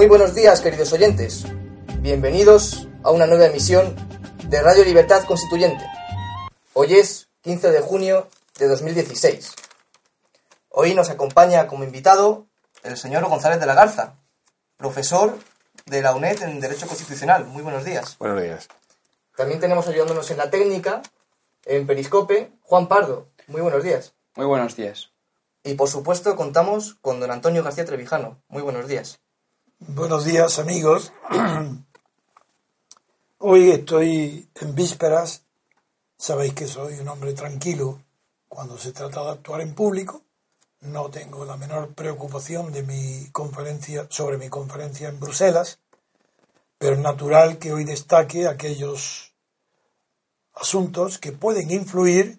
Muy buenos días, queridos oyentes. Bienvenidos a una nueva emisión de Radio Libertad Constituyente. Hoy es 15 de junio de 2016. Hoy nos acompaña como invitado el señor González de la Garza, profesor de la UNED en Derecho Constitucional. Muy buenos días. Buenos días. También tenemos ayudándonos en la técnica, en Periscope, Juan Pardo. Muy buenos días. Muy buenos días. Y por supuesto contamos con don Antonio García Trevijano. Muy buenos días. Buenos días amigos. Hoy estoy en vísperas. Sabéis que soy un hombre tranquilo cuando se trata de actuar en público. No tengo la menor preocupación de mi conferencia sobre mi conferencia en Bruselas, pero es natural que hoy destaque aquellos asuntos que pueden influir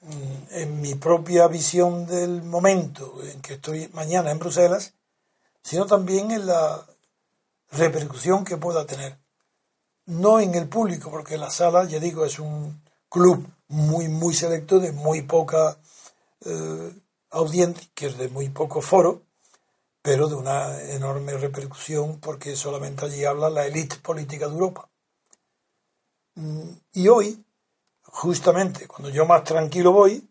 mm, en mi propia visión del momento en que estoy mañana en Bruselas sino también en la repercusión que pueda tener. No en el público, porque la sala, ya digo, es un club muy, muy selecto, de muy poca eh, audiencia, que es de muy poco foro, pero de una enorme repercusión, porque solamente allí habla la élite política de Europa. Mm, y hoy, justamente, cuando yo más tranquilo voy,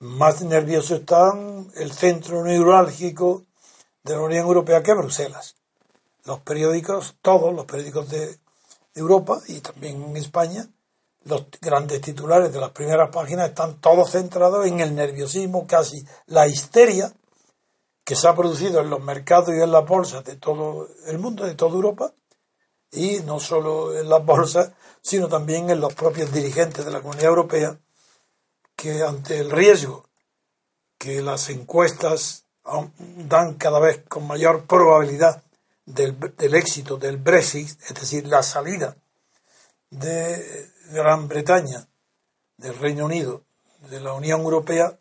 más nervioso están el centro neurálgico de la Unión Europea que Bruselas. Los periódicos, todos los periódicos de Europa y también en España, los grandes titulares de las primeras páginas están todos centrados en el nerviosismo, casi la histeria que se ha producido en los mercados y en las bolsas de todo el mundo, de toda Europa, y no solo en las bolsas, sino también en los propios dirigentes de la Comunidad Europea, que ante el riesgo que las encuestas dan cada vez con mayor probabilidad del, éxito del Brexit, es decir, la salida de Gran Bretaña, del Reino Unido, de la Unión Europea,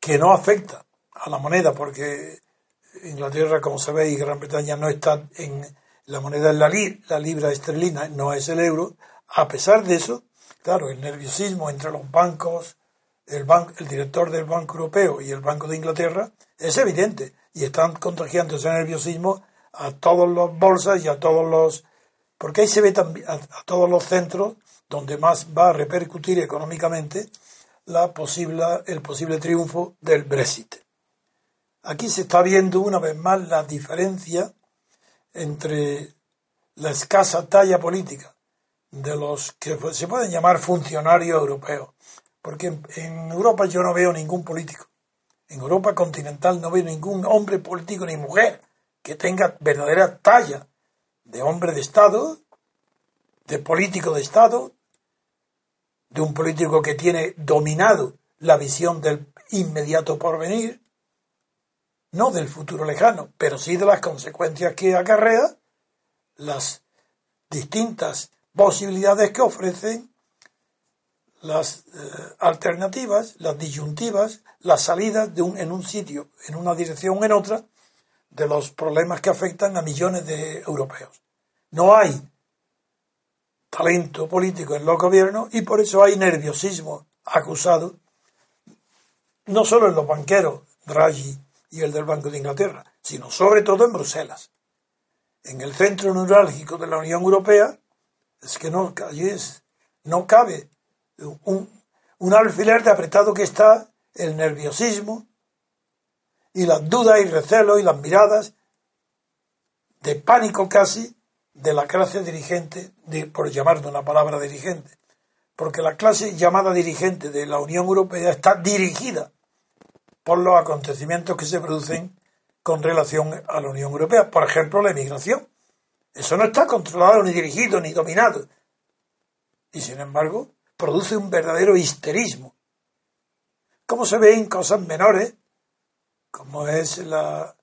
que no afecta a la moneda, porque Inglaterra, como sabéis, Gran Bretaña no está en la moneda en la, libra esterlina, no es el euro. A pesar de eso, claro, el nerviosismo entre los bancos el, el director del Banco Europeo y el Banco de Inglaterra es evidente y están contagiando ese nerviosismo a todos los bolsas y a todos los porque ahí se ve también a, todos los centros donde más va a repercutir económicamente la posible, el posible triunfo del Brexit. Aquí se está viendo una vez más la diferencia entre la escasa talla política de los que se pueden llamar funcionarios europeos, porque en Europa yo no veo ningún político. En Europa continental no veo ningún hombre político ni mujer que tenga verdadera talla de hombre de Estado, de político de Estado, de un político que tiene dominado la visión del inmediato porvenir, no del futuro lejano, pero sí de las consecuencias que acarrea, las distintas posibilidades que ofrecen las eh, alternativas, las disyuntivas, las salidas de un, en un sitio, en una dirección en otra, de los problemas que afectan a millones de europeos. No hay talento político en los gobiernos y por eso hay nerviosismo acusado, no solo en los banqueros, Draghi y el del Banco de Inglaterra, sino sobre todo en Bruselas. En el centro neurálgico de la Unión Europea, es que no, allí es, no cabe un, alfiler de apretado que está el nerviosismo y las dudas y recelos y las miradas de pánico casi de la clase dirigente, por llamar de una palabra dirigente, porque la clase llamada dirigente de la Unión Europea está dirigida por los acontecimientos que se producen con relación a la Unión Europea, por ejemplo, la emigración. Eso no está controlado, ni dirigido, ni dominado. Y sin embargo, produce un verdadero histerismo. Como se ve en cosas menores, como es la,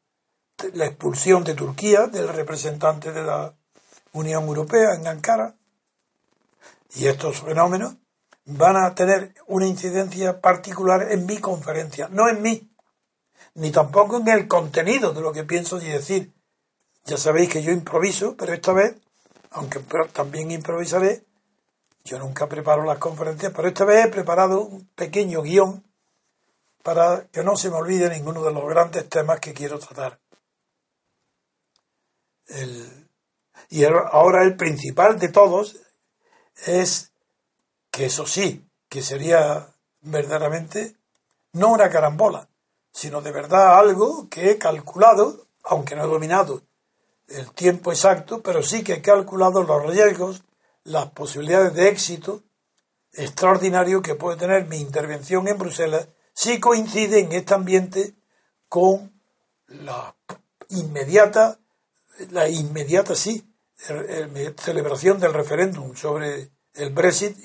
la expulsión de Turquía del representante de la Unión Europea en Ankara. Y estos fenómenos van a tener una incidencia particular en mi conferencia, no en mí, ni tampoco en el contenido de lo que pienso y decir. Ya sabéis que yo improviso, pero esta vez, aunque también improvisaré, yo nunca preparo las conferencias, pero esta vez he preparado un pequeño guion para que no se me olvide ninguno de los grandes temas que quiero tratar. y ahora el principal de todos es que eso sí, que sería verdaderamente no una carambola, sino de verdad algo que he calculado, aunque no he dominado el tiempo exacto, pero sí que he calculado los riesgos, las posibilidades de éxito extraordinario que puede tener mi intervención en Bruselas si coincide en este ambiente con la inmediata, la inmediata sí, celebración del referéndum sobre el Brexit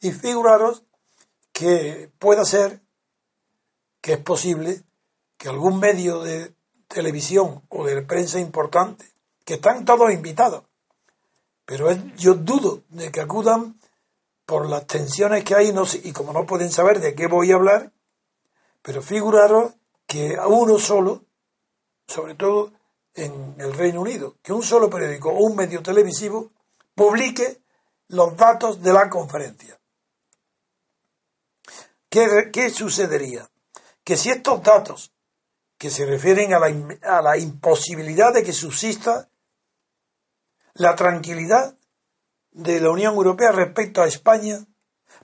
y figuraros que pueda ser que es posible que algún medio de televisión o de prensa importante, que están todos invitados, pero yo dudo de que acudan por las tensiones que hay y como no pueden saber de qué voy a hablar, pero figuraros que a uno solo, sobre todo en el Reino Unido, que un solo periódico o un medio televisivo publique los datos de la conferencia. ¿Qué, sucedería? Que si estos datos que se refieren a la, a la imposibilidad de que subsista la tranquilidad de la Unión Europea respecto a España,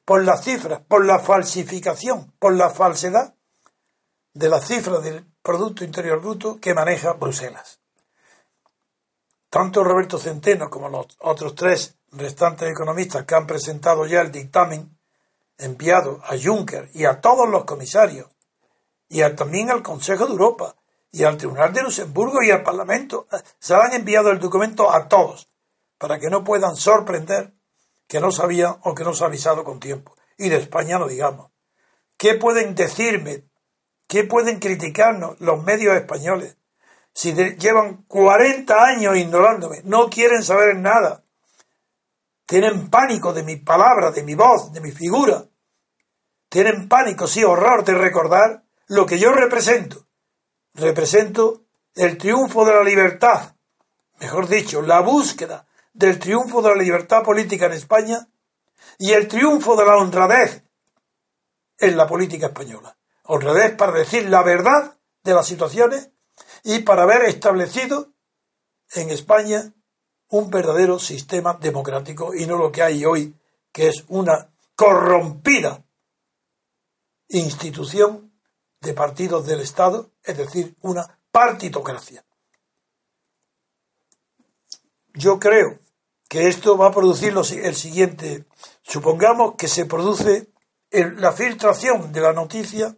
por las cifras, por la falsificación, por la falsedad de las cifras del Producto Interior Bruto que maneja Bruselas. Tanto Roberto Centeno como los otros tres restantes economistas que han presentado ya el dictamen enviado a Juncker y a todos los comisarios, y también al Consejo de Europa, y al Tribunal de Luxemburgo y al Parlamento, se han enviado el documento a todos, para que no puedan sorprender que no sabían o que no se ha avisado con tiempo. Y de España no digamos. ¿Qué pueden decirme? ¿Qué pueden criticarnos los medios españoles? Si llevan 40 años ignorándome, no quieren saber nada. Tienen pánico de mi palabra, de mi voz, de mi figura. Tienen pánico, sí, horror de recordar lo que yo represento. Represento el triunfo de la libertad, mejor dicho, la búsqueda del triunfo de la libertad política en España y el triunfo de la honradez en la política española. Honradez para decir la verdad de las situaciones y para haber establecido en España un verdadero sistema democrático y no lo que hay hoy, que es una corrompida institución de partidos del Estado, es decir, una partitocracia. Yo creo que esto va a producir el siguiente. Supongamos que se produce la filtración de la noticia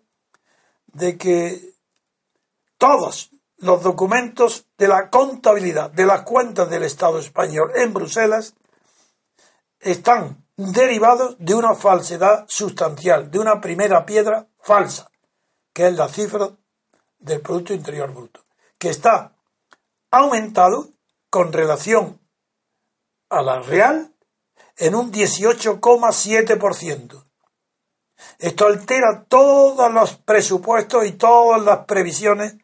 de que todos los documentos de la contabilidad de las cuentas del Estado español en Bruselas están derivados de una falsedad sustancial, de una primera piedra falsa, que es la cifra del Producto Interior Bruto, que está aumentado con relación a la real en un 18,7%. Esto altera todos los presupuestos y todas las previsiones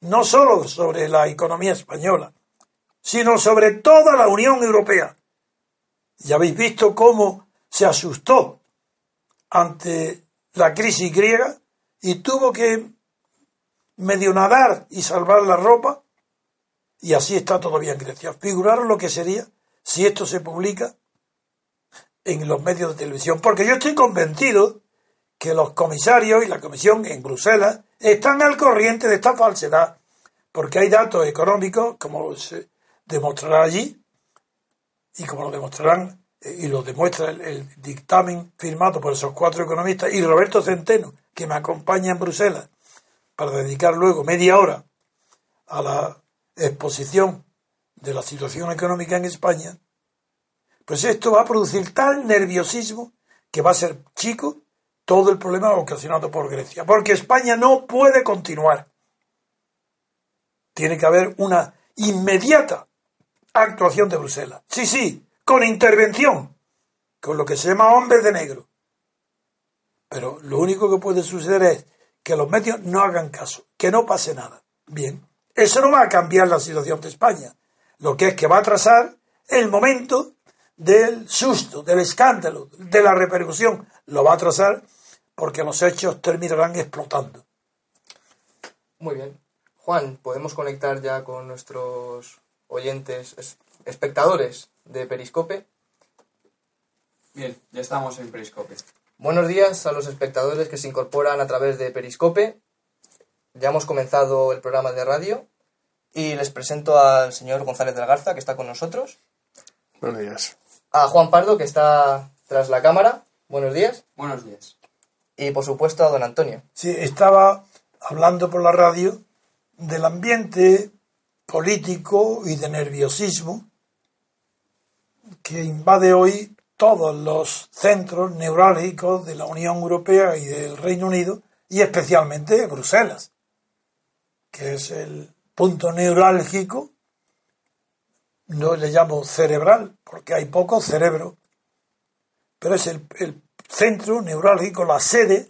no solo sobre la economía española, sino sobre toda la Unión Europea. Ya habéis visto cómo se asustó ante la crisis griega y tuvo que medio nadar y salvar la ropa, y así está todavía en Grecia. Figuraros lo que sería si esto se publica en los medios de televisión, porque yo estoy convencido que los comisarios y la comisión en Bruselas están al corriente de esta falsedad, porque hay datos económicos, como se demostrará allí, y como lo demostrarán eh, y lo demuestra el, dictamen firmado por esos cuatro economistas, y Roberto Centeno, que me acompaña en Bruselas, para dedicar luego media hora a la exposición de la situación económica en España, pues esto va a producir tal nerviosismo que va a ser chico todo el problema ocasionado por Grecia. Porque España no puede continuar. Tiene que haber una inmediata actuación de Bruselas. Sí, sí, con intervención, con lo que se llama hombres de negro. Pero lo único que puede suceder es que los medios no hagan caso, que no pase nada. Bien, eso no va a cambiar la situación de España. Lo que es que va a atrasar el momento del susto, del escándalo, de la repercusión. Lo va a atrasar porque los hechos terminarán explotando. Muy bien. Juan, ¿podemos conectar ya con nuestros oyentes, espectadores de Periscope? Bien, ya estamos en Periscope. Buenos días a los espectadores que se incorporan a través de Periscope. Ya hemos comenzado el programa de radio y les presento al señor González de la Garza, que está con nosotros. Buenos días. A Juan Pardo, que está tras la cámara. Buenos días. Buenos días. Y por supuesto a don Antonio. Sí, estaba hablando por la radio del ambiente político y de nerviosismo que invade hoy todos los centros neurálgicos de la Unión Europea y del Reino Unido y especialmente Bruselas, que es el punto neurálgico, no le llamo cerebral porque hay poco cerebro, pero es el, centro neurálgico, la sede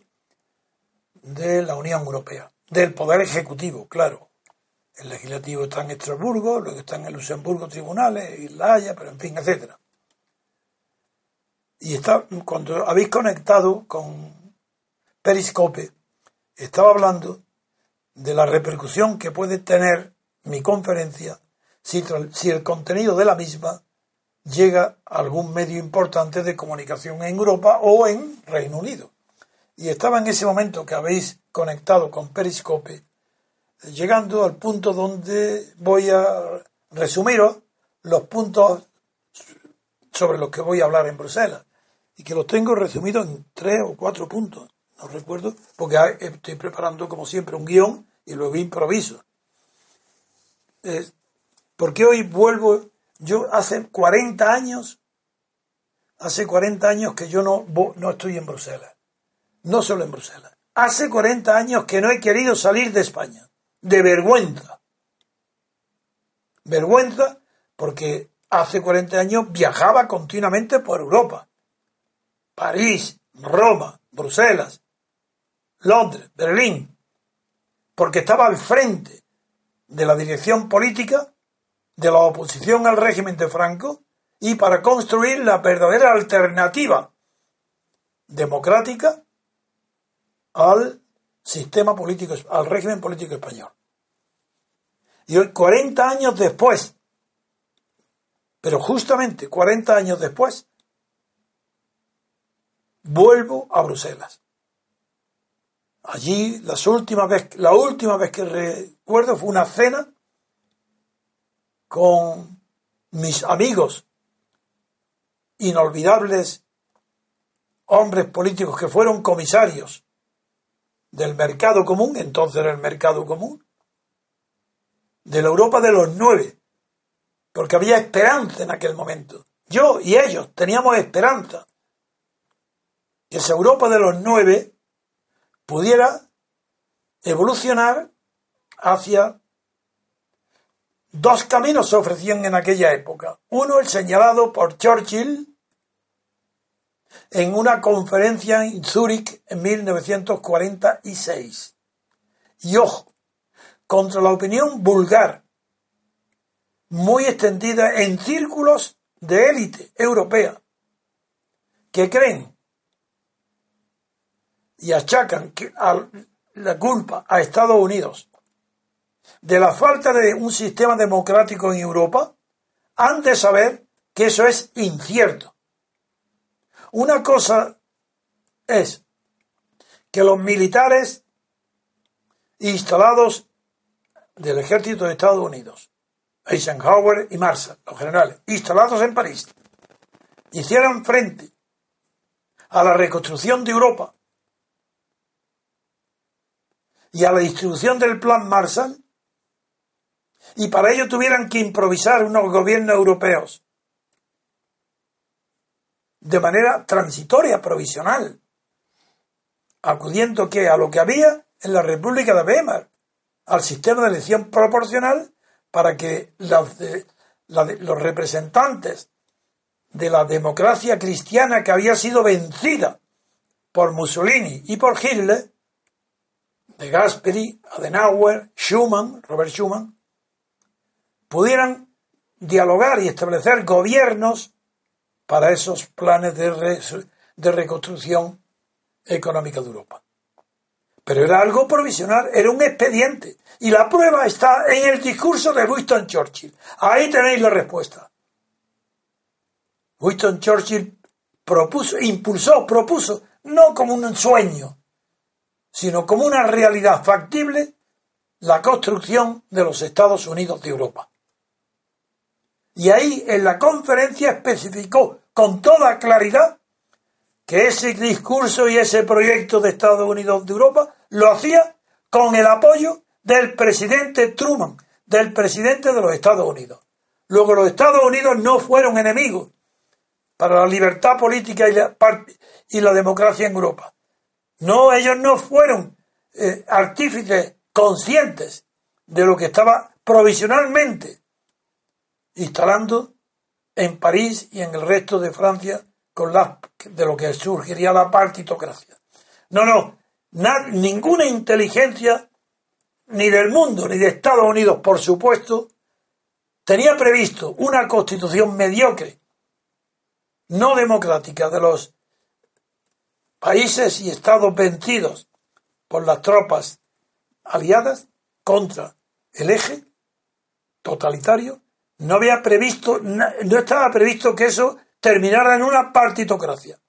de la Unión Europea, del Poder Ejecutivo, claro. El legislativo está en Estrasburgo, luego están en Luxemburgo tribunales, y La Haya, pero en fin, etcétera. Y está, cuando habéis conectado con Periscope, estaba hablando de la repercusión que puede tener mi conferencia si, si el contenido de la misma llega a algún medio importante de comunicación en Europa o en Reino Unido. Y estaba en ese momento que habéis conectado con Periscope, llegando al punto donde voy a resumiros los puntos sobre los que voy a hablar en Bruselas. Y que los tengo resumidos en tres o cuatro puntos, no recuerdo, porque estoy preparando como siempre un guion y luego improviso. Eh, porque hoy vuelvo yo hace 40 años, hace 40 años que yo no, no estoy en Bruselas. No solo en Bruselas. Hace 40 años que no he querido salir de España. De vergüenza. Vergüenza porque hace 40 años viajaba continuamente por Europa. París, Roma, Bruselas, Londres, Berlín. Porque estaba al frente de la dirección política de la oposición al régimen de Franco y para construir la verdadera alternativa democrática al sistema político, al régimen político español. Y hoy, 40 años después, pero justamente 40 años después, vuelvo a Bruselas. Allí las últimas la última vez que recuerdo fue una cena con mis amigos inolvidables hombres políticos que fueron comisarios del mercado común, entonces era el mercado común, de la Europa de los nueve, porque había esperanza en aquel momento. Yo y ellos teníamos esperanza que esa Europa de los nueve pudiera evolucionar hacia Dos caminos se ofrecían en aquella época. Uno, el señalado por Churchill en una conferencia en Zúrich en 1946. Y ojo, contra la opinión vulgar, muy extendida en círculos de élite europea, que creen y achacan la culpa a Estados Unidos de la falta de un sistema democrático en Europa, han de saber que eso es incierto. Una cosa es que los militares instalados del ejército de Estados Unidos, Eisenhower y Marshall, los generales, instalados en París, hicieran frente a la reconstrucción de Europa y a la distribución del plan Marshall y para ello tuvieran que improvisar unos gobiernos europeos de manera transitoria, provisional, acudiendo que a lo que había en la República de Weimar, al sistema de elección proporcional, para que los, los representantes de la democracia cristiana que había sido vencida por Mussolini y por Hitler, de Gasperi, Adenauer, Schumann, Robert Schumann, pudieran dialogar y establecer gobiernos para esos planes de, de reconstrucción económica de Europa. Pero era algo provisional, era un expediente. Y la prueba está en el discurso de Winston Churchill. Ahí tenéis la respuesta. Winston Churchill propuso, impulsó, propuso, no como un sueño, sino como una realidad factible, la construcción de los Estados Unidos de Europa. Y ahí en la conferencia especificó con toda claridad que ese discurso y ese proyecto de Estados Unidos de Europa lo hacía con el apoyo del presidente Truman, del presidente de los Estados Unidos. Luego los Estados Unidos no fueron enemigos para la libertad política y la, y la democracia en Europa. No, ellos no fueron eh, artífices conscientes de lo que estaba provisionalmente instalando en París y en el resto de Francia con de lo que surgiría la partitocracia. No, no, ninguna inteligencia, ni del mundo, ni de Estados Unidos, por supuesto, tenía previsto una constitución mediocre, no democrática, de los países y estados vencidos por las tropas aliadas contra el eje totalitario no había previsto, no estaba previsto que eso terminara en una partitocracia.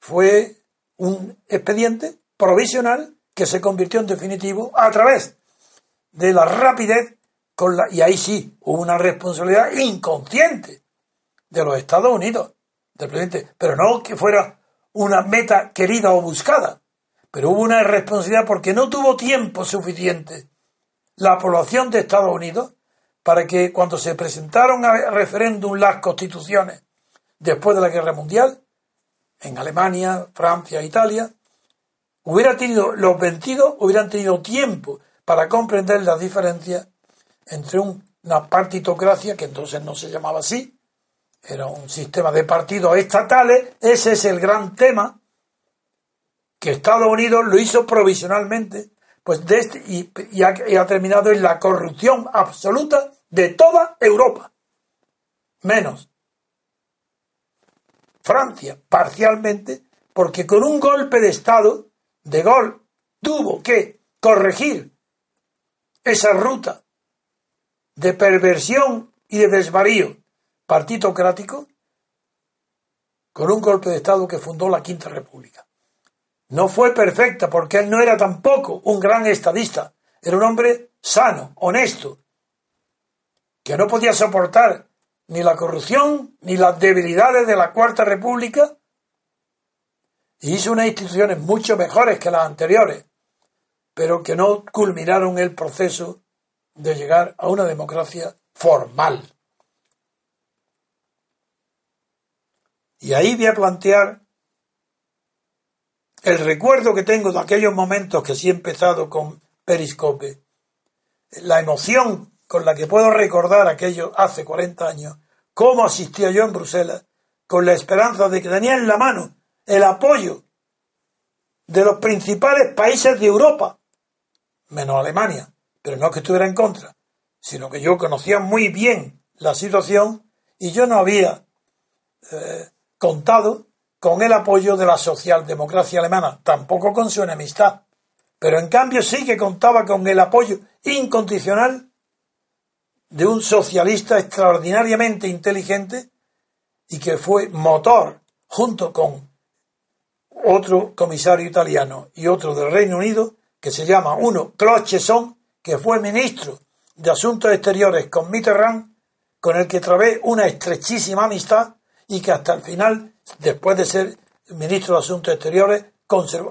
Fue un expediente provisional que se convirtió en definitivo a través de la rapidez con la, y ahí sí hubo una responsabilidad inconsciente de los Estados Unidos, del presidente, pero no que fuera una meta querida o buscada, pero hubo una responsabilidad porque no tuvo tiempo suficiente la población de Estados Unidos para que cuando se presentaron a referéndum las constituciones después de la Guerra Mundial, en Alemania, Francia, Italia, hubiera tenido, los vencidos hubieran tenido tiempo para comprender las diferencias entre una partitocracia, que entonces no se llamaba así, era un sistema de partidos estatales, ese es el gran tema, que Estados Unidos lo hizo provisionalmente, pues de este, y ha terminado en la corrupción absoluta de toda Europa, menos Francia, parcialmente, porque con un golpe de Estado, de gol, tuvo que corregir esa ruta de perversión y de desvarío partitocrático con un golpe de Estado que fundó la Quinta República. No fue perfecta porque él no era tampoco un gran estadista, era un hombre sano, honesto, que no podía soportar ni la corrupción ni las debilidades de la Cuarta República, y hizo unas instituciones mucho mejores que las anteriores, pero que no culminaron el proceso de llegar a una democracia formal. Y ahí voy a plantear el recuerdo que tengo de aquellos momentos que sí he empezado con Periscope, la emoción con la que puedo recordar aquello hace 40 años, cómo asistía yo en Bruselas, con la esperanza de que tenía en la mano el apoyo de los principales países de Europa, menos Alemania, pero no que estuviera en contra, sino que yo conocía muy bien la situación y yo no había eh, contado con el apoyo de la socialdemocracia alemana, tampoco con su enemistad, pero en cambio sí que contaba con el apoyo incondicional de un socialista extraordinariamente inteligente y que fue motor junto con otro comisario italiano y otro del Reino Unido, que se llama uno Clocheson, que fue ministro de Asuntos Exteriores con Mitterrand, con el que trabé una estrechísima amistad y que hasta el final, después de ser ministro de Asuntos Exteriores,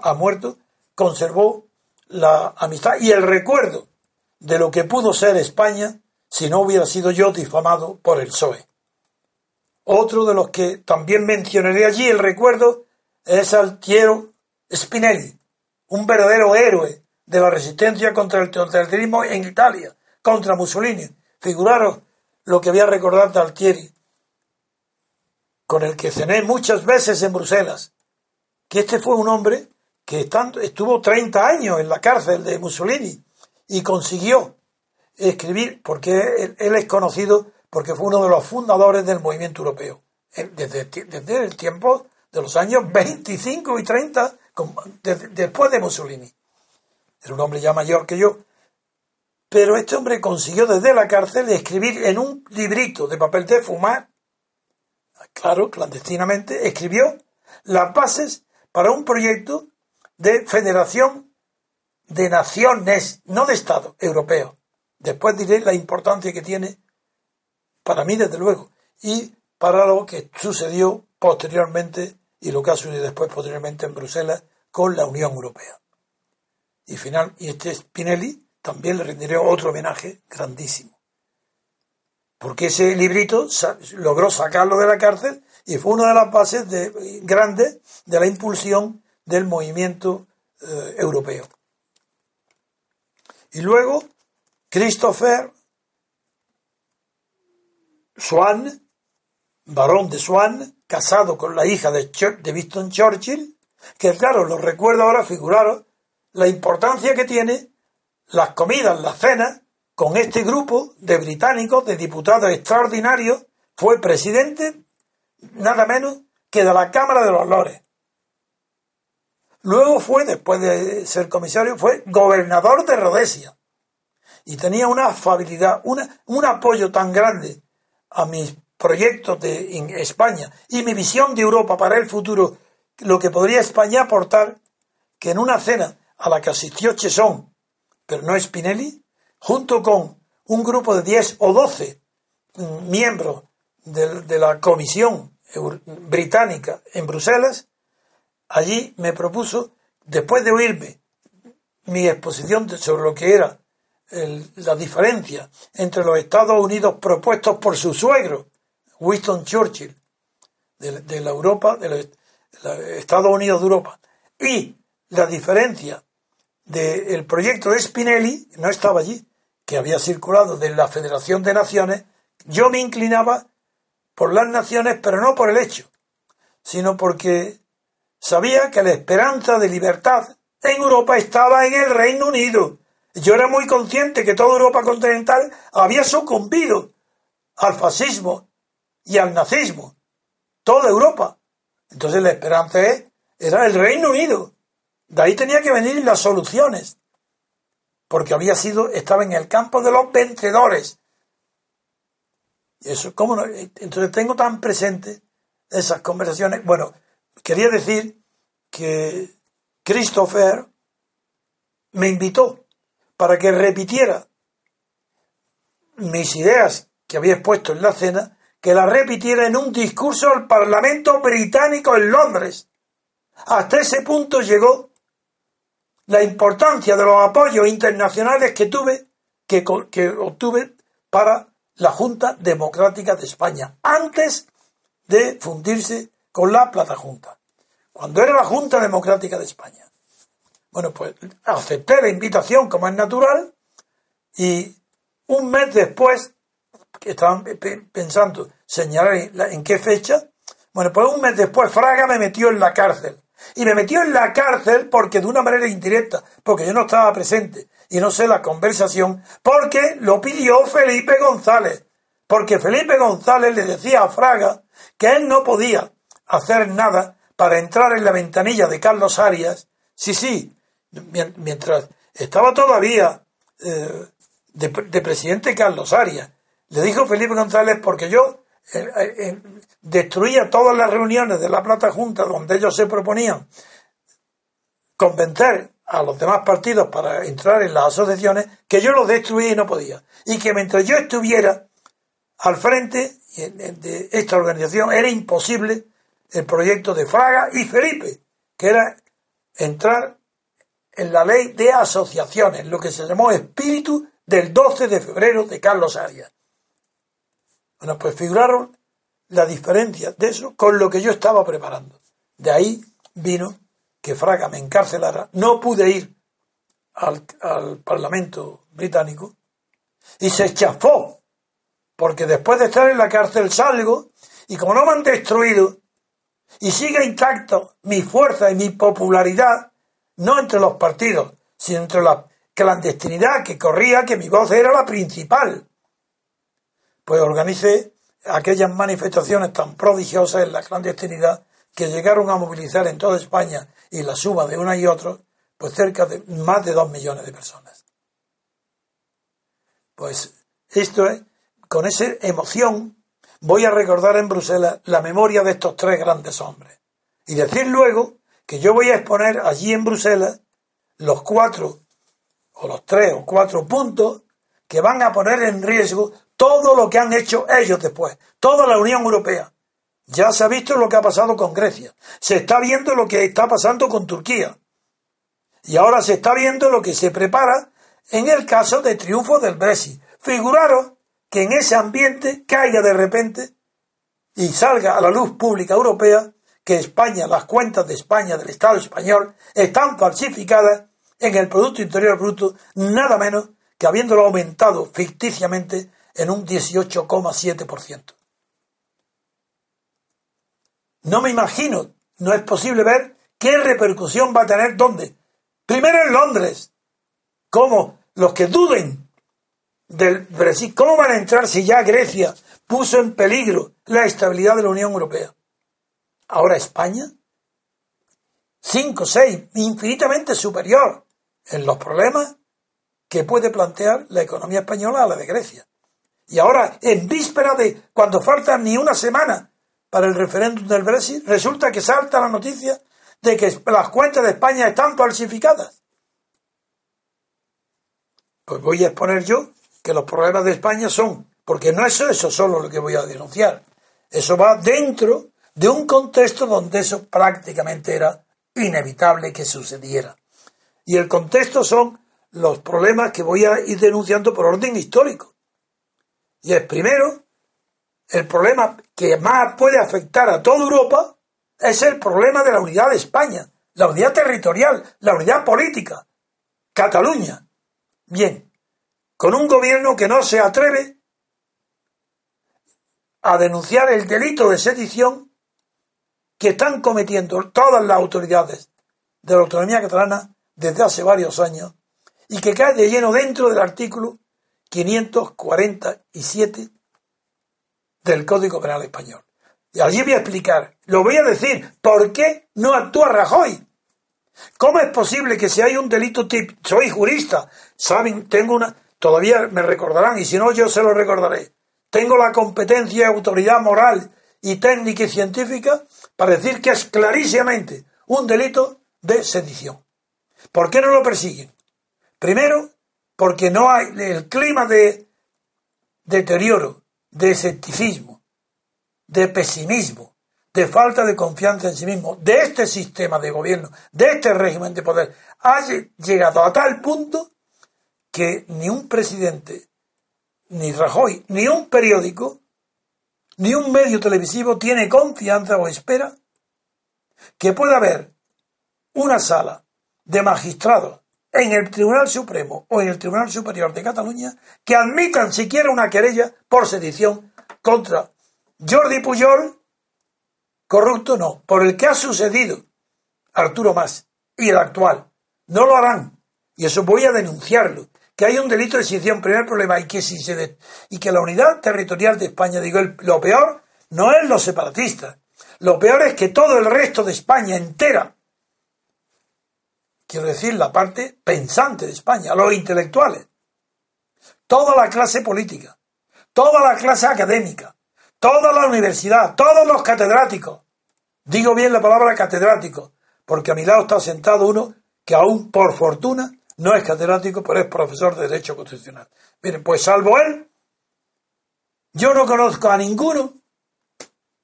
ha muerto, conservó la amistad y el recuerdo de lo que pudo ser España si no hubiera sido yo difamado por el PSOE. Otro de los que también mencionaré allí el recuerdo es Altiero Spinelli, un verdadero héroe de la resistencia contra el totalitarismo en Italia, contra Mussolini. Figuraros lo que voy a recordar de Altieri, con el que cené muchas veces en Bruselas, que este fue un hombre que estuvo 30 años en la cárcel de Mussolini y consiguió escribir, porque él, es conocido porque fue uno de los fundadores del movimiento europeo, desde, desde el tiempo de los años 25 y 30, después de Mussolini. Era un hombre ya mayor que yo, pero este hombre consiguió desde la cárcel escribir en un librito de papel de fumar, claro, clandestinamente, escribió las bases para un proyecto de federación de naciones, no de Estado, europeo. Después diré la importancia que tiene, para mí desde luego, y para lo que sucedió posteriormente y lo que ha sucedido después posteriormente en Bruselas con la Unión Europea. Y final, y este Spinelli también le rendiré otro homenaje grandísimo. Porque ese librito logró sacarlo de la cárcel y fue una de las bases de, grandes de la impulsión del movimiento eh, europeo. Y luego, Christopher Swan, barón de Swan, casado con la hija de, de Winston Churchill, que claro, lo recuerdo ahora, figuraros la importancia que tiene las comidas, las cenas, con este grupo de británicos, de diputados extraordinarios, fue presidente nada menos que de la Cámara de los Lores. Luego fue, después de ser comisario, fue gobernador de Rhodesia. Y tenía una afabilidad, un apoyo tan grande a mis proyectos de en España y mi visión de Europa para el futuro, lo que podría España aportar, que en una cena a la que asistió Chesón, pero no Spinelli, junto con un grupo de 10 o 12 mm, miembros de, la Comisión Británica en Bruselas, allí me propuso, después de oírme mi exposición sobre lo que era la diferencia entre los Estados Unidos propuestos por su suegro, Winston Churchill, de, la Europa, de los Estados Unidos de Europa, y la diferencia del proyecto de Spinelli, no estaba allí, que había circulado de la Federación de Naciones, yo me inclinaba por las naciones, pero no por el hecho, sino porque sabía que la esperanza de libertad en Europa estaba en el Reino Unido. Yo era muy consciente que toda Europa continental había sucumbido al fascismo y al nazismo. Toda Europa. Entonces la esperanza era el Reino Unido. De ahí tenía que venir las soluciones, porque había sido, estaba en el campo de los vencedores. Y eso, ¿cómo no? Entonces tengo tan presente esas conversaciones. Bueno, quería decir que Christopher me invitó para que repitiera mis ideas que había expuesto en la cena, que las repitiera en un discurso al Parlamento británico en Londres. Hasta ese punto llegó la importancia de los apoyos internacionales que tuve, que, obtuve para la Junta Democrática de España, antes de fundirse con la Plata Junta, cuando era la Junta Democrática de España. Bueno, pues acepté la invitación como es natural y un mes después, que estaban pensando señalar en qué fecha, bueno, pues un mes después Fraga me metió en la cárcel y me metió en la cárcel porque de una manera indirecta, porque yo no estaba presente y no sé la conversación, porque lo pidió Felipe González. Porque Felipe González le decía a Fraga que él no podía hacer nada para entrar en la ventanilla de Carlos Arias. Sí, sí, mientras estaba todavía eh, de, de presidente Carlos Arias. Le dijo Felipe González porque yo destruía todas las reuniones de la Plata Junta donde ellos se proponían convencer a los demás partidos para entrar en las asociaciones, que yo los destruía y no podía. Y que mientras yo estuviera al frente de esta organización era imposible el proyecto de Fraga y Felipe, que era entrar en la ley de asociaciones, lo que se llamó espíritu del 12 de febrero de Carlos Arias. Bueno, pues figuraron la diferencia de eso con lo que yo estaba preparando. De ahí vino que Fraga me encarcelara, no pude ir al, al Parlamento británico y se chafó, porque después de estar en la cárcel salgo y como no me han destruido y sigue intacto mi fuerza y mi popularidad, no entre los partidos, sino entre la clandestinidad que corría, que mi voz era la principal. Pues organicé aquellas manifestaciones tan prodigiosas en la clandestinidad que llegaron a movilizar en toda España y la suma de una y otra, pues cerca de más de dos millones de personas. Pues esto es, con esa emoción, voy a recordar en Bruselas la memoria de estos tres grandes hombres. Y decir luego que yo voy a exponer allí en Bruselas los cuatro, o los tres o cuatro puntos que van a poner en riesgo todo lo que han hecho ellos después, toda la Unión Europea. Ya se ha visto lo que ha pasado con Grecia, se está viendo lo que está pasando con Turquía. Y ahora se está viendo lo que se prepara en el caso de triunfo del Brexit. Figuraros que en ese ambiente caiga de repente y salga a la luz pública europea que España, las cuentas de España, del Estado español, están falsificadas en el Producto Interior Bruto, nada menos que habiéndolo aumentado ficticiamente en un 18,7%. No me imagino, no es posible ver qué repercusión va a tener dónde. Primero en Londres. ¿Cómo? Los que duden del Brexit, ¿cómo van a entrar si ya Grecia puso en peligro la estabilidad de la Unión Europea? Ahora España, 5, 6, infinitamente superior en los problemas que puede plantear la economía española a la de Grecia. Y ahora, en víspera de cuando falta ni una semana para el referéndum del Brexit, resulta que salta la noticia de que las cuentas de España están falsificadas. Pues voy a exponer yo que los problemas de España son, porque no es eso solo lo que voy a denunciar, eso va dentro de un contexto donde eso prácticamente era inevitable que sucediera. Y el contexto son los problemas que voy a ir denunciando por orden histórico. Y es primero, el problema que más puede afectar a toda Europa es el problema de la unidad de España, la unidad territorial, la unidad política. Cataluña. Bien, con un gobierno que no se atreve a denunciar el delito de sedición que están cometiendo todas las autoridades de la autonomía catalana desde hace varios años y que cae de lleno dentro del artículo 547 del Código Penal Español. Y allí voy a explicar, lo voy a decir, ¿por qué no actúa Rajoy? ¿Cómo es posible que si hay un delito tipo, soy jurista, saben, tengo una, todavía me recordarán, y si no yo se lo recordaré, tengo la competencia y autoridad moral y técnica y científica para decir que es clarísimamente un delito de sedición. ¿Por qué no lo persiguen? Primero, porque no hay el clima de deterioro, de escepticismo, de pesimismo, de falta de confianza en sí mismo, de este sistema de gobierno, de este régimen de poder, ha llegado a tal punto que ni un presidente, ni Rajoy, ni un periódico, ni un medio televisivo tiene confianza o espera que pueda haber una sala de magistrados en el Tribunal Supremo o en el Tribunal Superior de Cataluña que admitan siquiera una querella por sedición contra Jordi Pujol, corrupto no, por el que ha sucedido Arturo Más y el actual. No lo harán. Y eso voy a denunciarlo. Que hay un delito de sedición, primer problema, y que, si se y que la unidad territorial de España, digo, lo peor no es los separatistas. Lo peor es que todo el resto de España entera quiero decir la parte pensante de España, los intelectuales, toda la clase política, toda la clase académica, toda la universidad, todos los catedráticos. Digo bien la palabra catedrático, porque a mi lado está sentado uno que aún por fortuna no es catedrático, pero es profesor de Derecho Constitucional. Miren, pues salvo él, yo no conozco a ninguno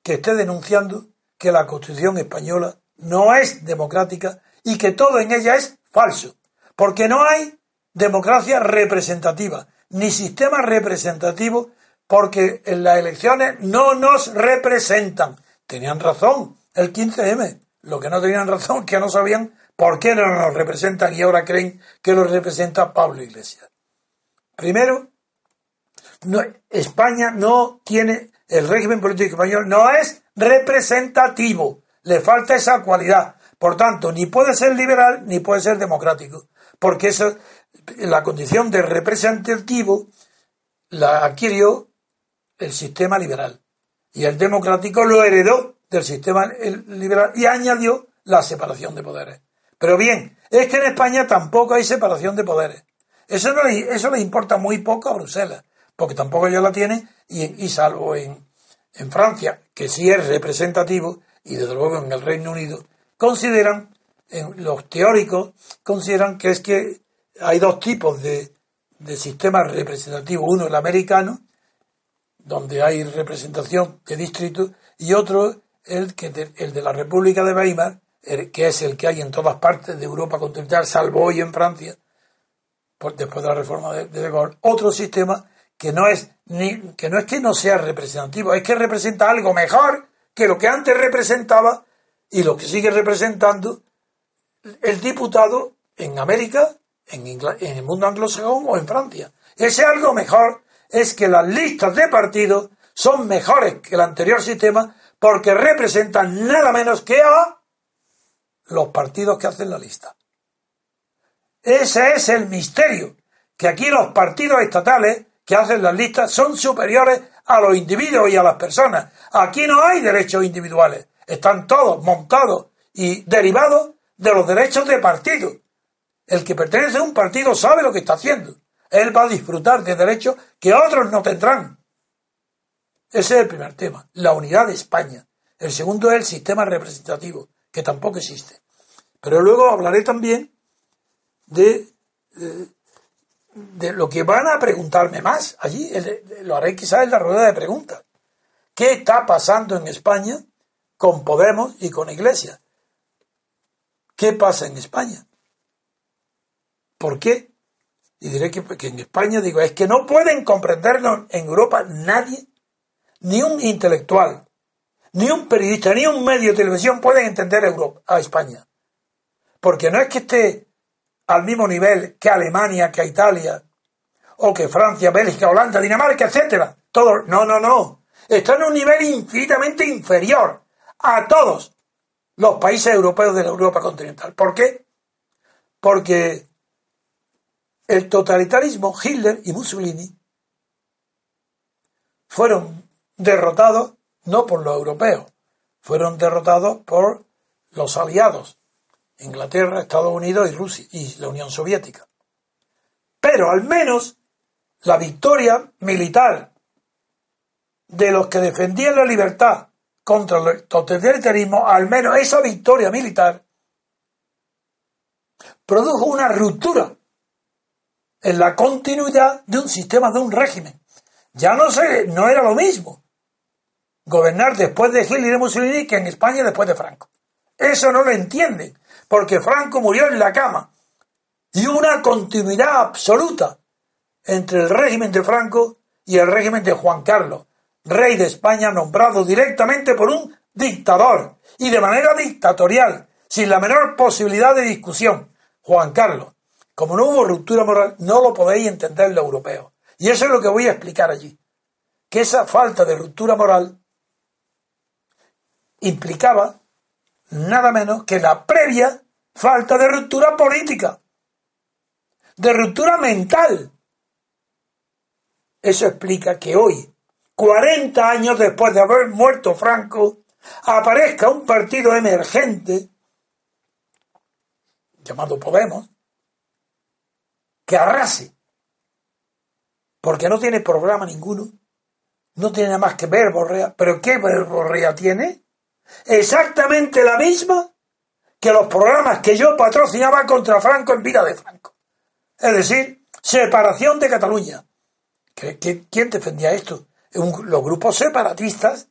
que esté denunciando que la Constitución española no es democrática y que todo en ella es falso, porque no hay democracia representativa, ni sistema representativo porque en las elecciones no nos representan. Tenían razón el 15M. Lo que no tenían razón que no sabían por qué no nos representan y ahora creen que los representa Pablo Iglesias. Primero, España no tiene, el régimen político español no es representativo. Le falta esa cualidad. Por tanto, ni puede ser liberal ni puede ser democrático. Porque esa, la condición de representativo la adquirió el sistema liberal. Y el democrático lo heredó del sistema liberal y añadió la separación de poderes. Pero bien, es que en España tampoco hay separación de poderes. Eso, no le, eso le importa muy poco a Bruselas, porque tampoco ellos la tienen, y, salvo en, en Francia, que sí es representativo, y desde luego en el Reino Unido, consideran, en los teóricos, consideran que es que hay dos tipos de, de sistemas representativos. Uno el americano, donde hay representación de distritos, y otro el, que el de la República de Weimar, que es el que hay en todas partes de Europa continental, salvo hoy en Francia, después de la reforma de, de, Gaulle, otro sistema que no es ni que no es que no sea representativo, es que representa algo mejor que lo que antes representaba y lo que sigue representando el diputado en América, en, el mundo anglosajón o en Francia. Ese algo mejor es que las listas de partidos son mejores que el anterior sistema porque representan nada menos que a los partidos que hacen la lista. Ese es el misterio, que aquí los partidos estatales que hacen las listas son superiores a los individuos y a las personas. Aquí no hay derechos individuales, están todos montados y derivados de los derechos de partido. El que pertenece a un partido sabe lo que está haciendo. Él va a disfrutar de derechos que otros no tendrán. Ese es el primer tema, la unidad de España. El segundo es el sistema representativo, que tampoco existe. Pero luego hablaré también de, eh, de, lo que van a preguntarme más allí. Lo haré quizás en la rueda de preguntas. ¿Qué está pasando en España con Podemos y con Iglesia? ¿Qué pasa en España? ¿Por qué? Y diré que, en España digo, es que no pueden comprenderlo en Europa nadie, ni un intelectual, ni un periodista, ni un medio de televisión pueden entender a, Europa, a España. Porque no es que esté al mismo nivel que Alemania, que Italia, o que Francia, Bélgica, Holanda, Dinamarca, etcétera. Todo, no, no, no. Está en un nivel infinitamente inferior a todos los países europeos de la Europa continental. ¿Por qué? Porque el totalitarismo, Hitler y Mussolini, fueron derrotados no por los europeos, fueron derrotados por los aliados, Inglaterra, Estados Unidos y Rusia y la Unión Soviética. Pero al menos la victoria militar de los que defendían la libertad contra el totalitarismo, al menos esa victoria militar, produjo una ruptura en la continuidad de un sistema, de un régimen. Ya no sé, no era lo mismo gobernar después de Hitler y de Mussolini que en España después de Franco. Eso no lo entienden, porque Franco murió en la cama. Y una continuidad absoluta entre el régimen de Franco y el régimen de Juan Carlos, rey de España nombrado directamente por un dictador y de manera dictatorial, sin la menor posibilidad de discusión. Juan Carlos, como no hubo ruptura moral, no lo podéis entender los europeos. Y eso es lo que voy a explicar allí. Que esa falta de ruptura moral implicaba nada menos que la previa falta de ruptura política, de ruptura mental. Eso explica que hoy, 40 años después de haber muerto Franco, aparezca un partido emergente llamado Podemos, que arrase, porque no tiene programa ninguno, no tiene nada más que verborrea, pero ¿qué verborrea tiene? exactamente la misma que los programas que yo patrocinaba contra Franco en vida de Franco. Es decir, separación de Cataluña. quién defendía esto? Los grupos separatistas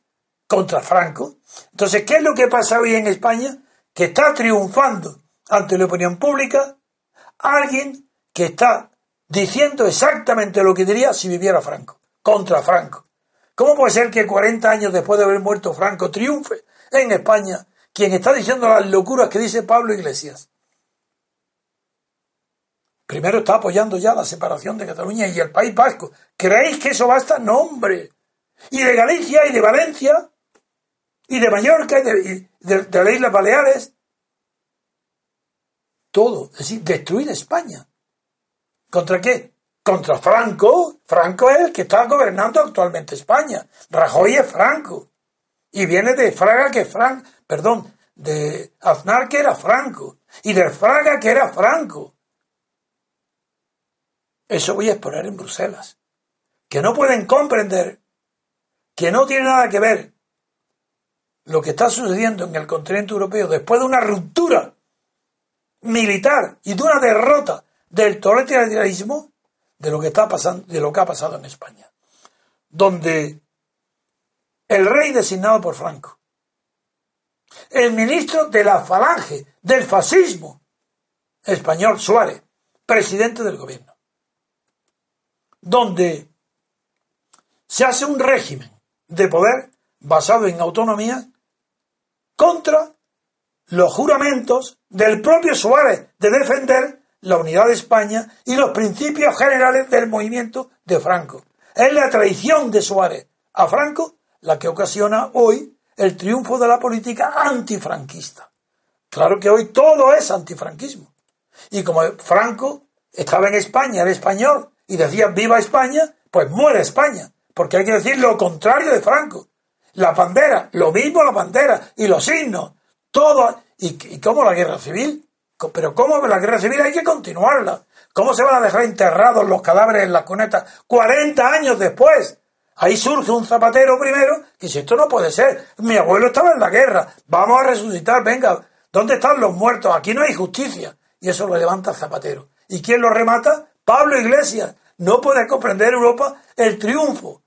contra Franco. Entonces, ¿qué es lo que pasa hoy en España? Que está triunfando ante la opinión pública alguien que está diciendo exactamente lo que diría si viviera Franco, contra Franco. ¿Cómo puede ser que 40 años después de haber muerto Franco triunfe en España quien está diciendo las locuras que dice Pablo Iglesias? Primero está apoyando ya la separación de Cataluña y el País Vasco. ¿Creéis que eso basta? No, hombre. Y de Galicia y de Valencia y de Mallorca y de, de las Islas Baleares. Todo. Es decir, destruir España. ¿Contra qué? Contra Franco. Franco es el que está gobernando actualmente España. Rajoy es Franco. Y viene de Fraga que Franco, perdón, de Aznar que era Franco. Y de Fraga que era Franco. Eso voy a exponer en Bruselas. Que no pueden comprender que no tiene nada que ver lo que está sucediendo en el continente europeo después de una ruptura militar y de una derrota del totalitarismo de lo que está pasando, de lo que ha pasado en España, donde el rey designado por Franco, el ministro de la falange del fascismo español Suárez, presidente del gobierno, donde se hace un régimen de poder basado en autonomía contra los juramentos del propio Suárez de defender la unidad de España y los principios generales del movimiento de Franco. Es la traición de Suárez a Franco la que ocasiona hoy el triunfo de la política antifranquista. Claro que hoy todo es antifranquismo. Y como Franco estaba en España, era español, y decía viva España, pues muere España. Porque hay que decir lo contrario de Franco. La bandera, lo mismo la bandera y los signos, todo. ¿Y, y cómo la guerra civil? Pero ¿cómo la guerra civil hay que continuarla? ¿Cómo se van a dejar enterrados los cadáveres en las cunetas 40 años después? Ahí surge un zapatero primero que dice, esto no puede ser, mi abuelo estaba en la guerra, vamos a resucitar, venga, ¿dónde están los muertos? Aquí no hay justicia. Y eso lo levanta el zapatero. ¿Y quién lo remata? Pablo Iglesias. No puede comprender Europa el triunfo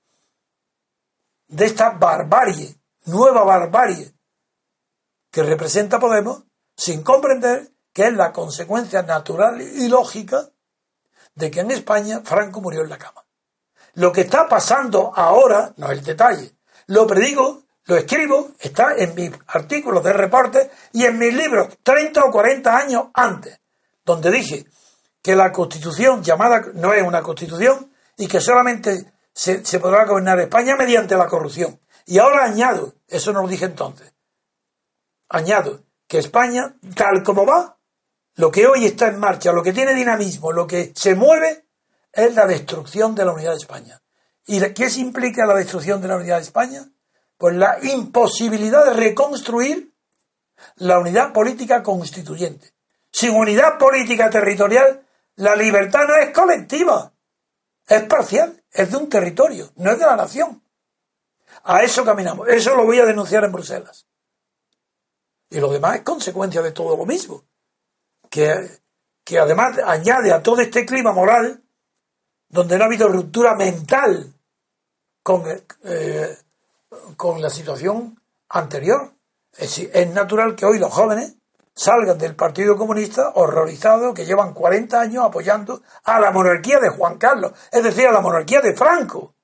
de esta barbarie, nueva barbarie, que representa Podemos, sin comprender que es la consecuencia natural y lógica de que en España Franco murió en la cama. Lo que está pasando ahora, no es el detalle, lo predigo, lo escribo, está en mis artículos de reporte y en mis libros 30 o 40 años antes, donde dije que la constitución llamada no es una constitución y que solamente se, podrá gobernar España mediante la corrupción. Y ahora añado, eso no lo dije entonces, añado que España, tal como va, lo que hoy está en marcha, lo que tiene dinamismo, lo que se mueve, es la destrucción de la unidad de España. ¿Y qué se implica la destrucción de la unidad de España? Pues la imposibilidad de reconstruir la unidad política constituyente. Sin unidad política territorial, la libertad no es colectiva, es parcial, es de un territorio, no es de la nación. A eso caminamos, eso lo voy a denunciar en Bruselas. Y lo demás es consecuencia de todo lo mismo que, además añade a todo este clima moral, donde no ha habido ruptura mental con, eh, con la situación anterior. Es, es natural que hoy los jóvenes salgan del Partido Comunista horrorizados que llevan 40 años apoyando a la monarquía de Juan Carlos, es decir, a la monarquía de Franco.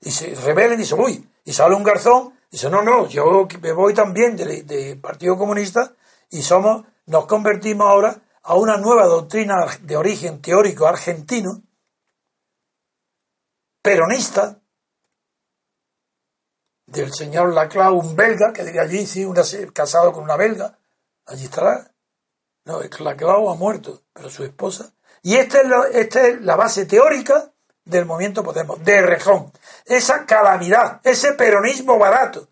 Y se rebelen y se uy, y sale un garzón y dice, no, no, yo me voy también del Partido Comunista y somos nos convertimos ahora a una nueva doctrina de origen teórico argentino, peronista, del señor Laclau, un belga, que diría allí, sí, una, casado con una belga, allí estará. No, Laclau ha muerto, pero su esposa. Y esta es, la, esta es la base teórica del movimiento Podemos, de Rejón. Esa calamidad, ese peronismo barato.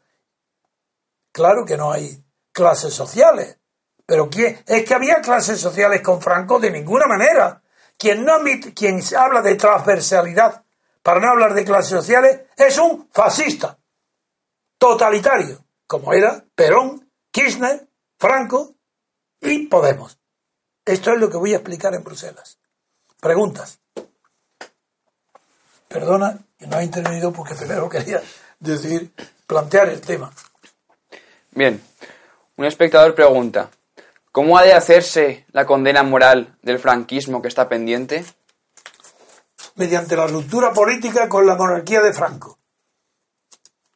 Claro que no hay clases sociales, pero ¿quién? es que había clases sociales con Franco de ninguna manera. Quien, no quien habla de transversalidad para no hablar de clases sociales es un fascista, totalitario, como era Perón, Kirchner, Franco y Podemos. Esto es lo que voy a explicar en Bruselas. Preguntas. Perdona que no he intervenido porque primero quería decir, plantear el tema. Bien, un espectador pregunta, ¿Cómo ha de hacerse la condena moral del franquismo que está pendiente? mediante la ruptura política con la monarquía de Franco.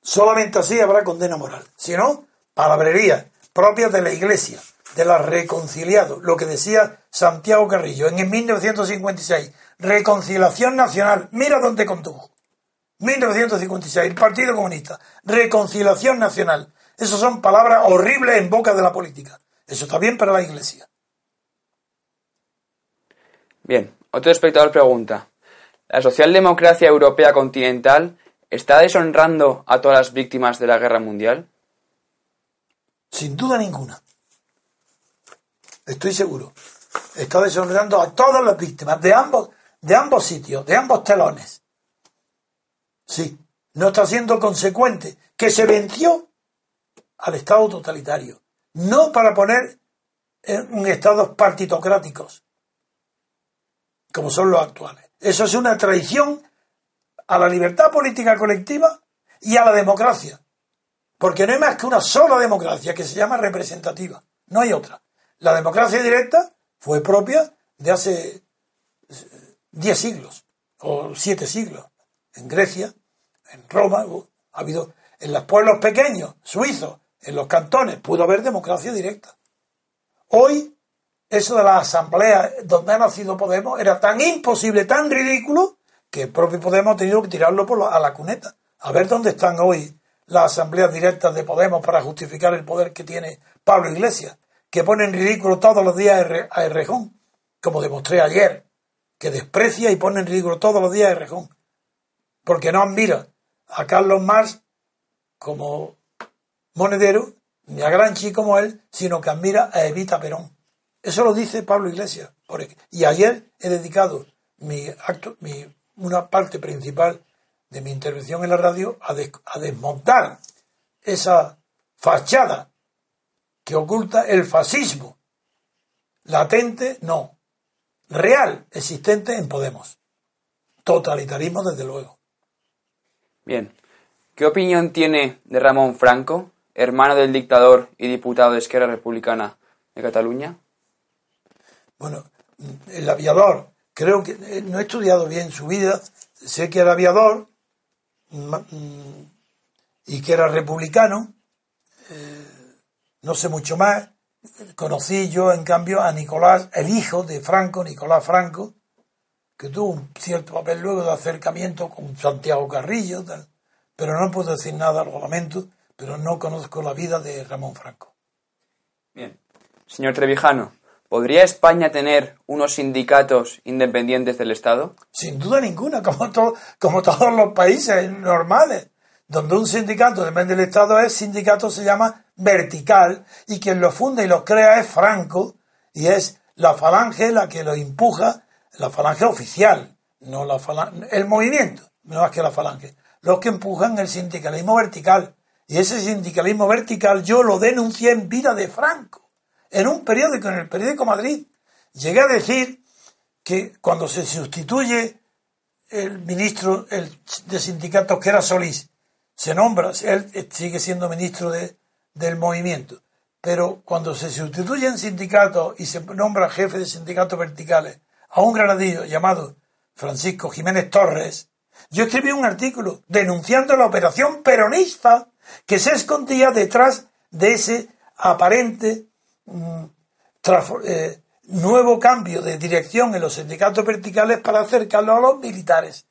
Solamente así habrá condena moral. Si no, palabrería propia de la Iglesia, de la reconciliado, lo que decía Santiago Carrillo en 1956, reconciliación nacional, mira dónde condujo. 1956, el Partido Comunista, reconciliación nacional. Esas son palabras horribles en boca de la política. Eso está bien para la Iglesia. Bien, otro espectador pregunta, ¿la socialdemocracia europea continental está deshonrando a todas las víctimas de la guerra mundial? Sin duda ninguna. Estoy seguro. Está deshonrando a todas las víctimas de ambos, de ambos sitios, de ambos telones. Sí, no está siendo consecuente que se venció al Estado totalitario, no para poner en un Estado partitocráticos, como son los actuales. Eso es una traición a la libertad política colectiva y a la democracia. Porque no hay más que una sola democracia que se llama representativa. No hay otra. La democracia directa fue propia de hace 10 siglos o 7 siglos. En Grecia, en Roma, ha habido en los pueblos pequeños, suizos, en los cantones, pudo haber democracia directa. Hoy, eso de la asamblea donde ha nacido Podemos era tan imposible, tan ridículo, que el propio Podemos ha tenido que tirarlo por a la cuneta. A ver dónde están hoy las asambleas directas de Podemos para justificar el poder que tiene Pablo Iglesias, que pone en ridículo todos los días a Errejón, como demostré ayer, que desprecia y pone en ridículo todos los días a Errejón, porque no admira a Carlos Marx como monedero, ni a Granchi como él, sino que admira a Evita Perón. Eso lo dice Pablo Iglesias. Y ayer he dedicado mi acto, mi una parte principal de mi intervención en la radio a, a desmontar esa fachada que oculta el fascismo. Latente, no. Real, existente en Podemos. Totalitarismo, desde luego. Bien. ¿Qué opinión tiene de Ramón Franco, hermano del dictador y diputado de Esquerra Republicana de Cataluña? Bueno, el aviador creo que eh, no he estudiado bien su vida, sé que era aviador y que era republicano, eh, no sé mucho más. Conocí yo, en cambio, a Nicolás, el hijo de Franco, Nicolás Franco, que tuvo un cierto papel luego de acercamiento con Santiago Carrillo, pero no puedo decir nada, lo lamento, pero no conozco la vida de Ramón Franco. Bien. Señor Trevijano, ¿Podría España tener unos sindicatos independientes del Estado? Sin duda ninguna, como, como todos los países normales, donde un sindicato depende del Estado, es sindicato se llama vertical y quien lo funda y lo crea es Franco y es la falange la que lo empuja, la falange oficial, no la falange, el movimiento, no que la falange, los que empujan el sindicalismo vertical. Y ese sindicalismo vertical yo lo denuncié en vida de Franco en un periódico, en el periódico Madrid, llegué a decir que cuando se sustituye el ministro de sindicatos, que era Solís, se nombra, él sigue siendo ministro de, del movimiento, pero cuando se sustituyen sindicatos y se nombra jefe de sindicatos verticales a un granadillo llamado Francisco Jiménez Torres, yo escribí un artículo denunciando la operación peronista que se escondía detrás de ese aparente eh, nuevo cambio de dirección en los sindicatos verticales para acercarlo a los militares.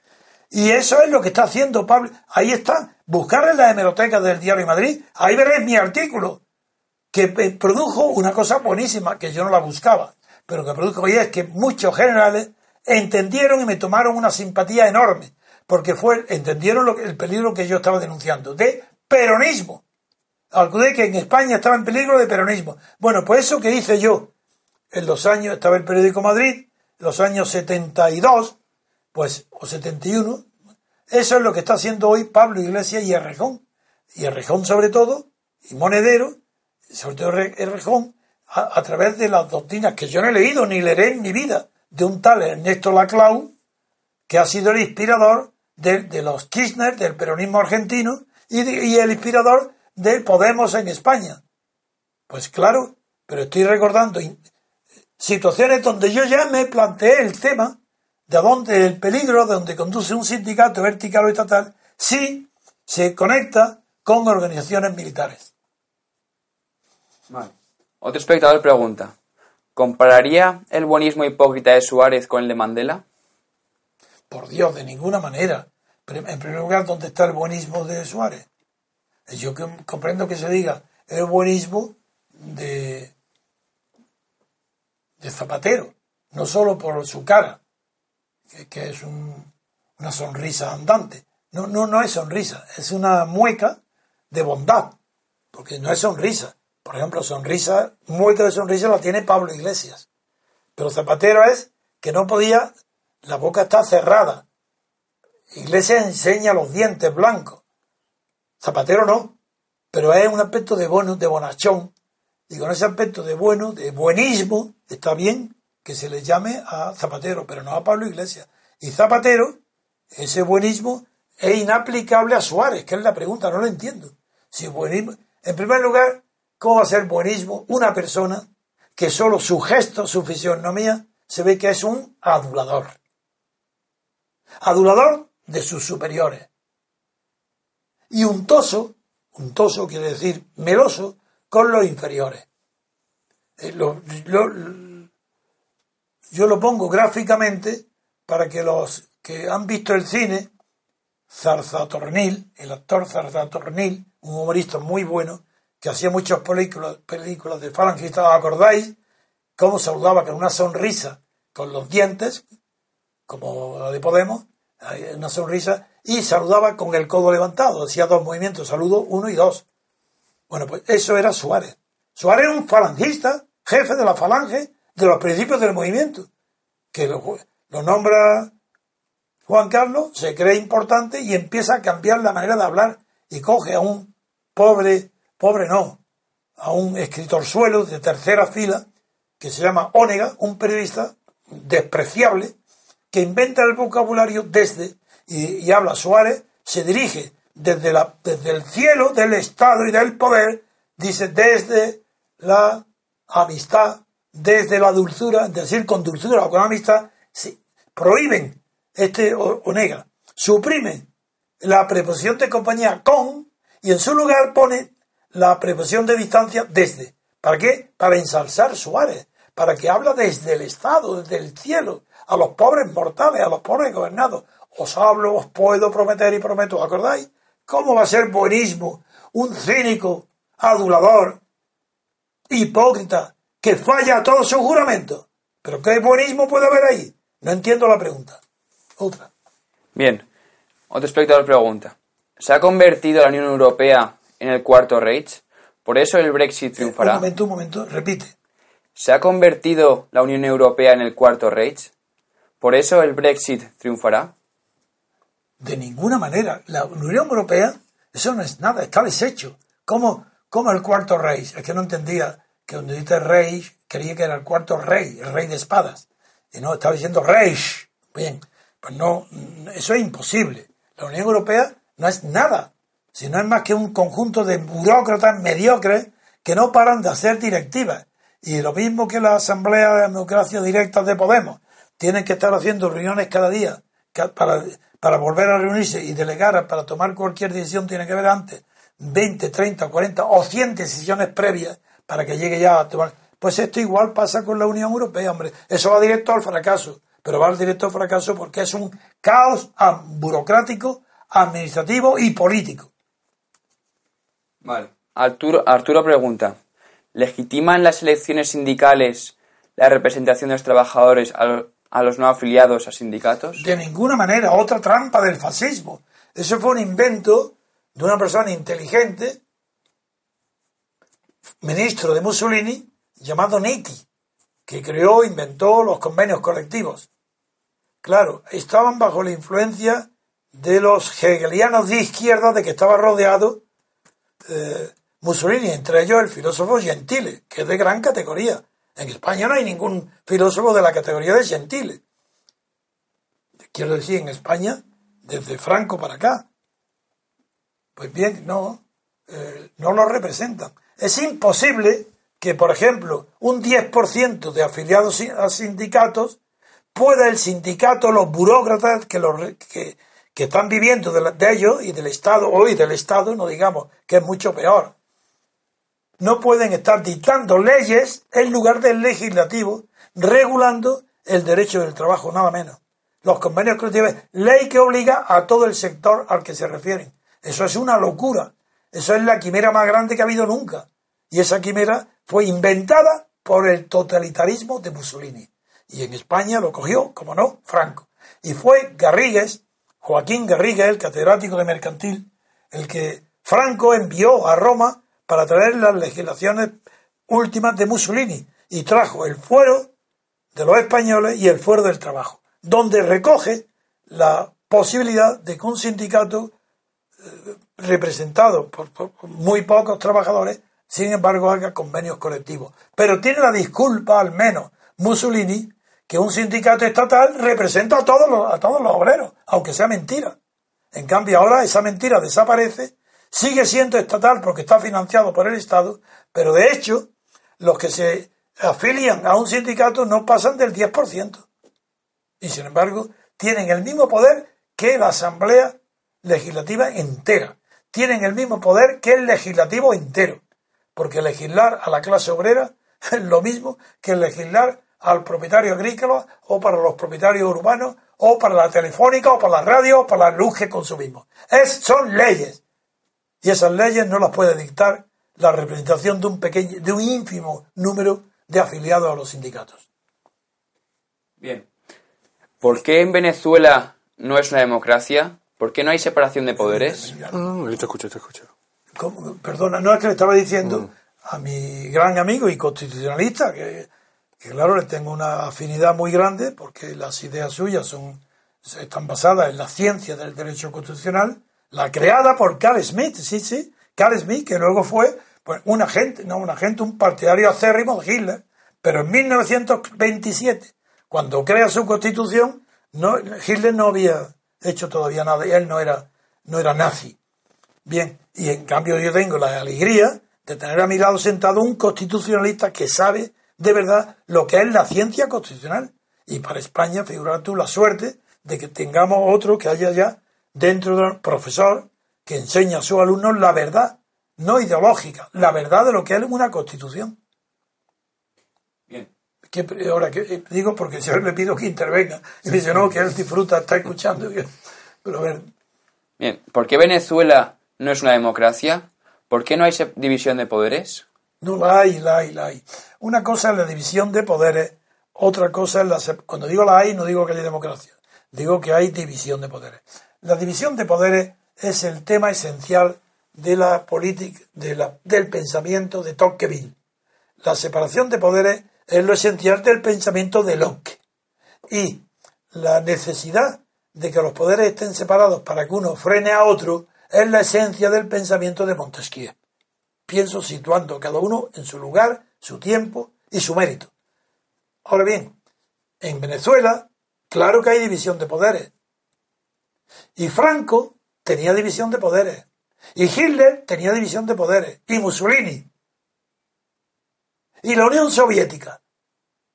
Y eso es lo que está haciendo Pablo. Ahí está. Buscar en la hemeroteca del Diario de Madrid. Ahí veréis mi artículo. Que produjo una cosa buenísima, que yo no la buscaba. Pero que produjo hoy es que muchos generales entendieron y me tomaron una simpatía enorme. Porque fue, entendieron lo, el peligro que yo estaba denunciando. De peronismo de que en España estaba en peligro de peronismo. Bueno, pues eso que hice yo en los años, estaba el periódico Madrid, en los años 72, pues, o 71, eso es lo que está haciendo hoy Pablo Iglesias y Errejón. Y Errejón sobre todo, y Monedero, sobre todo Errejón, a, a, través de las doctrinas que yo no he leído ni leeré en mi vida, de un tal Ernesto Laclau, que ha sido el inspirador de, los Kirchner, del peronismo argentino, y, y el inspirador de Podemos en España. Pues claro, pero estoy recordando situaciones donde yo ya me planteé el tema de dónde el peligro de donde conduce un sindicato vertical o estatal si se conecta con organizaciones militares. Otro espectador pregunta, ¿compararía el buenismo hipócrita de Suárez con el de Mandela? Por Dios, de ninguna manera. En primer lugar, ¿dónde está el buenismo de Suárez? Yo comprendo que se diga el buenismo de, de Zapatero, no solo por su cara, que, es una sonrisa andante. No, no, no es sonrisa, es una mueca de bondad, porque no es sonrisa. Por ejemplo, sonrisa, mueca de sonrisa la tiene Pablo Iglesias. Pero Zapatero es que no podía, la boca está cerrada. Iglesias enseña los dientes blancos. Zapatero no, pero es un aspecto de bono, de bonachón. Y con ese aspecto de bueno, de buenismo, está bien que se le llame a Zapatero, pero no a Pablo Iglesias. Y Zapatero, ese buenismo, es inaplicable a Suárez, que es la pregunta, no lo entiendo. Si buenismo, en primer lugar, ¿cómo va a ser buenismo una persona que solo su gesto, su fisionomía, se ve que es un adulador? Adulador de sus superiores. Y untoso, untoso quiere decir meloso, con los inferiores. Eh, yo lo pongo gráficamente para que los que han visto el cine, Zarzatornil, el actor Zarzatornil, un humorista muy bueno, que hacía muchas películas, películas de falangistas, ¿acordáis? Cómo saludaba con una sonrisa, con los dientes, como la de Podemos, una sonrisa, y saludaba con el codo levantado, hacía dos movimientos, saludo uno y dos. Bueno, pues eso era Suárez. Suárez era un falangista, jefe de la falange, de los principios del movimiento, que lo, nombra Juan Carlos, se cree importante y empieza a cambiar la manera de hablar y coge a un pobre, pobre no, a un escritor suelo de tercera fila que se llama Ónega, un periodista despreciable, que inventa el vocabulario desde, y, habla Suárez, se dirige desde, la, desde el cielo del Estado y del poder, dice desde la amistad, desde la dulzura, es decir, con dulzura o con amistad, prohíben este o, nega, suprimen la preposición de compañía con y en su lugar pone la preposición de distancia desde. ¿Para qué? Para ensalzar Suárez, para que habla desde el Estado, desde el cielo, a los pobres mortales, a los pobres gobernados. Os hablo, os puedo prometer y prometo, ¿acordáis? ¿Cómo va a ser buenismo un cínico, adulador, hipócrita, que falla a todos sus juramentos. ¿Pero qué buenismo puede haber ahí? No entiendo la pregunta. Otra. Bien. Otro espectador pregunta. ¿Se ha convertido la Unión Europea en el cuarto Reich? ¿Por eso el Brexit triunfará? Un momento, un momento, repite. ¿Se ha convertido la Unión Europea en el cuarto Reich? ¿Por eso el Brexit triunfará? De ninguna manera. La Unión Europea, eso no es nada, está deshecho. ¿Cómo, cómo el cuarto Reich? Es que no entendía que donde dice rey, creía que era el cuarto rey, el rey de espadas. Y no, estaba diciendo rey. Bien, pues no, eso es imposible. La Unión Europea no es nada, sino es más que un conjunto de burócratas mediocres que no paran de hacer directivas. Y lo mismo que la Asamblea de Democracia Directa de Podemos, tienen que estar haciendo reuniones cada día para, para volver a reunirse y delegar para tomar cualquier decisión, tiene que haber antes 20, 30, 40 o 100 decisiones previas para que llegue ya a tomar. Pues esto igual pasa con la Unión Europea, hombre. Eso va directo al fracaso, pero va directo al fracaso porque es un caos burocrático, administrativo y político. Vale. Arturo, Arturo pregunta, ¿legitiman las elecciones sindicales la representación de los trabajadores a, a los no afiliados a sindicatos? De ninguna manera, otra trampa del fascismo. Eso fue un invento de una persona inteligente ministro de Mussolini llamado Nitti, que creó, inventó los convenios colectivos. Claro, estaban bajo la influencia de los hegelianos de izquierda de que estaba rodeado eh, Mussolini, entre ellos el filósofo Gentile, que es de gran categoría. En España no hay ningún filósofo de la categoría de Gentile. Quiero decir, en España, desde Franco para acá. Pues bien, no, eh, no lo representan. Es imposible que, por ejemplo, un 10% de afiliados a sindicatos pueda el sindicato, los burócratas que, que, están viviendo de, ellos y del Estado, hoy del Estado, no digamos que es mucho peor, no pueden estar dictando leyes en lugar del legislativo, regulando el derecho del trabajo, nada menos. Los convenios colectivos, ley que obliga a todo el sector al que se refieren. Eso es una locura. Eso es la quimera más grande que ha habido nunca. Y esa quimera fue inventada por el totalitarismo de Mussolini. Y en España lo cogió, como no, Franco. Y fue Garrigues, Joaquín Garrigues, el catedrático de mercantil, el que Franco envió a Roma para traer las legislaciones últimas de Mussolini y trajo el fuero de los españoles y el fuero del trabajo, donde recoge la posibilidad de que un sindicato eh, representado por, muy pocos trabajadores, sin embargo, haga convenios colectivos. Pero tiene la disculpa, al menos, Mussolini, que un sindicato estatal representa a todos los, a todos los obreros, aunque sea mentira. En cambio, ahora esa mentira desaparece, sigue siendo estatal porque está financiado por el Estado, pero de hecho, los que se afilian a un sindicato no pasan del 10%. Y sin embargo, tienen el mismo poder que la Asamblea Legislativa entera. Tienen el mismo poder que el legislativo entero. Porque legislar a la clase obrera es lo mismo que legislar al propietario agrícola o para los propietarios urbanos o para la telefónica o para la radio o para la luz que consumimos. Es, son leyes. Y esas leyes no las puede dictar la representación de un pequeño, de un ínfimo número de afiliados a los sindicatos. Bien. ¿Por qué en Venezuela no es una democracia? ¿Por qué no hay separación de poderes? Ah, te escucho, te escucho. Perdona, no es que le estaba diciendo mm. a mi gran amigo y constitucionalista que, claro, le tengo una afinidad muy grande porque las ideas suyas son están basadas en la ciencia del derecho constitucional, la creada por Carl Smith, sí, sí, Carl Smith, que luego fue pues, un agente, no un agente, un partidario acérrimo de Hitler, pero en 1927, cuando crea su constitución, no, Hitler no había hecho todavía nada, y él no era, no era nazi. Bien, y en cambio yo tengo la alegría de tener a mi lado sentado un constitucionalista que sabe de verdad lo que es la ciencia constitucional. Y para España, figura tú la suerte de que tengamos otro que haya ya dentro del profesor que enseña a sus alumnos la verdad, no ideológica, la verdad de lo que es una constitución. Bien. Que, ahora que eh, digo porque yo le pido que intervenga y dice no que él disfruta está escuchando pero a ver bien ¿por qué Venezuela no es una democracia? ¿por qué no hay división de poderes? no la hay la hay la hay una cosa es la división de poderes otra cosa es la cuando digo la hay no digo que hay democracia digo que hay división de poderes la división de poderes es el tema esencial de la política de del pensamiento de Tocqueville la separación de poderes es lo esencial del pensamiento de Locke. Y la necesidad de que los poderes estén separados para que uno frene a otro es la esencia del pensamiento de Montesquieu. Pienso situando cada uno en su lugar, su tiempo y su mérito. Ahora bien, en Venezuela, claro que hay división de poderes. Y Franco tenía división de poderes. Y Hitler tenía división de poderes. Y Mussolini y la Unión Soviética,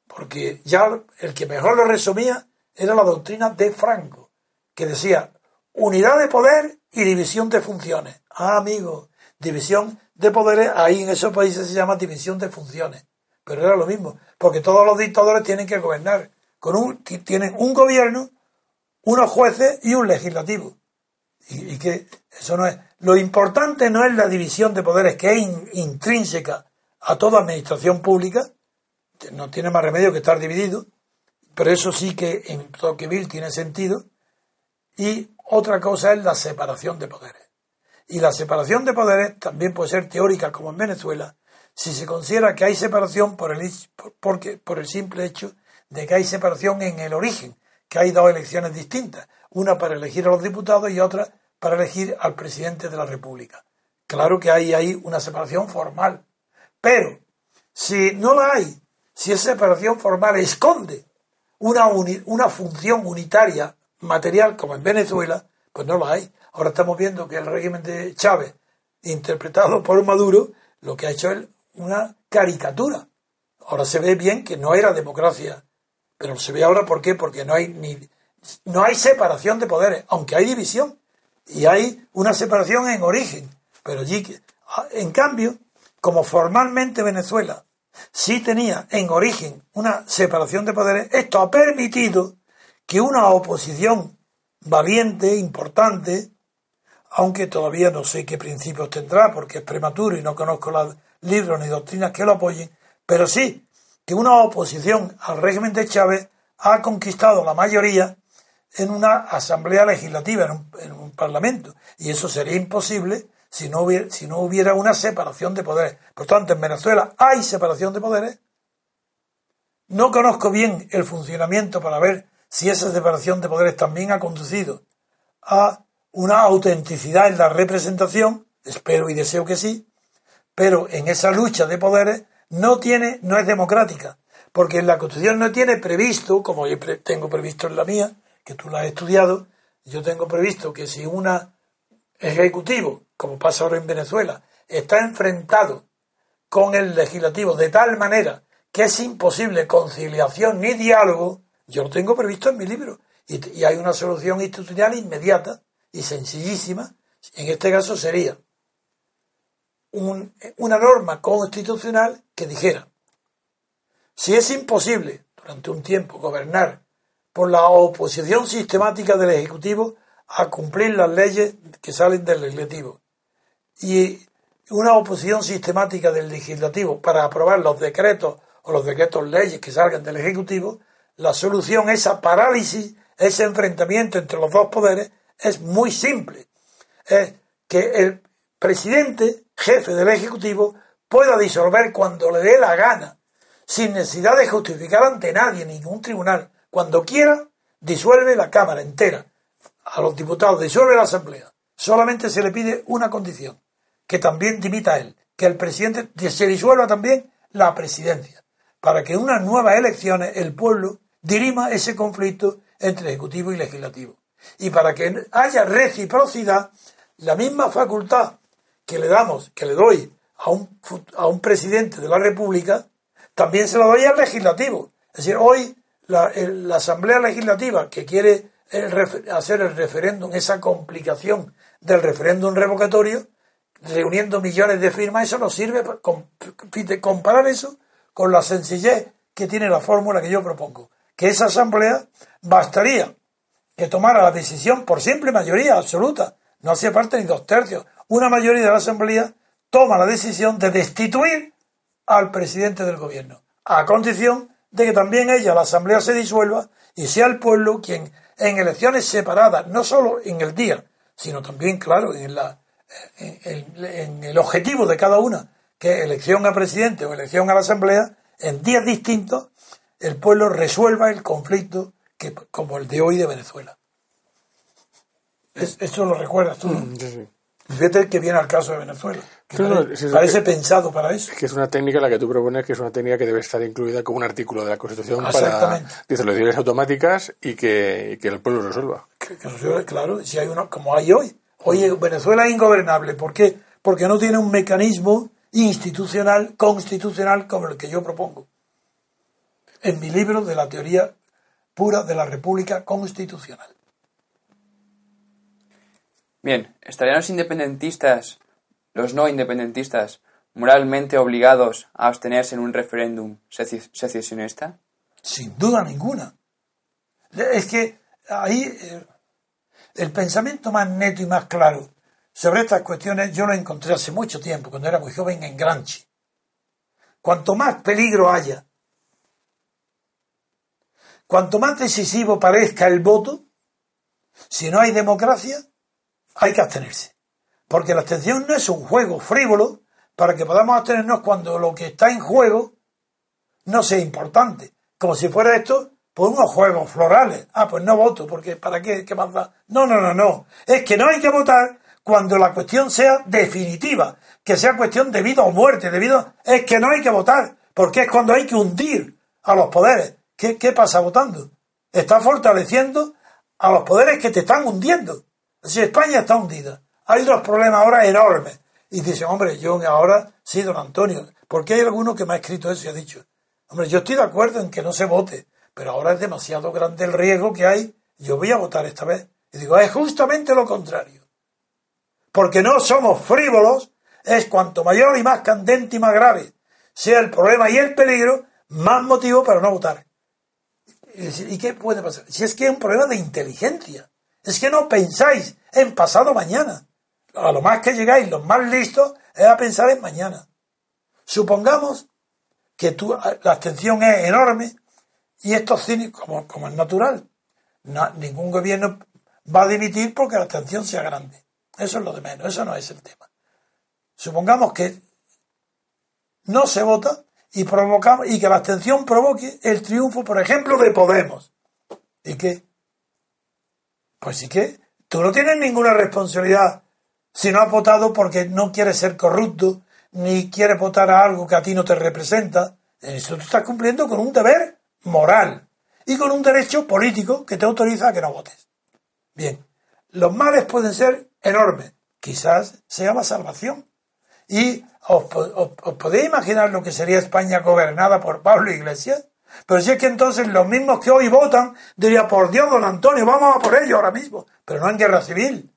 porque ya el que mejor lo resumía era la doctrina de Franco, que decía unidad de poder y división de funciones. Ah, amigo, división de poderes, ahí en esos países se llama división de funciones, pero era lo mismo, porque todos los dictadores tienen que gobernar, con un, tienen un gobierno, unos jueces y un legislativo. Y, que eso no es. Lo importante no es la división de poderes, que es intrínseca a toda administración pública, no tiene más remedio que estar dividido, pero eso sí que en Tocqueville tiene sentido. Y otra cosa es la separación de poderes. Y la separación de poderes también puede ser teórica, como en Venezuela, si se considera que hay separación por el, porque, por el simple hecho de que hay separación en el origen, que hay dos elecciones distintas, una para elegir a los diputados y otra para elegir al presidente de la República. Claro que hay ahí una separación formal, pero si no la hay, si esa separación formal esconde una, una función unitaria material como en Venezuela, pues no la hay. Ahora estamos viendo que el régimen de Chávez, interpretado por Maduro, lo que ha hecho es una caricatura. Ahora se ve bien que no era democracia Pero se ve ahora por qué, porque no hay ni no hay separación de poderes, aunque hay división y hay una separación en origen, pero allí ah, en cambio, como formalmente Venezuela sí tenía en origen una separación de poderes, esto ha permitido que una oposición valiente, importante, aunque todavía no sé qué principios tendrá, porque es prematuro y no conozco los libros ni doctrinas que lo apoyen, pero sí que una oposición al régimen de Chávez ha conquistado la mayoría en una asamblea legislativa, en un, en un parlamento, y eso sería imposible si no hubiera una separación de poderes. Por tanto, en Venezuela hay separación de poderes. No conozco bien el funcionamiento para ver si esa separación de poderes también ha conducido a una autenticidad en la representación, espero y deseo que sí, pero en esa lucha de poderes no tiene, no es democrática, porque en la Constitución no tiene previsto, como yo tengo previsto en la mía, que tú la has estudiado, yo tengo previsto que si un ejecutivo, como pasa ahora en Venezuela, está enfrentado con el legislativo de tal manera que es imposible conciliación ni diálogo, yo lo tengo previsto en mi libro. Y, hay una solución institucional inmediata y sencillísima. En este caso sería una norma constitucional que dijera, si es imposible durante un tiempo gobernar por la oposición sistemática del Ejecutivo a cumplir las leyes que salen del legislativo y una oposición sistemática del legislativo para aprobar los decretos o los decretos leyes que salgan del Ejecutivo, la solución, esa parálisis, ese enfrentamiento entre los dos poderes, es muy simple. Es que el presidente, jefe del Ejecutivo, pueda disolver cuando le dé la gana, sin necesidad de justificar ante nadie, ningún tribunal. Cuando quiera, disuelve la Cámara entera. A los diputados disuelve la Asamblea. Solamente se le pide una condición, que también dimita él, que el presidente se disuelva también la presidencia, para que en unas nuevas elecciones el pueblo dirima ese conflicto entre ejecutivo y legislativo. Y para que haya reciprocidad, la misma facultad que le damos, que le doy a un, a un presidente de la República, también se la doy al legislativo. Es decir, hoy la, la Asamblea Legislativa que quiere hacer el referéndum, esa complicación del referéndum revocatorio, reuniendo millones de firmas, eso no sirve para comparar eso con la sencillez que tiene la fórmula que yo propongo. Que esa asamblea bastaría que tomara la decisión por simple mayoría absoluta, no hacía parte ni dos tercios, una mayoría de la asamblea toma la decisión de destituir al presidente del gobierno, a condición de que también ella, la asamblea, se disuelva y sea el pueblo quien en elecciones separadas, no solo en el día, sino también, claro, en, la, en, el objetivo de cada una, que es elección a presidente o elección a la asamblea, en días distintos, el pueblo resuelva el conflicto que, como el de hoy de Venezuela. eso lo recuerdas tú, mm, Fíjate que viene al caso de Venezuela. parece, pensado para eso. que es una técnica la que tú propones, que es una técnica que debe estar incluida como un artículo de la Constitución para disoluciones automáticas y que, el pueblo resuelva. claro, si hay uno, como hay hoy. Hoy Venezuela es ingobernable. ¿Por qué? Porque no tiene un mecanismo institucional, constitucional, como el que yo propongo en mi libro de la teoría pura de la República Constitucional. Bien, ¿estarían los independentistas, los no independentistas, moralmente obligados a abstenerse en un referéndum secesionista? Sin duda ninguna. Es que ahí eh, el pensamiento más neto y más claro sobre estas cuestiones yo lo encontré hace mucho tiempo, cuando era muy joven, en Granchi. Cuanto más peligro haya Cuanto más decisivo parezca el voto, si no hay democracia, hay que abstenerse. Porque la abstención no es un juego frívolo para que podamos abstenernos cuando lo que está en juego no sea importante. Como si fuera esto por unos juegos florales. Ah, pues no voto, porque ¿para qué? ¿Qué más da? No, no, no, no. Es que no hay que votar cuando la cuestión sea definitiva, que sea cuestión de vida o muerte, debido es que no hay que votar, porque es cuando hay que hundir a los poderes. ¿Qué, pasa votando? Está fortaleciendo a los poderes que te están hundiendo. Si España está hundida, hay dos problemas ahora enormes. Y dice, hombre, yo ahora sí, don Antonio, porque hay alguno que me ha escrito eso y ha dicho, hombre, yo estoy de acuerdo en que no se vote, pero ahora es demasiado grande el riesgo que hay, yo voy a votar esta vez. Y digo, es justamente lo contrario. Porque no somos frívolos, es cuanto mayor y más candente y más grave sea el problema y el peligro, más motivo para no votar. ¿Y qué puede pasar? Si es que es un problema de inteligencia. Es que no pensáis en pasado mañana. A lo más que llegáis, los más listos, es a pensar en mañana. Supongamos que la abstención es enorme y esto cínicos, como, como es natural, ningún gobierno va a dimitir porque la abstención sea grande. Eso es lo de menos, eso no es el tema. Supongamos que no se vota y provocamos y que la abstención provoque el triunfo, por ejemplo, de Podemos. ¿Y qué? Pues sí que tú no tienes ninguna responsabilidad si no has votado porque no quieres ser corrupto, ni quieres votar a algo que a ti no te representa. Eso tú estás cumpliendo con un deber moral y con un derecho político que te autoriza a que no votes. Bien, los males pueden ser enormes. Quizás sea la salvación. Y os, podéis imaginar lo que sería España gobernada por Pablo Iglesias. Pero si es que entonces los mismos que hoy votan dirían, por Dios, don Antonio, vamos a por ello ahora mismo. Pero no en guerra civil.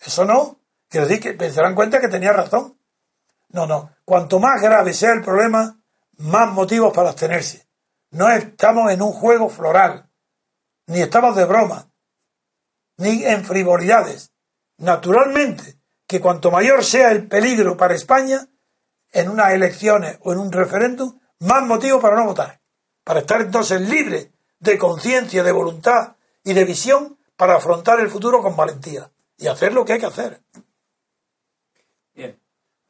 Eso no. Quiero decir que se darán cuenta que tenía razón. No, no. Cuanto más grave sea el problema, más motivos para abstenerse. No estamos en un juego floral, ni estamos de broma, ni en frivolidades. Naturalmente, que cuanto mayor sea el peligro para España, en unas elecciones o en un referéndum, más motivo para no votar. Para estar entonces libre de conciencia, de voluntad y de visión para afrontar el futuro con valentía y hacer lo que hay que hacer. Bien.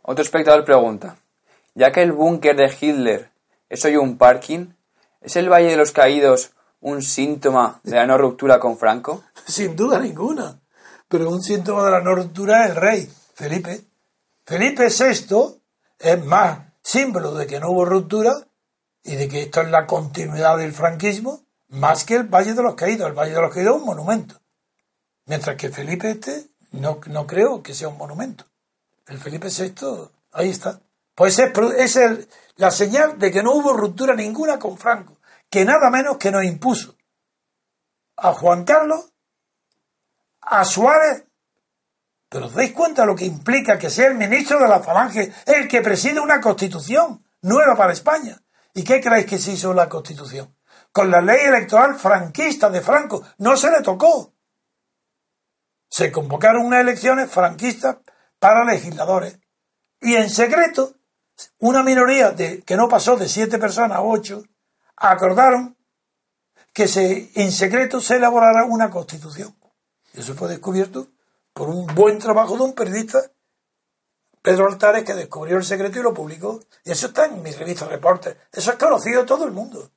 Otro espectador pregunta, ya que el búnker de Hitler es hoy un parking, ¿es el Valle de los Caídos un síntoma de la no ruptura con Franco? Sin duda ninguna. Pero un síntoma de la no ruptura es el rey, Felipe. Felipe VI es más símbolo de que no hubo ruptura y de que esto es la continuidad del franquismo, más que el Valle de los Caídos. El Valle de los Caídos es un monumento. Mientras que Felipe este no, no creo que sea un monumento. El Felipe VI, ahí está. Pues es, es la señal de que no hubo ruptura ninguna con Franco, que nada menos que nos impuso a Juan Carlos a Suárez. Pero ¿os dais cuenta lo que implica que sea el ministro de la Falange el que preside una constitución nueva para España? ¿Y qué creéis que se hizo la constitución? Con la ley electoral franquista de Franco. No se le tocó. Se convocaron unas elecciones franquistas para legisladores. Y en secreto, una minoría de, que no pasó de siete personas a ocho, acordaron que se, en secreto se elaborara una constitución. Eso fue descubierto por un buen trabajo de un periodista, Pedro Altares, que descubrió el secreto y lo publicó. Y eso está en mi revista Reportes. Eso es conocido todo el mundo.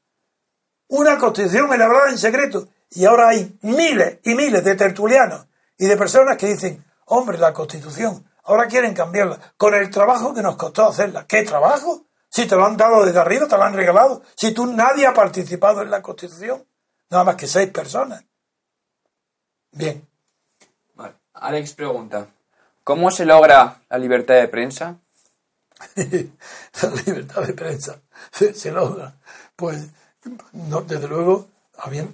Una constitución elaborada en secreto. Y ahora hay miles y miles de tertulianos y de personas que dicen, hombre, la constitución, ahora quieren cambiarla, con el trabajo que nos costó hacerla. ¿Qué trabajo? Si te lo han dado desde arriba, te lo han regalado. Si tú nadie ha participado en la constitución, nada más que seis personas. Bien. Alex pregunta, ¿cómo se logra la libertad de prensa? la libertad de prensa se, logra. Pues, no, desde luego,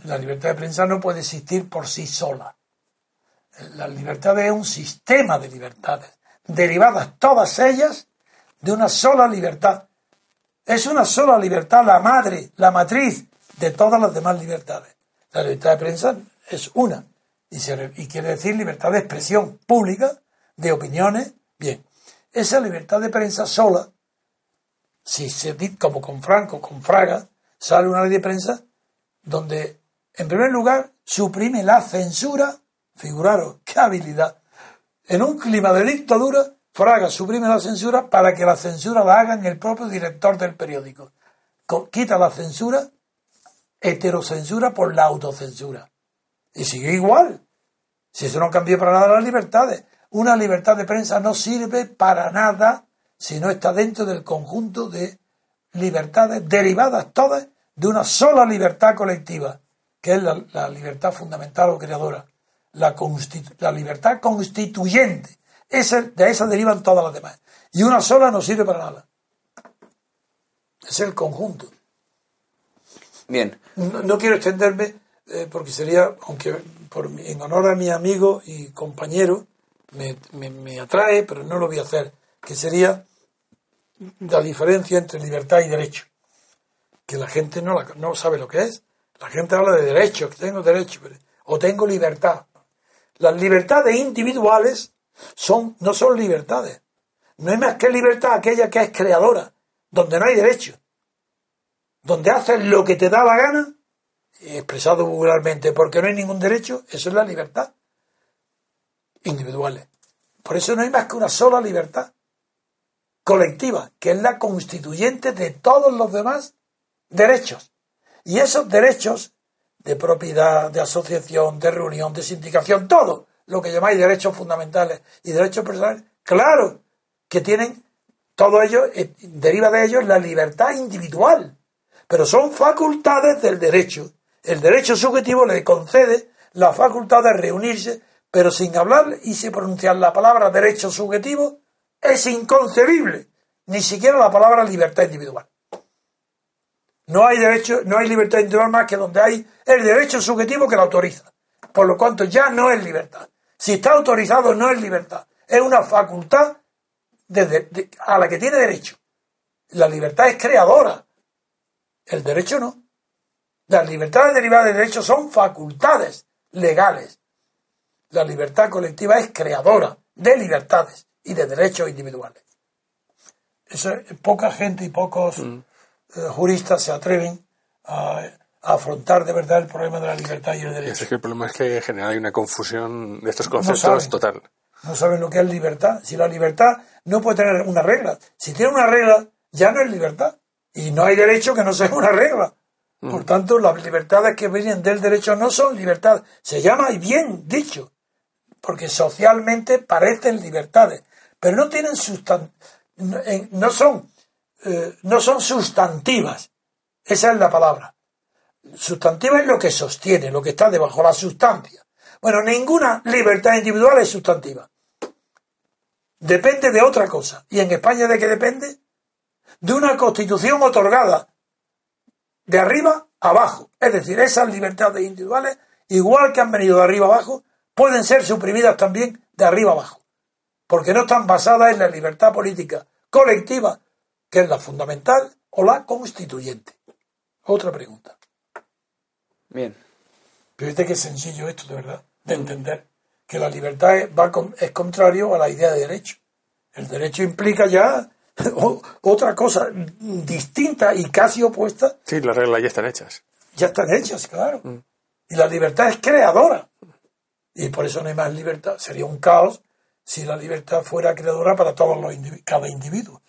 la libertad de prensa no puede existir por sí sola. La libertad es un sistema de libertades, derivadas todas ellas de una sola libertad. Es una sola libertad, la madre, la matriz de todas las demás libertades. La libertad de prensa es una y, quiere decir libertad de expresión pública, de opiniones. Bien, esa libertad de prensa sola, si se dice como con Franco, con Fraga, sale una ley de prensa donde, en primer lugar, suprime la censura. Figuraros, qué habilidad. En un clima de dictadura, Fraga suprime la censura para que la censura la haga el propio director del periódico. Quita la censura, heterocensura por la autocensura. Y sigue igual. Si eso no cambió para nada las libertades. Una libertad de prensa no sirve para nada si no está dentro del conjunto de libertades derivadas todas de una sola libertad colectiva, que es la, libertad fundamental o creadora, la, la libertad constituyente. Esa, de esa derivan todas las demás. Y una sola no sirve para nada. Es el conjunto. Bien. No, quiero extenderme eh, porque sería, aunque por, en honor a mi amigo y compañero, me, me, atrae, pero no lo voy a hacer, que sería la diferencia entre libertad y derecho. Que la gente no, no sabe lo que es. La gente habla de derecho, que tengo derecho, o tengo libertad. Las libertades individuales son, no son libertades. No hay más que libertad aquella que es creadora, donde no hay derecho. Donde haces lo que te da la gana, expresado vulgarmente, porque no hay ningún derecho, eso es la libertad. Individuales. Por eso no hay más que una sola libertad colectiva, que es la constituyente de todos los demás derechos. Y esos derechos de propiedad, de asociación, de reunión, de sindicación, todo lo que llamáis derechos fundamentales y derechos personales, claro que tienen, todo ello, eh, deriva de ellos la libertad individual, pero son facultades del derecho. El derecho subjetivo le concede la facultad de reunirse, pero sin hablar y sin pronunciar la palabra derecho subjetivo, es inconcebible, ni siquiera la palabra libertad individual. No hay derecho, no hay libertad individual más que donde hay el derecho subjetivo que la autoriza. Por lo tanto, ya no es libertad. Si está autorizado, no es libertad. Es una facultad a la que tiene derecho. La libertad es creadora. El derecho no. Las libertades derivadas del derecho son facultades legales. La libertad colectiva es creadora de libertades y de derechos individuales. Eso, poca gente y pocos mm. eh, juristas se atreven a, afrontar de verdad el problema de la libertad y el derecho. Es que el problema es que en general hay una confusión de estos conceptos total. No saben lo que es libertad. Si la libertad no puede tener una regla. Si tiene una regla, ya no es libertad. Y no hay derecho que no sea una regla. Mm. Por tanto, las libertades que vienen del derecho no son libertad. Se llama, y bien dicho, porque socialmente parecen libertades, pero no tienen sustan no son, eh, no son sustantivas. Esa es la palabra. Sustantiva es lo que sostiene, lo que está debajo, la sustancia. Bueno, ninguna libertad individual es sustantiva. Depende de otra cosa. ¿Y en España de qué depende? De una constitución otorgada de arriba abajo. Es decir, esas libertades individuales, igual que han venido de arriba abajo, pueden ser suprimidas también de arriba abajo. Porque no están basadas en la libertad política colectiva, que es la fundamental, o la constituyente. Otra pregunta. Bien. Fíjate qué sencillo esto, de verdad, de entender que la libertad es, va es contrario a la idea de derecho. El derecho implica ya otra cosa distinta y casi opuesta. Sí, las reglas ya están hechas. Ya están hechas, claro. Mm. Y la libertad es creadora. Y por eso no hay más libertad. Sería un caos si la libertad fuera creadora para todos los cada individuo.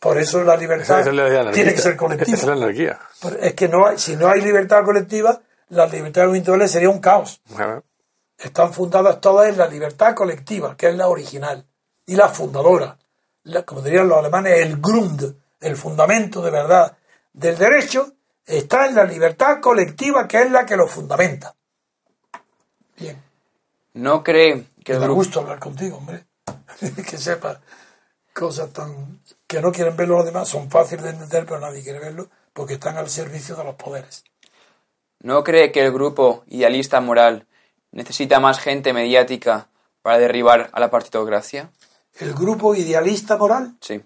por, eso la libertad tiene que ser colectiva. Es la anarquía. Es que no hay, si no hay libertad colectiva, la libertad individual sería un caos. Están fundadas todas en la libertad colectiva, que es la original, y la fundadora. como dirían los alemanes, el Grund, el fundamento de verdad del derecho, está en la libertad colectiva, que es la que lo fundamenta. Bien. ¿No cree que... Me da gusto hablar contigo, hombre. que sepa cosas tan... que no quieren verlo los demás, son fáciles de entender, pero nadie quiere verlo, porque están al servicio de los poderes. ¿No cree que el grupo idealista moral necesita más gente mediática para derribar a la partitocracia? ¿El grupo idealista moral? Sí.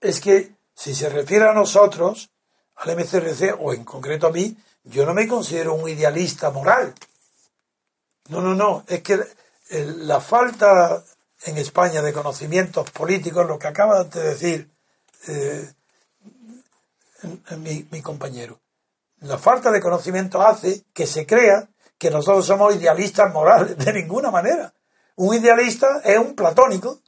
Es que si se refiere a nosotros, al MCRC, o en concreto a mí, yo no me considero un idealista moral. No, no, no. Es que la falta en España de conocimientos políticos, lo que acaba de decir eh, mi, compañero, la falta de conocimiento hace que se crea que nosotros somos idealistas morales, de ninguna manera. Un idealista es un platónico,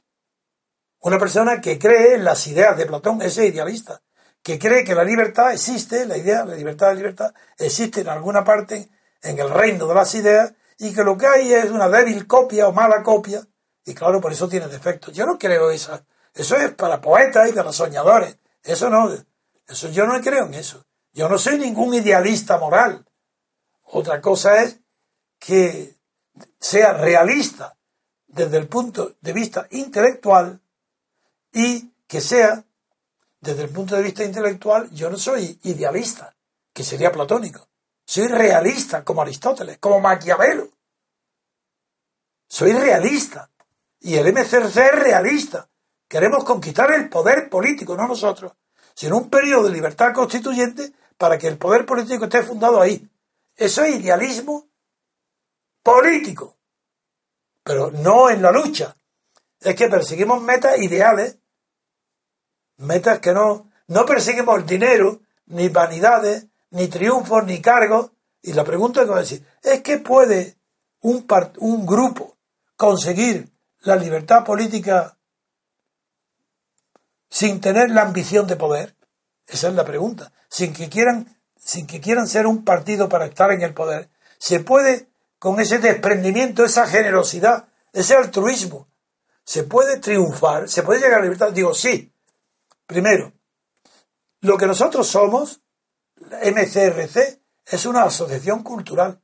una persona que cree en las ideas de Platón, ese idealista, que cree que la libertad existe, la idea, la libertad, la libertad, existe en alguna parte en el reino de las ideas y que lo que hay es una débil copia o mala copia, y claro, por eso tiene defectos. Yo no creo eso. Eso es para poetas y para soñadores. Eso no, eso yo no creo en eso. Yo no soy ningún idealista moral. Otra cosa es que sea realista desde el punto de vista intelectual y que sea desde el punto de vista intelectual, yo no soy idealista. que sería platónico. Soy realista como Aristóteles, como Maquiavelo. Soy realista. Y el MCRC es realista. Queremos conquistar el poder político, no nosotros, sino un periodo de libertad constituyente para que el poder político esté fundado ahí. Eso es idealismo político, pero no en la lucha. Es que perseguimos metas ideales, metas que no, no perseguimos dinero, ni vanidades, ni triunfos, ni cargos. Y la pregunta que voy a decir, ¿es que puede un, un grupo conseguir la libertad política sin tener la ambición de poder? Esa es la pregunta. Sin que quieran, sin que quieran ser un partido para estar en el poder. ¿Se puede, con ese desprendimiento, esa generosidad, ese altruismo, se puede triunfar? ¿Se puede llegar a la libertad? Digo, sí. Primero, lo que nosotros somos, MCRC, es una asociación cultural.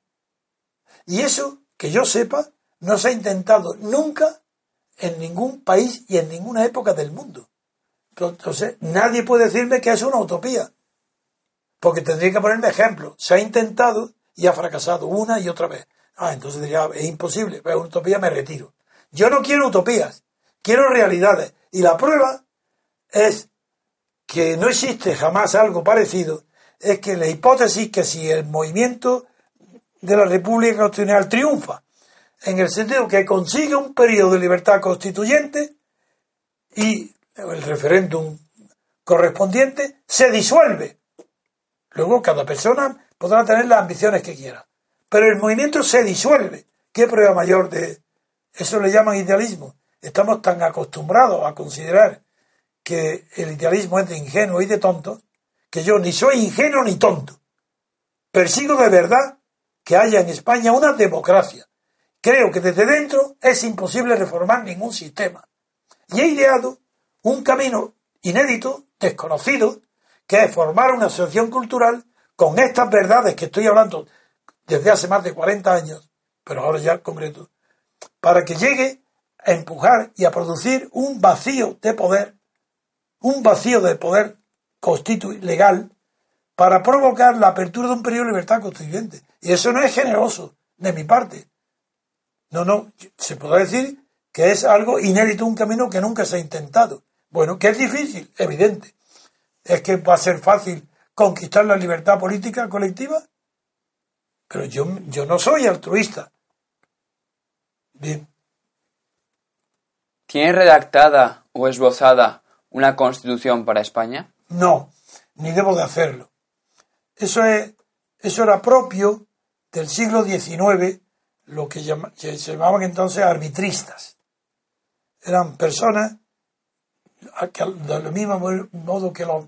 Y eso, que yo sepa, no se ha intentado nunca en ningún país y en ninguna época del mundo. Entonces, nadie puede decirme que es una utopía, porque tendría que ponerme ejemplo. Se ha intentado y ha fracasado una y otra vez. Ah, entonces diría, es imposible, es una utopía, me retiro. Yo no quiero utopías, quiero realidades. Y la prueba es que no existe jamás algo parecido, es que la hipótesis que si el movimiento de la República Constitucional triunfa, en el sentido que consigue un periodo de libertad constituyente y el referéndum correspondiente, se disuelve. Luego cada persona podrá tener las ambiciones que quiera. Pero el movimiento se disuelve. ¿Qué prueba mayor de eso le llaman idealismo? Estamos tan acostumbrados a considerar que el idealismo es de ingenuo y de tonto, que yo ni soy ingenuo ni tonto. Persigo de verdad que haya en España una democracia. Creo que desde dentro es imposible reformar ningún sistema. Y he ideado un camino inédito, desconocido, que es formar una asociación cultural con estas verdades que estoy hablando desde hace más de 40 años, pero ahora ya en concreto, para que llegue a empujar y a producir un vacío de poder, un vacío de poder legal, para provocar la apertura de un periodo de libertad constituyente. Y eso no es generoso de mi parte. No, no, se podrá decir que es algo inédito, un camino que nunca se ha intentado. Bueno, que es difícil, evidente. ¿Es que va a ser fácil conquistar la libertad política colectiva? Pero yo, yo no soy altruista. Bien. ¿Tiene redactada o esbozada una constitución para España? No, ni debo de hacerlo. Eso, es, eso era propio del siglo XIX, lo que, que se llamaban entonces arbitristas. Eran personas del mismo modo que los,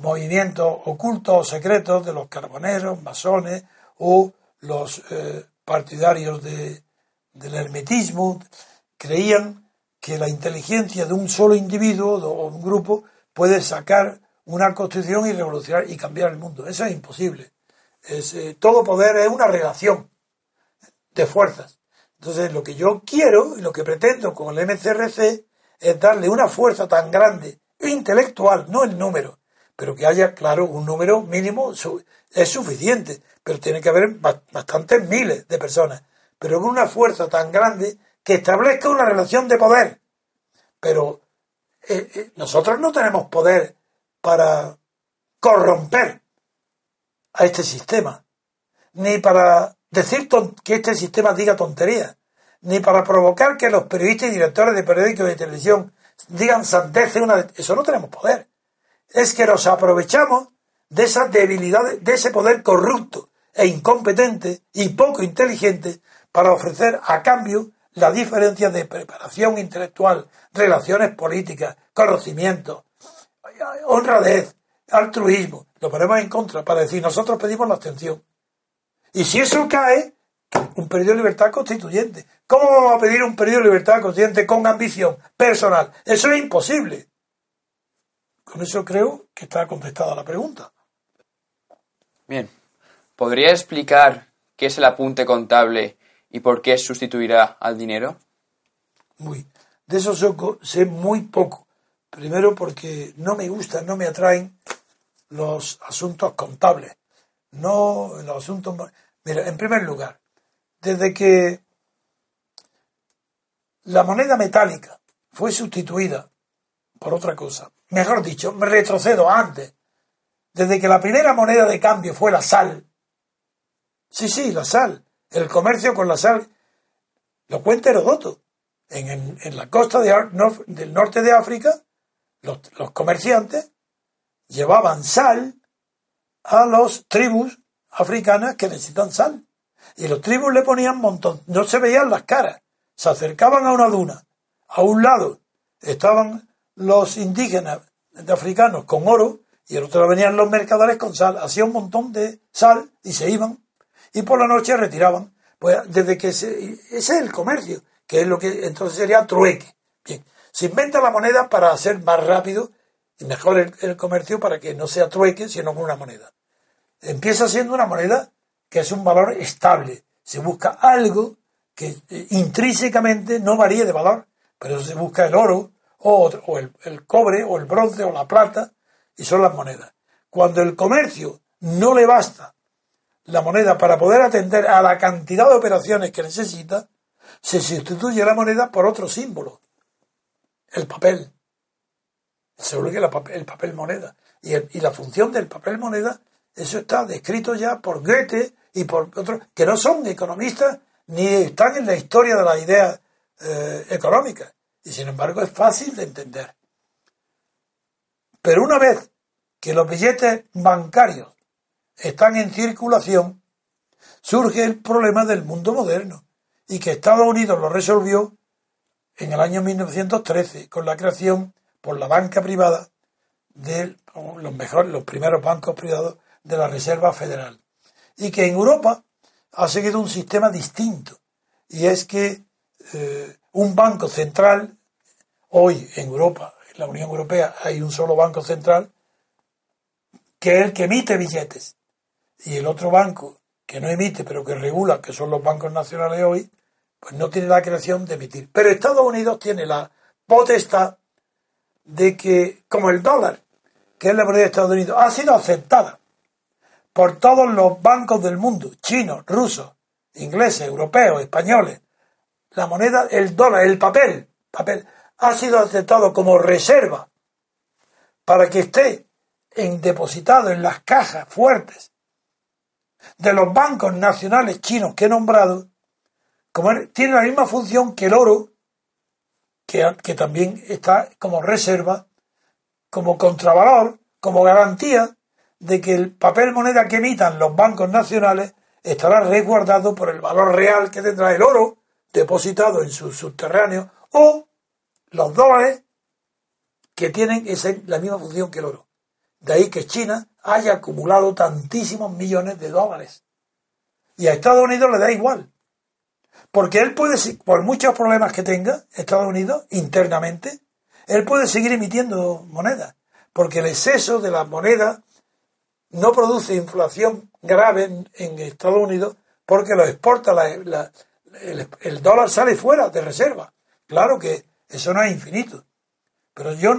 movimientos ocultos o secretos de los carboneros, masones o los eh, partidarios de, del hermetismo, creían que la inteligencia de un solo individuo o un grupo puede sacar una constitución y revolucionar y cambiar el mundo. Eso es imposible. Eh, todo poder es una relación de fuerzas. Entonces, lo que yo quiero y lo que pretendo con el MCRC es darle una fuerza tan grande, intelectual, no el número, pero que haya, claro, un número mínimo es suficiente, pero tiene que haber bastantes miles de personas, pero con una fuerza tan grande que establezca una relación de poder. Pero eh, eh, nosotros no tenemos poder para corromper a este sistema, ni para decir que este sistema diga tonterías ni para provocar que los periodistas y directores de periódicos de televisión digan santece una... Eso no tenemos poder. Es que nos aprovechamos de esa debilidad, de ese poder corrupto e incompetente y poco inteligente para ofrecer a cambio la diferencia de preparación intelectual, relaciones políticas, conocimiento, honradez, altruismo. Lo ponemos en contra para decir nosotros pedimos la abstención. Y si eso cae, un periodo de libertad constituyente. ¿Cómo vamos a pedir un periodo de libertad constituyente con ambición personal? Eso es imposible. Con eso creo que está contestada la pregunta. Bien. ¿Podría explicar qué es el apunte contable y por qué sustituirá al dinero? Muy. De eso sé muy poco. Primero porque no me gustan, no me atraen los asuntos contables, no los asuntos... Mira, en primer lugar, desde que la moneda metálica fue sustituida por otra cosa, mejor dicho, me retrocedo antes, desde que la primera moneda de cambio fue la sal, sí, sí, la sal, el comercio con la sal, lo cuenta Herodoto, en, en, la costa del norte de África, los, comerciantes llevaban sal a los tribus africanas que necesitan sal. Y los tribus le ponían montón, no se veían las caras, se acercaban a una duna. A un lado estaban los indígenas de africanos con oro y al otro venían los mercaderes con sal. Hacía un montón de sal y se iban. Y por la noche retiraban. Pues desde que ese es el comercio, que es lo que entonces sería trueque. Bien, se inventa la moneda para hacer más rápido y mejor el, comercio para que no sea trueque, sino con una moneda. Empieza siendo una moneda que es un valor estable. Se busca algo que eh, intrínsecamente no varíe de valor, pero se busca el oro o, el, el cobre o el bronce o la plata y son las monedas. Cuando el comercio no le basta la moneda para poder atender a la cantidad de operaciones que necesita, se sustituye la moneda por otro símbolo, el papel. Seguro que el papel moneda. Y, y, la función del papel moneda, eso está descrito ya por Goethe y por otros, que no son economistas ni están en la historia de las ideas eh, económicas. Y sin embargo es fácil de entender. Pero una vez que los billetes bancarios están en circulación, surge el problema del mundo moderno y que Estados Unidos lo resolvió en el año 1913 con la creación por la banca privada de los mejores, los primeros bancos privados de la Reserva Federal. Y que en Europa ha seguido un sistema distinto. Y es que eh, un banco central, hoy en Europa, en la Unión Europea, hay un solo banco central, que es el que emite billetes. Y el otro banco que no emite, pero que regula, que son los bancos nacionales hoy, pues no tiene la creación de emitir. Pero Estados Unidos tiene la potestad de que, como el dólar, que es la moneda de Estados Unidos, ha sido aceptada por todos los bancos del mundo, chinos, rusos, ingleses, europeos, españoles, la moneda, el dólar, el papel, papel, ha sido aceptado como reserva para que esté en, depositado en las cajas fuertes de los bancos nacionales chinos que he nombrado, como tiene la misma función que el oro que, también está como reserva, como contravalor, como garantía de que el papel moneda que emitan los bancos nacionales estará resguardado por el valor real que tendrá el oro depositado en su subterráneo o los dólares que tienen esa, la misma función que el oro. De ahí que China haya acumulado tantísimos millones de dólares. Y a Estados Unidos le da igual. Porque él puede, por muchos problemas que tenga Estados Unidos internamente, él puede seguir emitiendo moneda. Porque el exceso de la moneda no produce inflación grave en, Estados Unidos porque lo exporta, el, dólar sale fuera de reserva. Claro que eso no es infinito. Pero yo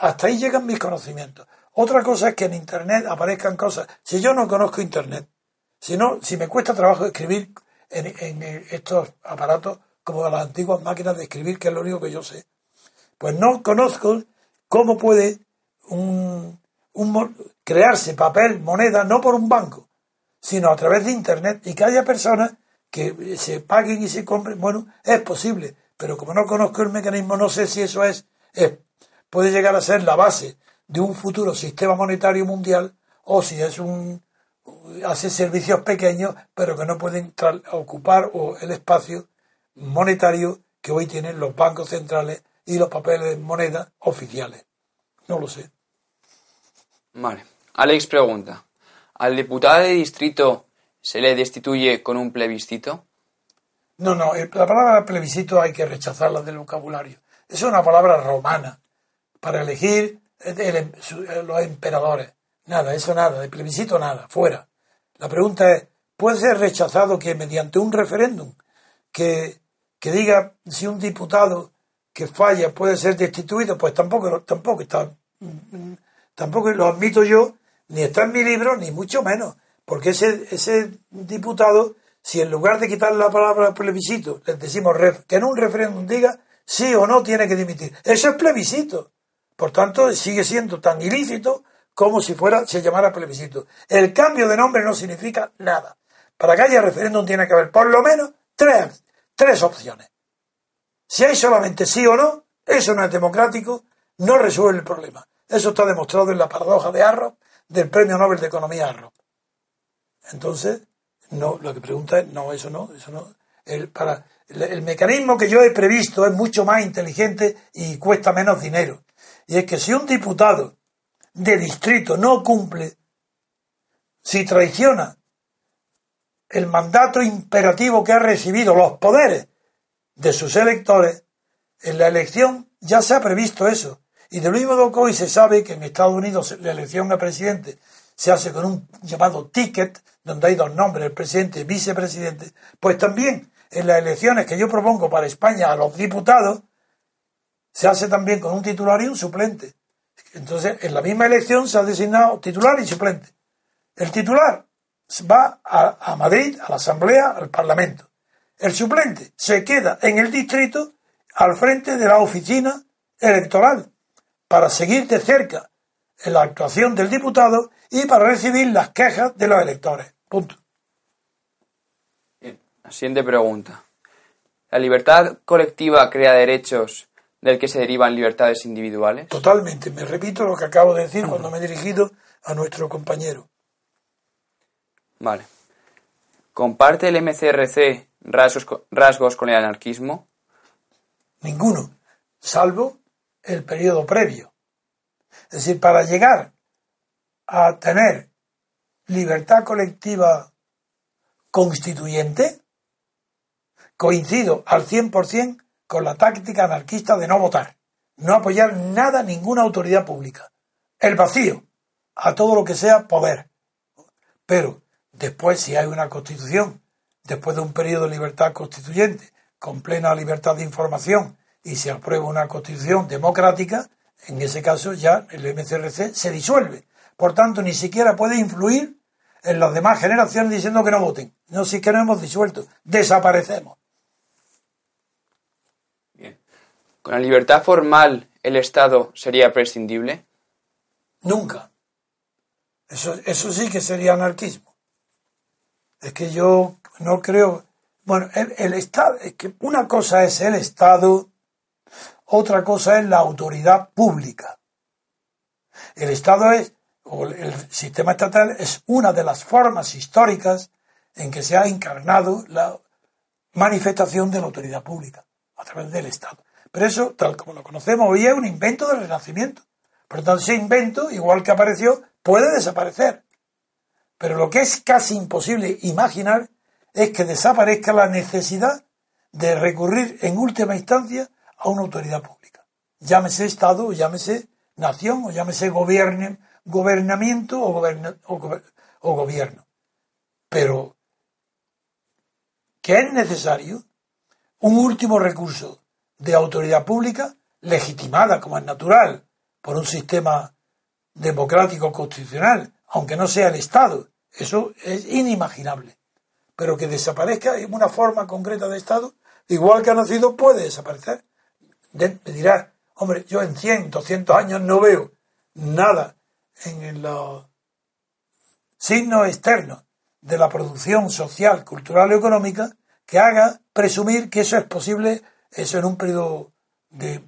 hasta ahí llegan mis conocimientos. Otra cosa es que en Internet aparezcan cosas. Si yo no conozco Internet, si, no, si me cuesta trabajo escribir en, estos aparatos como las antiguas máquinas de escribir, que es lo único que yo sé. Pues no conozco cómo puede un, crearse papel, moneda, no por un banco, sino a través de Internet y que haya personas que se paguen y se compren. Bueno, es posible, pero como no conozco el mecanismo, no sé si eso es, es puede llegar a ser la base de un futuro sistema monetario mundial o si es un, hace servicios pequeños, pero que no pueden ocupar el espacio monetario que hoy tienen los bancos centrales y los papeles de moneda oficiales. No lo sé. Vale. Alex pregunta, ¿al diputado de distrito se le destituye con un plebiscito? No, no, la palabra plebiscito hay que rechazarla del vocabulario. Es una palabra romana para elegir los emperadores. Nada, eso nada, de plebiscito nada, fuera. La pregunta es, ¿puede ser rechazado que mediante un referéndum que, diga si un diputado que falla puede ser destituido? Pues tampoco, tampoco está, tampoco lo admito yo ni está en mi libro, ni mucho menos. Porque ese, ese diputado, si en lugar de quitar la palabra plebiscito, les decimos que en un referéndum diga sí o no tiene que dimitir. Eso es plebiscito. Por tanto, sigue siendo tan ilícito como si fuera, se llamara plebiscito. El cambio de nombre no significa nada. Para que haya referéndum tiene que haber por lo menos tres, tres opciones. Si hay solamente sí o no, eso no es democrático, no resuelve el problema. Eso está demostrado en la paradoja de Arrow del Premio Nobel de Economía Arrow. Entonces, no, lo que pregunta es, no, eso no, eso no. El, para, el, mecanismo que yo he previsto es mucho más inteligente y cuesta menos dinero. Y es que si un diputado de distrito no cumple, si traiciona el mandato imperativo que ha recibido los poderes de sus electores, en la elección ya se ha previsto eso. Y de lo mismo que hoy se sabe que en Estados Unidos la elección a presidente se hace con un llamado ticket, donde hay dos nombres, el presidente y vicepresidente, pues también en las elecciones que yo propongo para España a los diputados, se hace también con un titular y un suplente. Entonces, en la misma elección se ha designado titular y suplente. El titular va a, Madrid, a la Asamblea, al Parlamento. El suplente se queda en el distrito al frente de la oficina electoral para seguir de cerca la actuación del diputado y para recibir las quejas de los electores. Punto. La siguiente pregunta. ¿La libertad colectiva crea derechos del que se derivan libertades individuales? Totalmente. Me repito lo que acabo de decir cuando me he dirigido a nuestro compañero. Vale. ¿Comparte el MCRC rasgos, con el anarquismo? Ninguno, salvo el periodo previo. Es decir, para llegar a tener libertad colectiva constituyente, coincido al 100% con la táctica anarquista de no votar, no apoyar nada, ninguna autoridad pública. El vacío a todo lo que sea poder. Pero después, si hay una constitución después de un periodo de libertad constituyente, con plena libertad de información, y se aprueba una constitución democrática, en ese caso ya el MCRC se disuelve. Por tanto, ni siquiera puede influir en las demás generaciones diciendo que no voten. No, si es que no hemos disuelto, desaparecemos. Bien. ¿Con la libertad formal el Estado sería prescindible? Nunca. Eso, eso sí que sería anarquismo. Es que yo no creo. Bueno, el, Estado, es que una cosa es el Estado, otra cosa es la autoridad pública. El Estado es, o el sistema estatal es una de las formas históricas en que se ha encarnado la manifestación de la autoridad pública a través del Estado. Pero eso, tal como lo conocemos hoy, es un invento del Renacimiento. Por lo tanto, ese invento, igual que apareció, puede desaparecer. Pero lo que es casi imposible imaginar es que desaparezca la necesidad de recurrir en última instancia a una autoridad pública. Llámese Estado, o llámese nación, o llámese gobernamiento o, o gobierno. Pero que es necesario un último recurso de autoridad pública legitimada, como es natural, por un sistema democrático constitucional, aunque no sea el Estado. Eso es inimaginable pero que desaparezca en una forma concreta de Estado, igual que ha nacido, puede desaparecer. me dirá, hombre, yo en 100, 200 años no veo nada en los signos externos de la producción social, cultural y económica que haga presumir que eso es posible, eso en un periodo de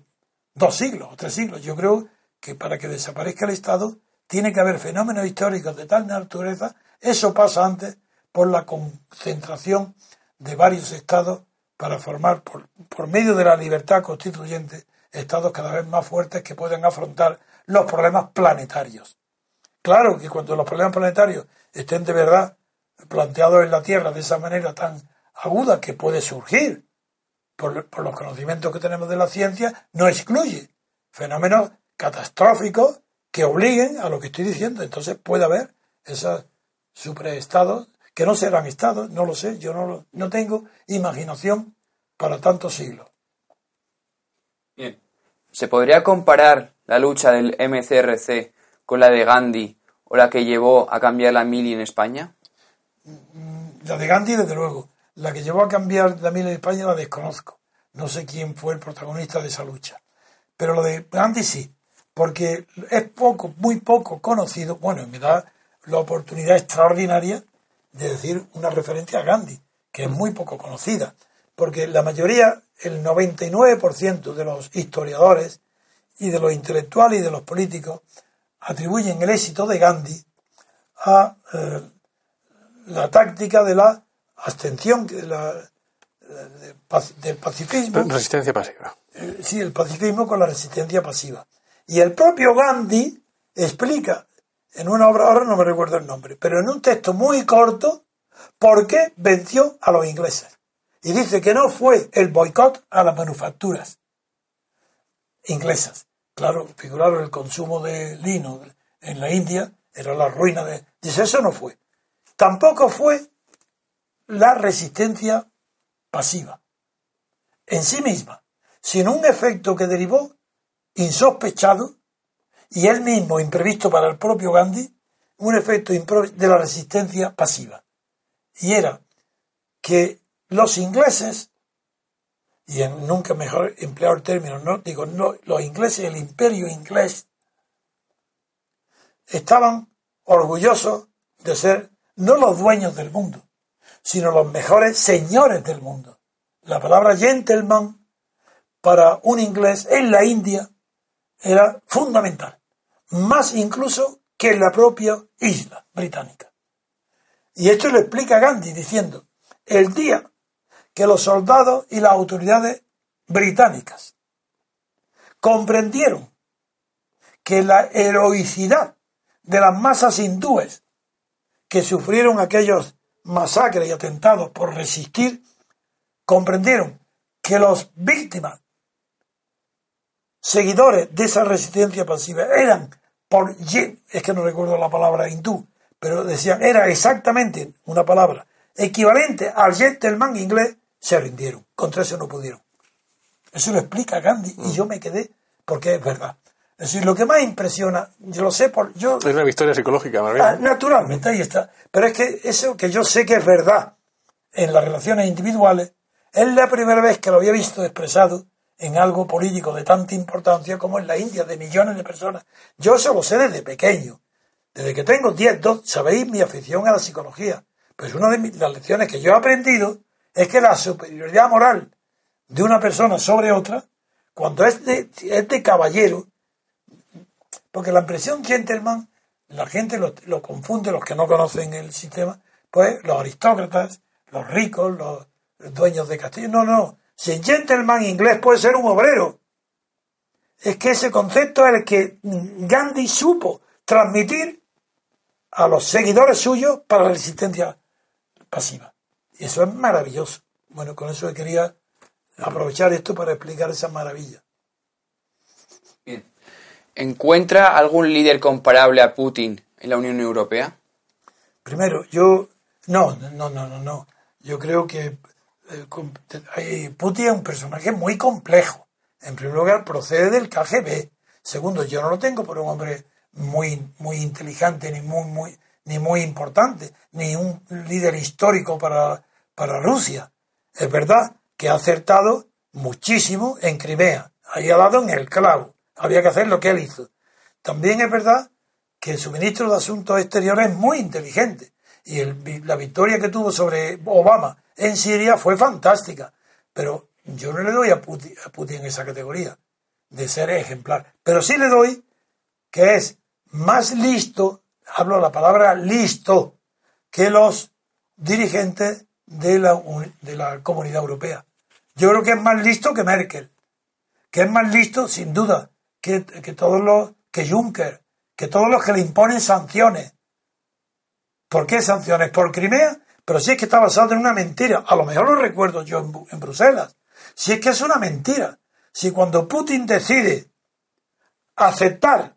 dos siglos o tres siglos. Yo creo que para que desaparezca el Estado tiene que haber fenómenos históricos de tal naturaleza, eso pasa antes por la concentración de varios estados para formar, por, por medio de la libertad constituyente, estados cada vez más fuertes que pueden afrontar los problemas planetarios. Claro que cuando los problemas planetarios estén de verdad planteados en la Tierra de esa manera tan aguda que puede surgir por, por, los conocimientos que tenemos de la ciencia, no excluye fenómenos catastróficos que obliguen a lo que estoy diciendo. Entonces puede haber esos superestados que no serán estados, no lo sé, yo no, no tengo imaginación para tantos siglos. Bien. ¿Se podría comparar la lucha del MCRC con la de Gandhi o la que llevó a cambiar la mili en España? La de Gandhi, desde luego. La que llevó a cambiar mili en España la desconozco. No sé quién fue el protagonista de esa lucha. Pero lo de Gandhi sí, porque es poco, muy poco conocido. Bueno, me da la oportunidad extraordinaria de decir una referencia a Gandhi, que es muy poco conocida. Porque la mayoría, el 99% de los historiadores y de los intelectuales y de los políticos atribuyen el éxito de Gandhi a eh, la táctica de la abstención, de la, del pacifismo. Resistencia pasiva. Eh, sí, el pacifismo con la resistencia pasiva. Y el propio Gandhi explica en una obra, ahora no me recuerdo el nombre, pero en un texto muy corto, por qué venció a los ingleses. Y dice que no fue el boicot a las manufacturas inglesas. Claro, figuraron el consumo de lino en la India, era la ruina de... Dice, eso no fue. Tampoco fue la resistencia pasiva en sí misma, sino un efecto que derivó insospechado y él mismo imprevisto para el propio Gandhi, un efecto de la resistencia pasiva. Y era que los ingleses, y en, nunca mejor empleado el término, no digo no, los ingleses, el imperio inglés, estaban orgullosos de ser no los dueños del mundo, sino los mejores señores del mundo. La palabra gentleman para un inglés en la India era fundamental, más incluso que en la propia isla británica. Y esto lo explica Gandhi diciendo, el día que los soldados y las autoridades británicas comprendieron que la heroicidad de las masas hindúes que sufrieron aquellos masacres y atentados por resistir, comprendieron que los víctimas, seguidores de esa resistencia pasiva, eran por, es que no recuerdo la palabra hindú, pero decían, era exactamente una palabra equivalente al gentleman inglés, se rindieron. Contra eso no pudieron. Eso lo explica Gandhi y yo me quedé porque es verdad. Es decir, lo que más impresiona, yo lo sé por... Yo, es una victoria psicológica, más ah, naturalmente, ahí está. Pero es que eso que yo sé que es verdad en las relaciones individuales, es la primera vez que lo había visto expresado en algo político de tanta importancia como en la India, de millones de personas. Yo eso lo sé desde pequeño. Desde que tengo 10, 12, sabéis mi afición a la psicología. Pues una de las lecciones que yo he aprendido es que la superioridad moral de una persona sobre otra, cuando es de, es de caballero, porque la impresión gentleman, la gente lo, confunde, los que no conocen el sistema, pues los aristócratas, los ricos, los dueños de castillo. No, no. Si el gentleman inglés puede ser un obrero. Es que ese concepto es el que Gandhi supo transmitir a los seguidores suyos para la resistencia pasiva. Y eso es maravilloso. Bueno, con eso quería aprovechar esto para explicar esa maravilla. ¿Encuentra algún líder comparable a Putin en la Unión Europea? Primero, yo no, no, no, no, no. Yo creo que eh, Putin es un personaje muy complejo. En primer lugar, procede del KGB. Segundo, yo no lo tengo por un hombre muy, muy inteligente ni muy, muy, ni muy importante, ni un líder histórico para, para Rusia. Es verdad que ha acertado muchísimo en Crimea. Ahí ha dado en el clavo había que hacer lo que él hizo. También es verdad que su ministro de Asuntos Exteriores es muy inteligente y la victoria que tuvo sobre Obama en Siria fue fantástica, pero yo no le doy a Putin, a Putin esa categoría de ser ejemplar, pero sí le doy que es más listo, hablo la palabra listo, que los dirigentes de la, de la comunidad europea. Yo creo que es más listo que Merkel, que es más listo, sin duda, que, todos los, que Juncker, que todos los que le imponen sanciones. ¿Por qué sanciones? ¿Por Crimea? Pero si es que está basado en una mentira. A lo mejor lo recuerdo yo en, Bruselas. Si es que es una mentira. Si cuando Putin decide aceptar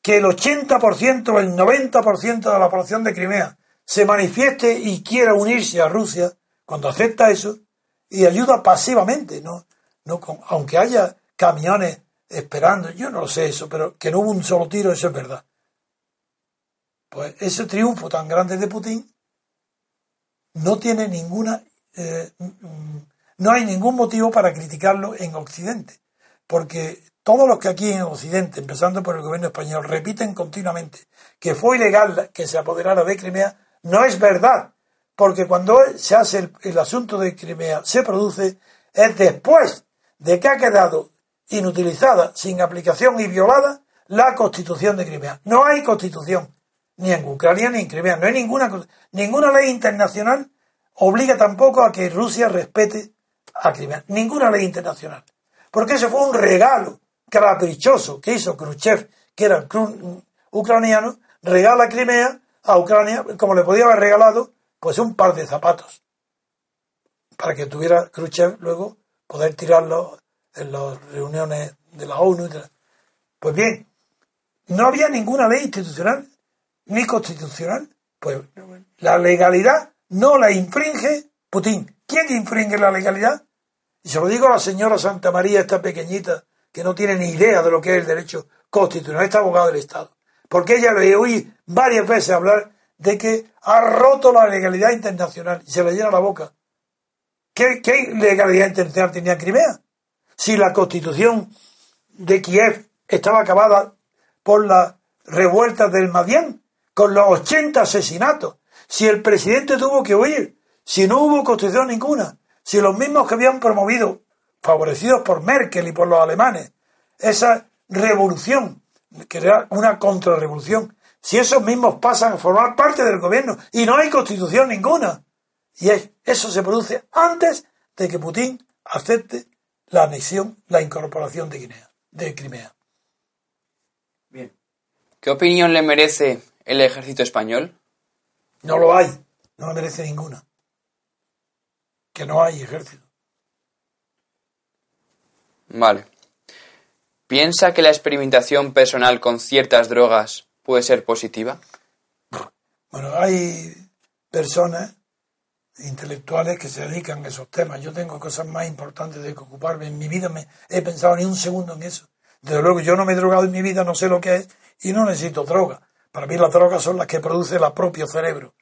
que el 80% o el 90% de la población de Crimea se manifieste y quiera unirse a Rusia, cuando acepta eso y ayuda pasivamente, no, no aunque haya camiones esperando, yo no sé eso, pero que no hubo un solo tiro, eso es verdad. Pues ese triunfo tan grande de Putin no tiene ninguna, eh, mm, no hay ningún motivo para criticarlo en Occidente, porque todos los que aquí en Occidente, empezando por el gobierno español, repiten continuamente que fue ilegal que se apoderara de Crimea, no es verdad, porque cuando se hace el, asunto de Crimea, se produce, es después de que ha quedado inutilizada, sin aplicación y violada la constitución de Crimea. No hay constitución, ni en Ucrania ni en Crimea, no hay ninguna, ninguna ley internacional obliga tampoco a que Rusia respete a Crimea, ninguna ley internacional. Porque eso fue un regalo caprichoso que hizo Khrushchev, que era ucraniano, regala Crimea a Ucrania, como le podía haber regalado, pues un par de zapatos, para que tuviera Khrushchev luego poder tirarlo en las reuniones de la ONU. Pues bien, no había ninguna ley institucional ni constitucional. Pues la legalidad no la infringe Putin. ¿Quién infringe la legalidad? Y se lo digo a la señora Santa María, esta pequeñita, que no tiene ni idea de lo que es el derecho constitucional, esta abogada del Estado. Porque ella le oí varias veces hablar de que ha roto la legalidad internacional y se le llena la boca. ¿Qué, legalidad internacional tenía Crimea? Si la constitución de Kiev estaba acabada por las revueltas del Madián, con los 80 asesinatos, si el presidente tuvo que huir, si no hubo constitución ninguna, si los mismos que habían promovido favorecidos por Merkel y por los alemanes, esa revolución, que era una contrarrevolución, si esos mismos pasan a formar parte del gobierno y no hay constitución ninguna, y eso se produce antes de que Putin acepte la anexión, la incorporación de Guinea, de Crimea. Bien. ¿Qué opinión le merece el ejército español? No lo hay, no le merece ninguna. Que no hay ejército. Vale. ¿Piensa que la experimentación personal con ciertas drogas puede ser positiva? Bueno, hay personas intelectuales que se dedican a esos temas. Yo tengo cosas más importantes de que ocuparme. En mi vida me he pensado ni un segundo en eso. Desde luego, yo no me he drogado en mi vida, no sé lo que es y no necesito droga. Para mí las drogas son las que produce el propio cerebro,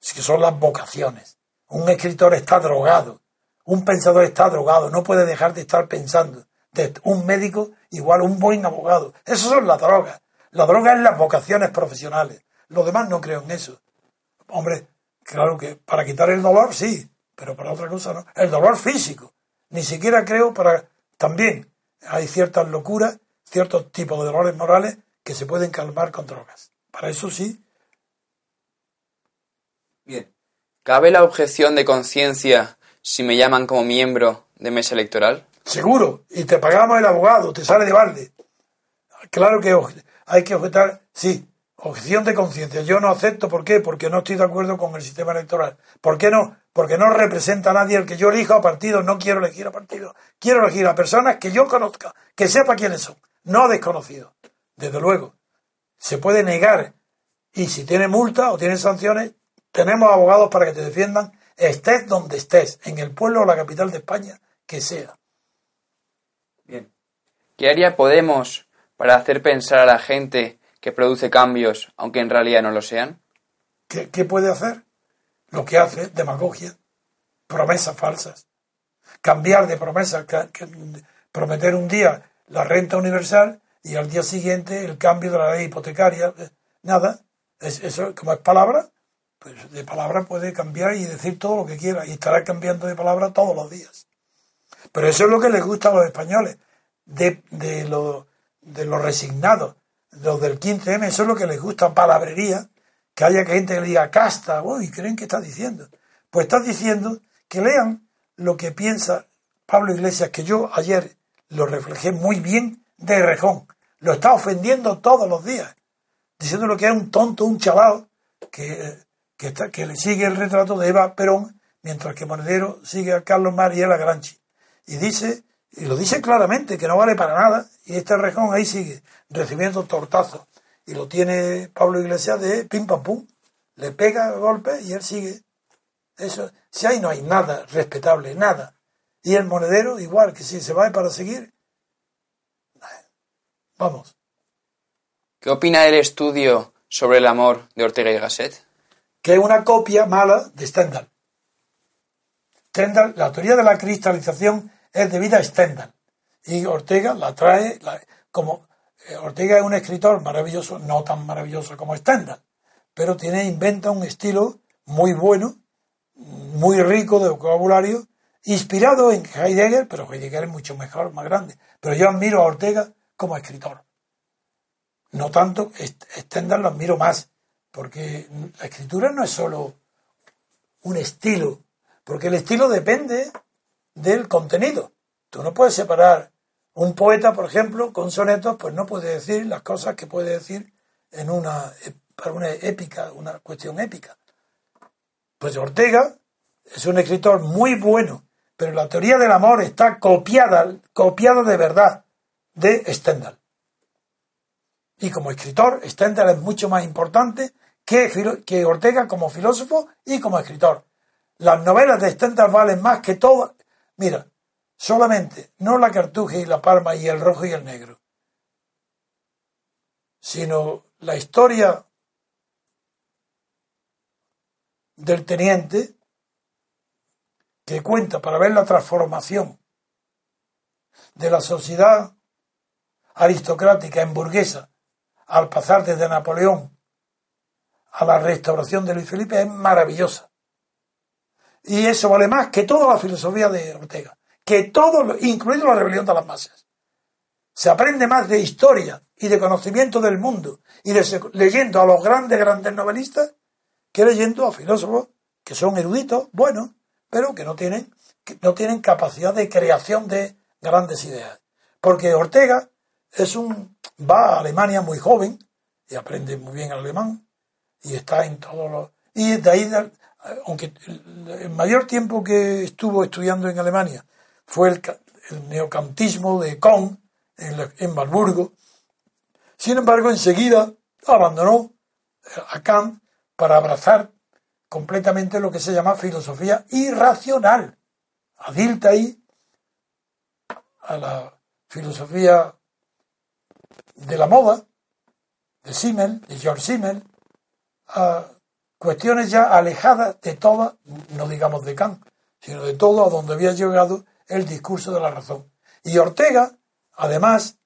que son las vocaciones. Un escritor está drogado, un pensador está drogado, no puede dejar de estar pensando. Un médico igual un buen abogado. Esas son las drogas. La droga es las vocaciones profesionales. Los demás no creo en eso. Hombre, claro que para quitar el dolor sí, pero para otra cosa no. El dolor físico. Ni siquiera creo para... También hay ciertas locuras, ciertos tipos de dolores morales que se pueden calmar con drogas. Para eso sí. Bien. ¿Cabe la objeción de conciencia si me llaman como miembro de mesa electoral? Seguro. Y te pagamos el abogado, te sale de balde. Claro que hay que objetar, sí, objeción de conciencia. Yo no acepto, ¿por qué? Porque no estoy de acuerdo con el sistema electoral. ¿Por qué no? Porque no representa a nadie el que yo elijo a partido, no quiero elegir a partido. Quiero elegir a personas que yo conozca, que sepa quiénes son, no desconocidos. Desde luego, se puede negar y si tiene multa o tiene sanciones, tenemos abogados para que te defiendan estés donde estés, en el pueblo o la capital de España, que sea. Bien. ¿Qué haría Podemos para hacer pensar a la gente que produce cambios, aunque en realidad no lo sean? ¿Qué, puede hacer? Lo que hace, demagogia, promesas falsas. Cambiar de promesas, prometer un día la renta universal y al día siguiente el cambio de la ley hipotecaria. Nada, eso como es palabra, pues de palabra puede cambiar y decir todo lo que quiera y estará cambiando de palabra todos los días. Pero eso es lo que les gusta a los españoles, de, de los de los resignados, los del 15M, eso es lo que les gusta, palabrería, que haya gente que le diga casta, uy, creen que estás diciendo. Pues estás diciendo que lean lo que piensa Pablo Iglesias, que yo ayer lo reflejé muy bien de rejón. Lo está ofendiendo todos los días, diciendo lo que es un tonto, un chaval, que que, le sigue el retrato de Eva Perón, mientras que Monedero sigue a Carlos Mar y a Granchi. Y dice, y lo dice claramente, que no vale para nada, y este rejón ahí sigue recibiendo tortazos. Y lo tiene Pablo Iglesias de pim pam pum. Le pega golpes y él sigue. Eso, si ahí no hay nada respetable, nada. Y el monedero, igual que si se va para seguir. Vamos. ¿Qué opina del estudio sobre el amor de Ortega y Gasset? Que es una copia mala de Stendhal. Stendhal, la teoría de la cristalización es debida a Stendhal. Y Ortega la trae como eh, Ortega es un escritor maravilloso, no tan maravilloso como Stendhal, pero tiene inventa un estilo muy bueno, muy rico de vocabulario, inspirado en Heidegger, pero Heidegger es mucho mejor, más grande. Pero yo admiro a Ortega como escritor. No tanto, Stendhal lo admiro más, porque la escritura no es solo un estilo, porque el estilo depende del contenido. Tú no puedes separar un poeta, por ejemplo, con sonetos, pues no puede decir las cosas que puede decir en una, para una épica, una cuestión épica. Pues Ortega es un escritor muy bueno, pero la teoría del amor está copiada, copiada de verdad de Stendhal. Y como escritor, Stendhal es mucho más importante que, que Ortega como filósofo y como escritor. Las novelas de Stendhal valen más que todas. Mira, solamente, no la cartuja y la palma y el rojo y el negro, sino la historia del teniente que cuenta para ver la transformación de la sociedad aristocrática en burguesa al pasar desde Napoleón a la restauración de Luis Felipe es maravillosa. Y eso vale más que toda la filosofía de Ortega, que todo, incluido la rebelión de las masas. Se aprende más de historia y de conocimiento del mundo y de, leyendo a los grandes, grandes novelistas que leyendo a filósofos que son eruditos, buenos, pero que no tienen, que no tienen capacidad de creación de grandes ideas. Porque Ortega es un, va a Alemania muy joven y aprende muy bien el alemán y está en todos los, y de ahí, aunque el mayor tiempo que estuvo estudiando en Alemania fue el, neocantismo de Kohn en, en Marburgo, sin embargo enseguida abandonó a Kant para abrazar completamente lo que se llama filosofía irracional. Adilta ahí a la filosofía de la moda, de Simmel, de George Simmel, a cuestiones ya alejadas de toda, no digamos de Kant, sino de todo a donde había llegado el discurso de la razón. Y Ortega, además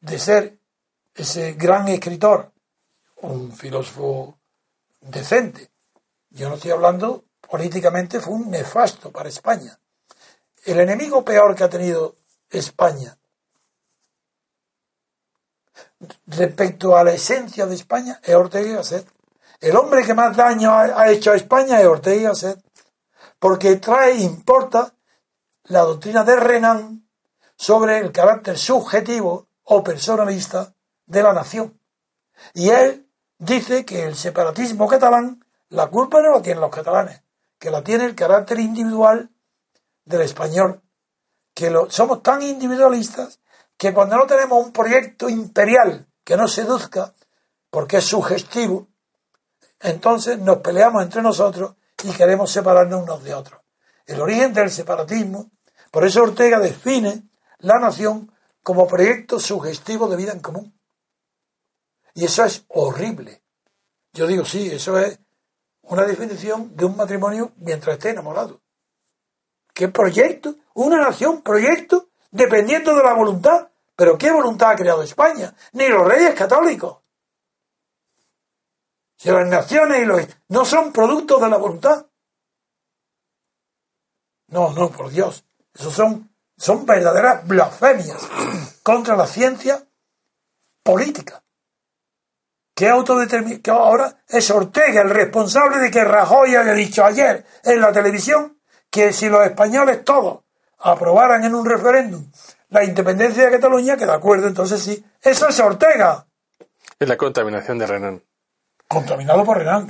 de ser ese gran escritor un filósofo decente. Yo no estoy hablando políticamente, fue un nefasto para España. El enemigo peor que ha tenido España respecto a la esencia de España es Ortega y Gasset. El hombre que más daño ha, hecho a España es Ortega y porque trae, importa la doctrina de Renan sobre el carácter subjetivo o personalista de la nación. Y él dice que el separatismo catalán, la culpa no la tienen los catalanes, que la tiene el carácter individual del español, que lo, somos tan individualistas que cuando no tenemos un proyecto imperial que nos seduzca, porque es sugestivo, entonces nos peleamos entre nosotros y queremos separarnos unos de otros. El origen del separatismo, por eso Ortega define la nación como proyecto sugestivo de vida en común. Y eso es horrible. Yo digo, sí, eso es una definición de un matrimonio mientras esté enamorado. ¿Qué proyecto? Una nación, proyecto, dependiendo de la voluntad. Pero ¿qué voluntad ha creado España? Ni los reyes católicos. Si las naciones y los... no son productos de la voluntad. No, no, por Dios. Eso son, son verdaderas blasfemias contra la ciencia política que, que ahora es Ortega el responsable de que Rajoy haya dicho ayer en la televisión que si los españoles todos aprobaran en un referéndum la independencia de Cataluña, que de acuerdo, entonces sí. Eso es Ortega. Es la contaminación de Renan. Contaminado por Renan,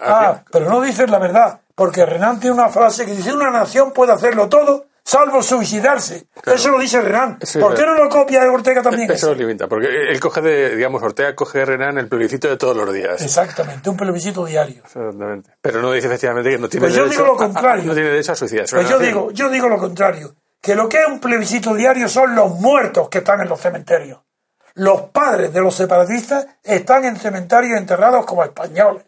Ah, pero no dices la verdad, porque Renan tiene una frase que dice una nación puede hacerlo todo salvo suicidarse. Eso lo dice Renan. ¿Por qué no lo copia de Ortega también? Eso lo limita, porque él coge de, digamos, Ortega coge de Renan el plebiscito de todos los días. Exactamente, un plebiscito diario. Exactamente. Pero no dice efectivamente que no tiene pues yo digo lo contrario. no tiene derecho a suicidarse. Pues yo digo, yo digo lo contrario. Que lo que es un plebiscito diario son los muertos que están en los cementerios. Los padres de los separatistas están en cementerios enterrados como españoles.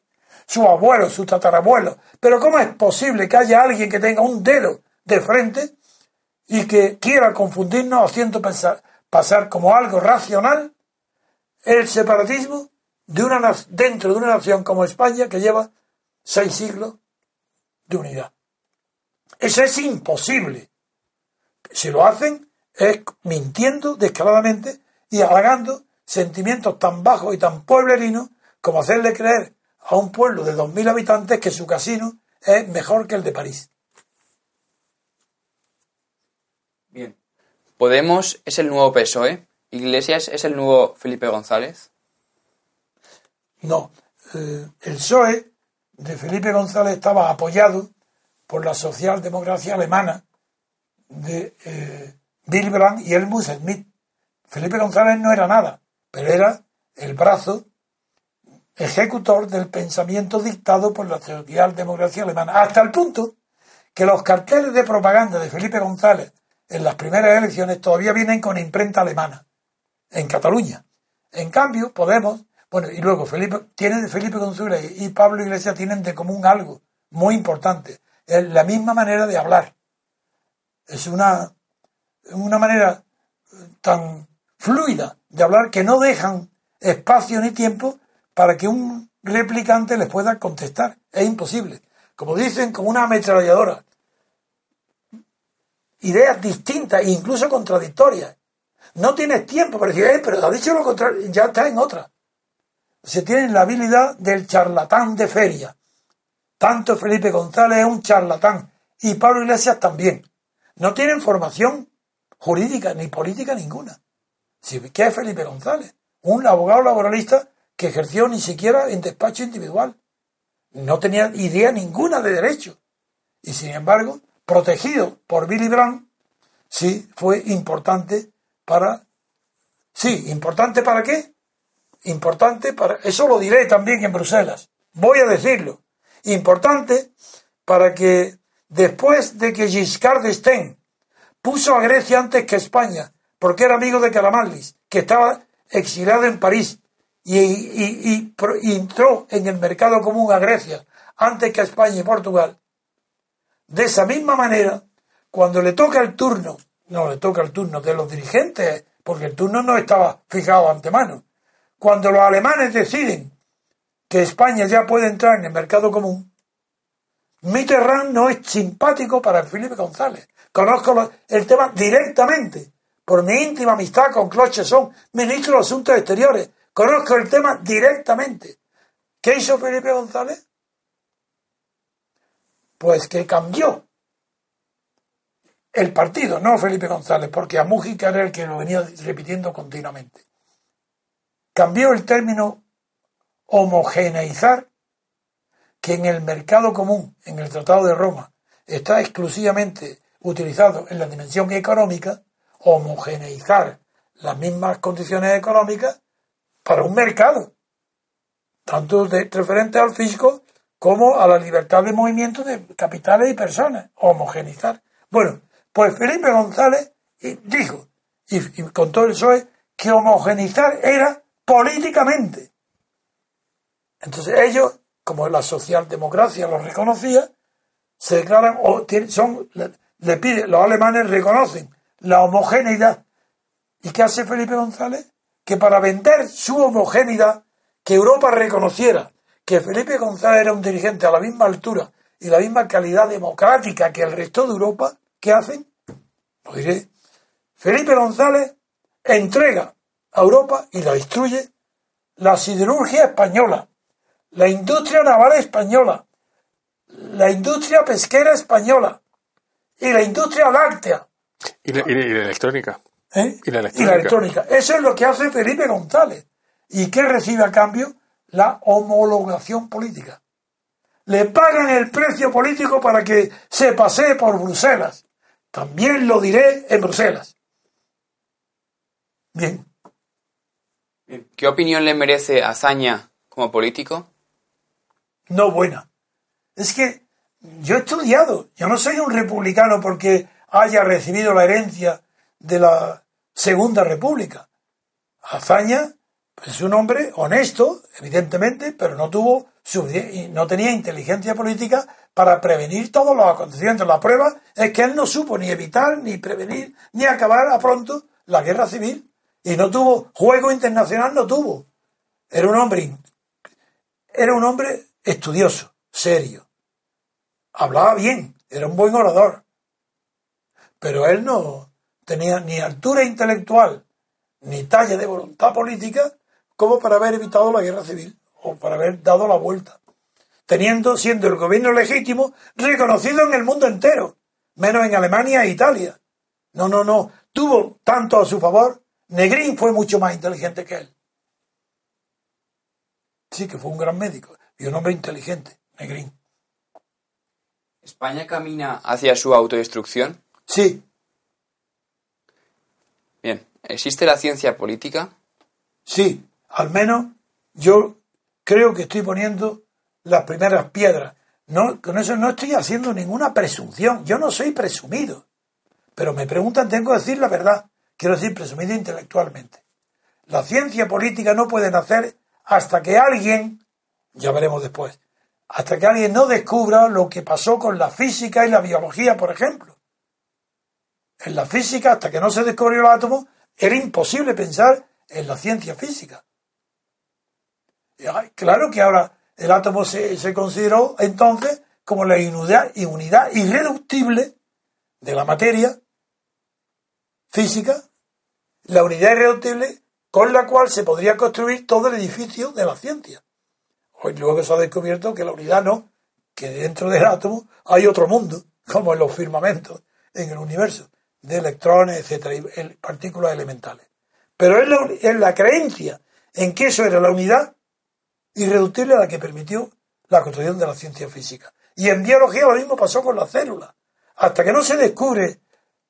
Sus abuelos, sus tatarabuelos. Pero ¿cómo es posible que haya alguien que tenga un dedo de frente y que quiera confundirnos haciendo pasar como algo racional el separatismo de una, dentro de una nación como España que lleva seis siglos de unidad? Eso es imposible. Si lo hacen es mintiendo descaradamente y halagando sentimientos tan bajos y tan pueblerinos como hacerle creer a un pueblo de 2.000 habitantes que su casino es mejor que el de París. Bien. Podemos es el nuevo PSOE. Iglesias es el nuevo Felipe González. No. Eh, el PSOE de Felipe González estaba apoyado por la socialdemocracia alemana de eh, Bill Brandt y Helmut Schmidt. Felipe González no era nada, pero era el brazo ejecutor del pensamiento dictado por la socialdemocracia alemana, hasta el punto que los carteles de propaganda de Felipe González en las primeras elecciones todavía vienen con imprenta alemana, en Cataluña. En cambio, Podemos, bueno, y luego Felipe, tiene Felipe González y Pablo Iglesias tienen de común algo muy importante, es la misma manera de hablar. Es una, una manera tan fluida de hablar que no dejan espacio ni tiempo para que un replicante les pueda contestar. Es imposible. Como dicen, como una ametralladora. Ideas distintas e incluso contradictorias. No tienes tiempo para decir, eh, pero ha dicho lo contrario, ya está en otra. Se tienen la habilidad del charlatán de feria. Tanto Felipe González es un charlatán y Pablo Iglesias también. No tienen formación jurídica ni política ninguna. ¿Qué es Felipe González? Un abogado laboralista que ejerció ni siquiera en despacho individual. No tenía idea ninguna de derecho. Y sin embargo, protegido por Billy Brandt, sí fue importante para... Sí, importante para qué? Importante para... Eso lo diré también en Bruselas. Voy a decirlo. Importante para que después de que Giscard d'Estaing puso a Grecia antes que España, porque era amigo de Caramallis, que estaba exilado en París y, entró en el mercado común a Grecia antes que a España y Portugal. De esa misma manera, cuando le toca el turno, no le toca el turno de los dirigentes, porque el turno no estaba fijado antemano, cuando los alemanes deciden que España ya puede entrar en el mercado común, Mitterrand no es simpático para Felipe González. Conozco el tema directamente, por mi íntima amistad con Claude son ministro de Asuntos Exteriores, Conozco el tema directamente. ¿Qué hizo Felipe González? Pues que cambió el partido, no Felipe González, porque a Mújica era el que lo venía repitiendo continuamente. Cambió el término homogeneizar, que en el mercado común, en el Tratado de Roma, está exclusivamente utilizado en la dimensión económica, homogeneizar las mismas condiciones económicas para un mercado, tanto referente al fisco como a la libertad de movimiento de capitales y personas, homogenizar. Bueno, pues Felipe González dijo, y, con todo el PSOE, que homogenizar era políticamente. Entonces ellos, como la socialdemocracia lo reconocía, se declaran, o son, le, pide, los alemanes reconocen la homogeneidad. ¿Y qué hace Felipe González? que para vender su homogeneidad, que Europa reconociera que Felipe González era un dirigente a la misma altura y la misma calidad democrática que el resto de Europa, ¿qué hacen? Lo diré. Felipe González entrega a Europa y la destruye la siderurgia española, la industria naval española, la industria pesquera española y la industria láctea. Y la electrónica. ¿Eh? Y, la electrónica. Eso es lo que hace Felipe González. ¿Y qué recibe a cambio? La homologación política. Le pagan el precio político para que se pasee por Bruselas. También lo diré en Bruselas. Bien. ¿Qué opinión le merece Azaña como político? No buena. Es que yo he estudiado. Yo no soy un republicano porque haya recibido la herencia de la Segunda República. Hazaña pues, es un hombre honesto, evidentemente, pero no tuvo no tenía inteligencia política para prevenir todos los acontecimientos. La prueba es que él no supo ni evitar, ni prevenir, ni acabar a pronto la guerra civil. Y no tuvo, juego internacional no tuvo. Era un hombre, era un hombre estudioso, serio. Hablaba bien, era un buen orador. Pero él no tenía ni altura intelectual, ni talla de voluntad política como para haber evitado la guerra civil o para haber dado la vuelta, teniendo, siendo el gobierno legítimo reconocido en el mundo entero, menos en Alemania e Italia. No, no, no, tuvo tanto a su favor, Negrín fue mucho más inteligente que él. Sí, que fue un gran médico y un hombre inteligente, Negrín. ¿España camina hacia su autodestrucción? Sí. Bien, ¿existe la ciencia política? Sí, al menos yo creo que estoy poniendo las primeras piedras. No, con eso no estoy haciendo ninguna presunción. Yo no soy presumido. Pero me preguntan, tengo que decir la verdad. Quiero decir presumido intelectualmente. La ciencia política no puede nacer hasta que alguien, ya veremos después, hasta que alguien no descubra lo que pasó con la física y la biología, por ejemplo. En la física, hasta que no se descubrió el átomo, era imposible pensar en la ciencia física. Claro que ahora el átomo se, consideró entonces como la unidad, unidad irreductible de la materia física, la unidad irreductible con la cual se podría construir todo el edificio de la ciencia. Hoy luego se ha descubierto que la unidad no, que dentro del átomo hay otro mundo, como en los firmamentos, en el universo, de electrones, etcétera, y partículas elementales. Pero es la, la creencia en que eso era la unidad irreductible a la que permitió la construcción de la ciencia física. Y en biología lo mismo pasó con la célula. Hasta que no se descubre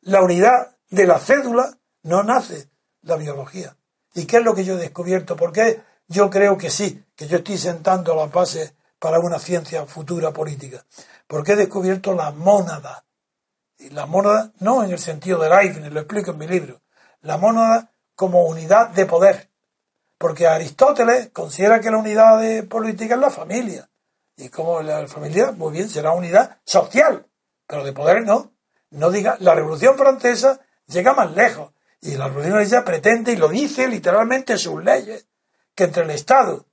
la unidad de la cédula, no nace la biología. ¿Y qué es lo que yo he descubierto? ¿Por qué yo creo que sí, que yo estoy sentando las bases para una ciencia futura política? Porque he descubierto la mónada. La mónada, no en el sentido de Leibniz, lo explico en mi libro. La mónada como unidad de poder. Porque Aristóteles considera que la unidad de política es la familia. Y como la familia, muy bien, será unidad social, pero de poder no. No diga, la Revolución Francesa llega más lejos. Y la Revolución Francesa pretende, y lo dice literalmente sus leyes, que entre el Estado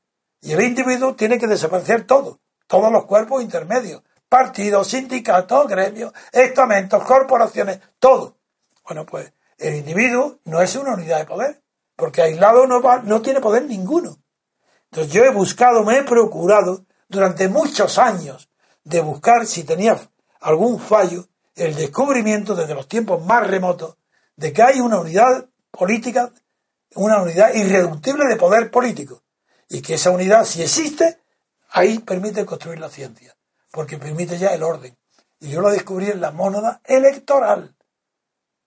y el individuo tiene que desaparecer todo, todos los cuerpos intermedios, partidos, sindicatos, gremios, estamentos, corporaciones, todo. Bueno, pues el individuo no es una unidad de poder, porque aislado no, va, no tiene poder ninguno. Entonces yo he buscado, me he procurado durante muchos años de buscar si tenía algún fallo, el descubrimiento desde los tiempos más remotos de que hay una unidad política, una unidad irreductible de poder político. Y que esa unidad, si existe, ahí permite construir la ciencia, porque permite ya el orden. Y yo lo descubrí en la mónada electoral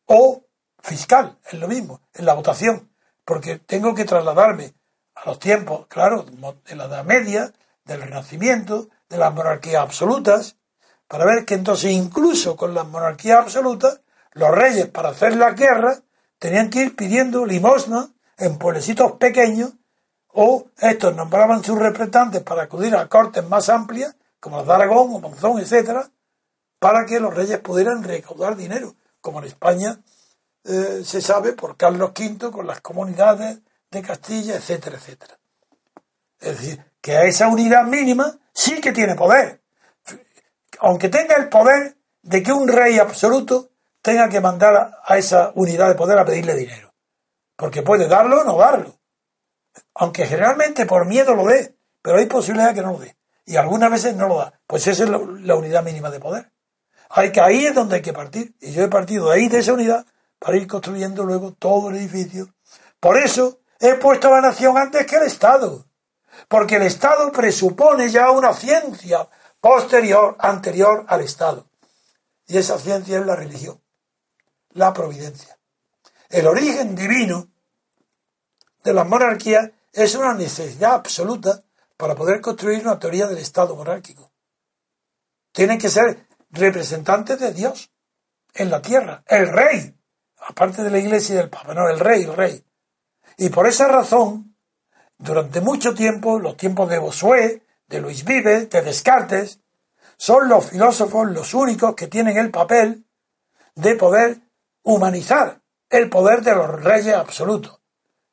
o fiscal, es lo mismo, en la votación porque tengo que trasladarme a los tiempos, claro, de la Edad Media, del Renacimiento, de las monarquías absolutas, para ver que entonces incluso con las monarquías absolutas, los reyes para hacer la guerra tenían que ir pidiendo limosna en pueblecitos pequeños o estos nombraban sus representantes para acudir a cortes más amplias, como las de Aragón o Monzón, etcétera, para que los reyes pudieran recaudar dinero, como en España eh, se sabe por Carlos V con las comunidades de Castilla, etcétera, etcétera. Es decir, que a esa unidad mínima sí que tiene poder. Aunque tenga el poder de que un rey absoluto tenga que mandar a esa unidad de poder a pedirle dinero. Porque puede darlo o no darlo. Aunque generalmente por miedo lo dé, pero hay posibilidad de que no lo dé. Y algunas veces no lo da. Pues esa es la, unidad mínima de poder. Hay que ahí es donde hay que partir. Y yo he partido de ahí, de esa unidad, para ir construyendo luego todo el edificio. Por eso he puesto a la nación antes que el Estado, porque el Estado presupone ya una ciencia posterior, anterior al Estado. Y esa ciencia es la religión, la providencia. El origen divino de la monarquía es una necesidad absoluta para poder construir una teoría del Estado monárquico. Tienen que ser representantes de Dios en la tierra, el rey, aparte de la iglesia y del papa, no, el rey, el rey. Y por esa razón, durante mucho tiempo, los tiempos de Bossuet, de Luis Vives, de Descartes, son los filósofos los únicos que tienen el papel de poder humanizar el poder de los reyes absolutos.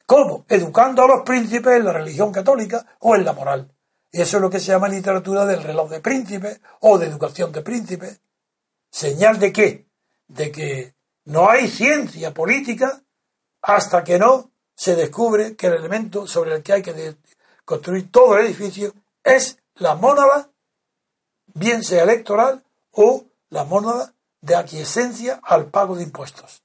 ¿Cómo? Educando a los príncipes en la religión católica o en la moral. Y eso es lo que se llama literatura del reloj de príncipes o de educación de príncipes. ¿Señal de qué? De que no hay ciencia política hasta que no se descubre que el elemento sobre el que hay que construir todo el edificio es la mónada, bien sea electoral o la mónada de aquiescencia al pago de impuestos.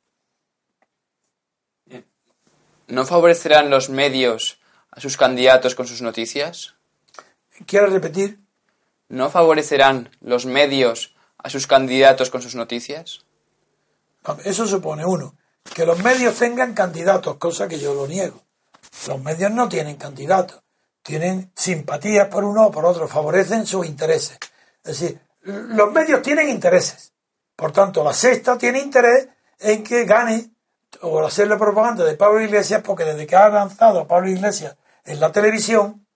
¿No favorecerán los medios a sus candidatos con sus noticias? ¿Quieres repetir? ¿No favorecerán los medios a sus candidatos con sus noticias? Eso supone, uno, que los medios tengan candidatos, cosa que yo lo niego. Los medios no tienen candidatos, tienen simpatías por uno o por otro, favorecen sus intereses. Es decir, los medios tienen intereses. Por tanto, la sexta tiene interés en que gane o hacerle propaganda de Pablo Iglesias, porque desde que ha lanzado a Pablo Iglesias en la televisión,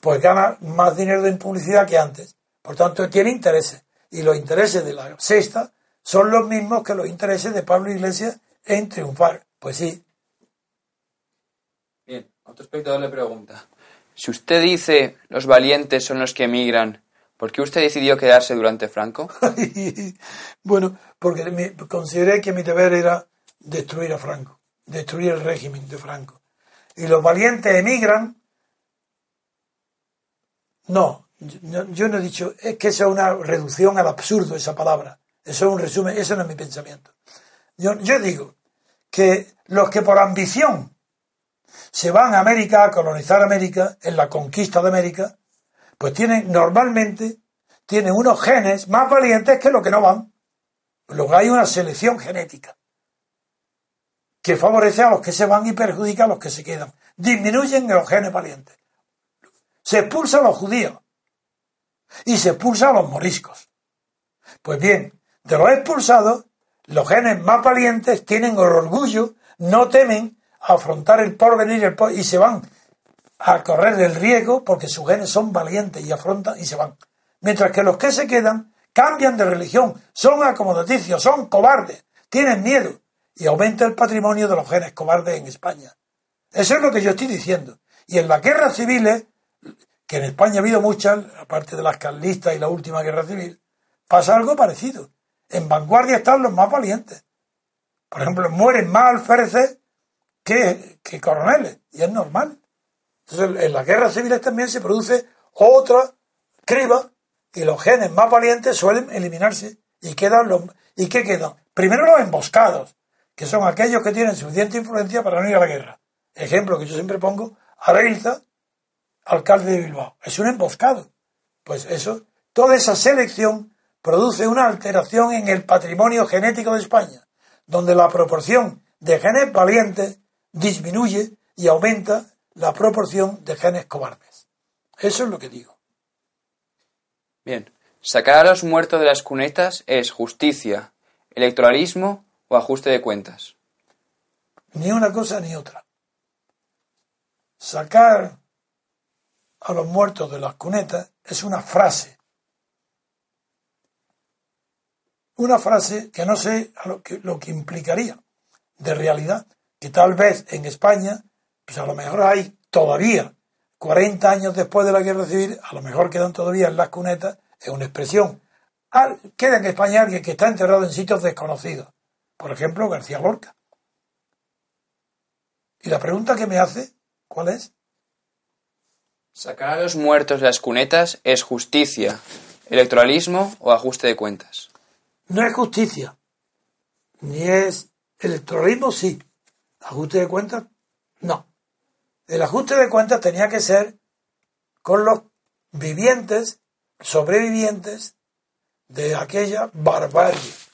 pues gana más dinero de publicidad que antes. Por tanto, tiene intereses. Y los intereses de la sexta son los mismos que los intereses de Pablo Iglesias en triunfar. Pues sí. Bien, otro espectador le pregunta. Si usted dice los valientes son los que emigran, ¿por qué usted decidió quedarse durante Franco? bueno, porque me, consideré que mi deber era destruir a Franco, destruir el régimen de Franco. Y los valientes emigran. No, yo, no he dicho, es que esa es una reducción al absurdo esa palabra. Eso es un resumen, ese no es mi pensamiento. Yo, yo digo que los que por ambición se van a América a colonizar América, en la conquista de América, pues tienen normalmente tienen unos genes más valientes que los que no van. Luego hay una selección genética que favorece a los que se van y perjudica a los que se quedan. Disminuyen los genes valientes. Se expulsa a los judíos y se expulsa a los moriscos. Pues bien, de los expulsados, los genes más valientes tienen orgullo, no temen afrontar el porvenir y se van a correr el riesgo porque sus genes son valientes y afrontan y se van. Mientras que los que se quedan cambian de religión, son acomodaticios, son cobardes, tienen miedo, y aumenta el patrimonio de los genes cobardes en España. Eso es lo que yo estoy diciendo. Y en las guerras civiles, que en España ha habido muchas, aparte de las carlistas y la última guerra civil, pasa algo parecido. En vanguardia están los más valientes. Por ejemplo, mueren más alféreces que, que coroneles, y es normal. Entonces, en las guerras civiles también se produce otra criba y los genes más valientes suelen eliminarse y quedan los... ¿Y qué quedan? Primero los emboscados, que son aquellos que tienen suficiente influencia para no ir a la guerra. Ejemplo que yo siempre pongo, Areilza, alcalde de Bilbao. Es un emboscado. Pues eso, toda esa selección produce una alteración en el patrimonio genético de España, donde la proporción de genes valientes disminuye y aumenta la proporción de genes cobardes. Eso es lo que digo. Bien, sacar a los muertos de las cunetas es justicia, electoralismo o ajuste de cuentas? Ni una cosa ni otra. Sacar a los muertos de las cunetas es una frase. Una frase que no sé lo que, lo que implicaría de realidad. Que tal vez en España, pues a lo mejor hay todavía, 40 años después de la guerra civil, a lo mejor quedan todavía en las cunetas, es una expresión. Queda en España alguien que está enterrado en sitios desconocidos por ejemplo, García Lorca. Y la pregunta que me hace, ¿cuál es? Sacar a los muertos de las cunetas es justicia, electoralismo o ajuste de cuentas. No es justicia, ni es electoralismo, sí. Ajuste de cuentas, no. El ajuste de cuentas tenía que ser con los vivientes, sobrevivientes de aquella barbarie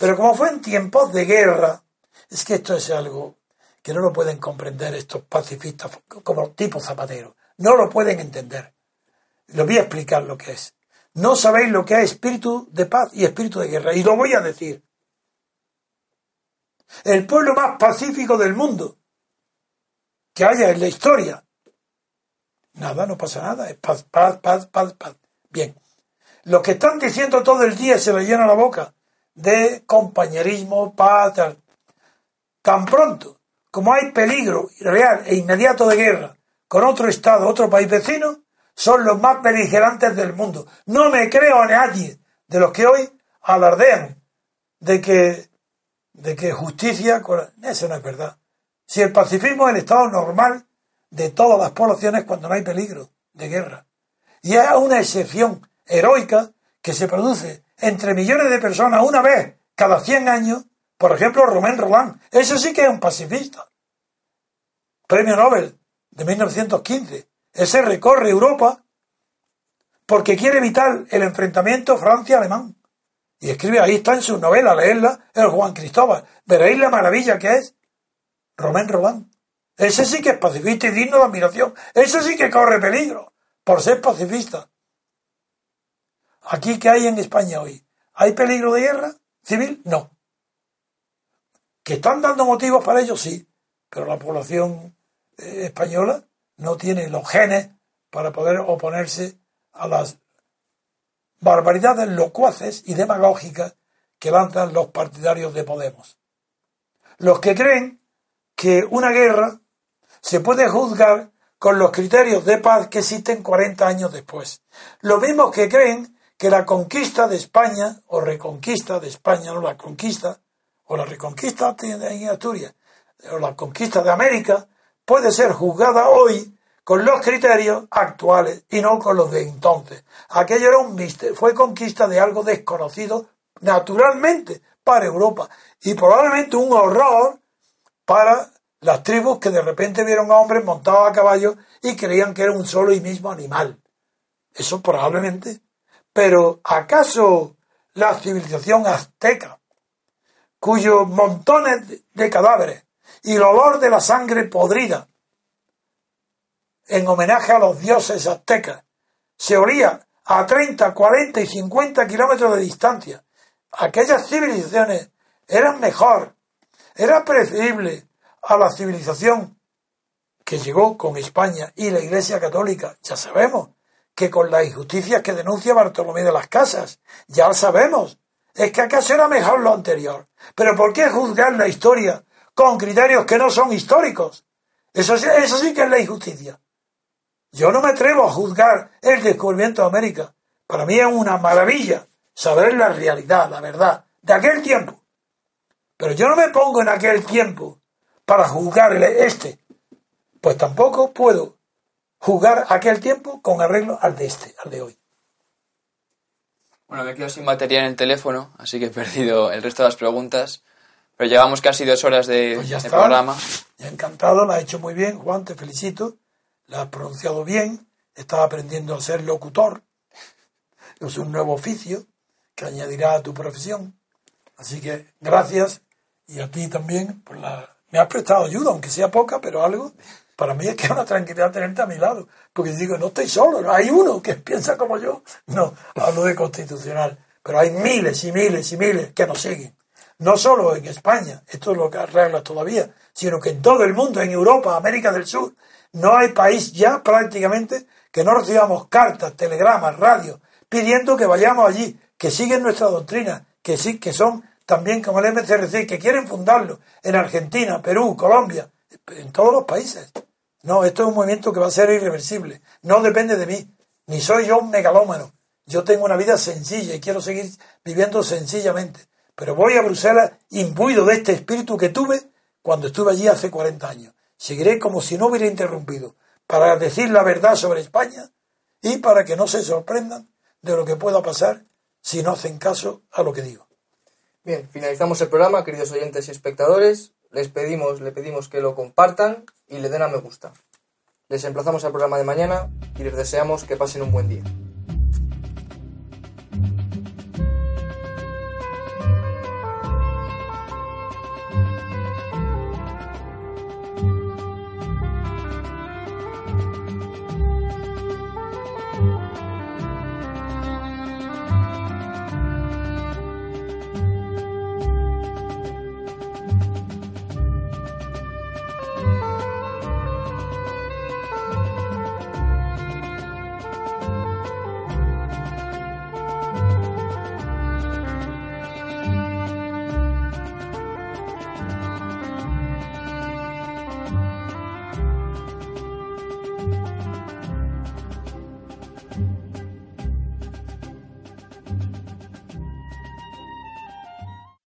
pero como fue en tiempos de guerra, es que esto es algo que no lo pueden comprender estos pacifistas como tipo Zapatero. No lo pueden entender. Les voy a explicar lo que es. No sabéis lo que es espíritu de paz y espíritu de guerra. Y lo voy a decir. El pueblo más pacífico del mundo que haya en la historia. Nada, no pasa nada, es paz, paz, paz, paz, paz. Bien. Los que están diciendo todo el día se le llena la boca de compañerismo, paz, tal. Tan pronto como hay peligro real e inmediato de guerra con otro Estado, otro país vecino, son los más beligerantes del mundo. No me creo a nadie de los que hoy alardean de que, de que justicia, eso no es verdad. Si el pacifismo es el estado normal de todas las poblaciones cuando no hay peligro de guerra. Y es una excepción heroica que se produce entre millones de personas una vez cada 100 años, por ejemplo, Romain Roland. Ese sí que es un pacifista. Premio Nobel de 1915. Ese recorre Europa porque quiere evitar el enfrentamiento Francia-Alemán. Y escribe, ahí está en su novela, leerla, el Juan Cristóbal. Veréis la maravilla que es Romain Roland. Ese sí que es pacifista y digno de admiración. Ese sí que corre peligro por ser pacifista. Aquí, ¿qué hay en España hoy? ¿Hay peligro de guerra civil? No. ¿Que están dando motivos para ello? Sí. Pero la población eh, española no tiene los genes para poder oponerse a las barbaridades locuaces y demagógicas que lanzan los partidarios de Podemos. Los que creen que una guerra se puede juzgar con los criterios de paz que existen 40 años después. Los mismos que creen que la conquista de España, o reconquista de España, no la conquista, o la reconquista en Asturias, o la conquista de América, puede ser juzgada hoy con los criterios actuales y no con los de entonces. Aquello era un misterio, fue conquista de algo desconocido naturalmente para Europa y probablemente un horror para las tribus que de repente vieron a hombres montados a caballo y creían que era un solo y mismo animal. Eso probablemente. Pero ¿acaso la civilización azteca, cuyos montones de cadáveres y el olor de la sangre podrida en homenaje a los dioses aztecas. Se olía a 30, 40 y 50 kilómetros de distancia. Aquellas civilizaciones eran mejor, era preferible a la civilización que llegó con España y la Iglesia Católica. Ya sabemos que con las injusticias que denuncia Bartolomé de las Casas, ya lo sabemos. Es que acaso era mejor lo anterior. Pero ¿por qué juzgar la historia con criterios que no son históricos? Eso, eso sí que es la injusticia. Yo no me atrevo a juzgar el descubrimiento de América. Para mí es una maravilla saber la realidad, la verdad, de aquel tiempo. Pero yo no me pongo en aquel tiempo para juzgar este. Pues tampoco puedo juzgar aquel tiempo con arreglo al de este, al de hoy. Bueno, me quedo sin batería en el teléfono, así que he perdido el resto de las preguntas. Pero llevamos casi dos horas de, pues de programa. Ya encantado, lo ha hecho muy bien, Juan, te felicito la has pronunciado bien, estás aprendiendo a ser locutor. Es un nuevo oficio que añadirá a tu profesión. Así que gracias y a ti también por la... Me has prestado ayuda, aunque sea poca, pero algo. Para mí es que es una tranquilidad tenerte a mi lado, porque digo, no estoy solo, hay uno que piensa como yo. No, hablo de constitucional, pero hay miles y miles y miles que nos siguen. No solo en España, esto es lo que arregla todavía, sino que en todo el mundo, en Europa, América del Sur, no hay país ya prácticamente que no recibamos cartas, telegramas, radios, pidiendo que vayamos allí, que siguen nuestra doctrina, que sí, que son también como el MCRC, que quieren fundarlo en Argentina, Perú, Colombia, en todos los países. No, esto es un movimiento que va a ser irreversible. No depende de mí, ni soy yo un megalómano. Yo tengo una vida sencilla y quiero seguir viviendo sencillamente. Pero voy a Bruselas imbuido de este espíritu que tuve cuando estuve allí hace 40 años. Seguiré como si no hubiera interrumpido para decir la verdad sobre España y para que no se sorprendan de lo que pueda pasar si no hacen caso a lo que digo. Bien, finalizamos el programa, queridos oyentes y espectadores. Les pedimos, le pedimos que lo compartan y le den a me gusta. Les emplazamos al programa de mañana y les deseamos que pasen un buen día.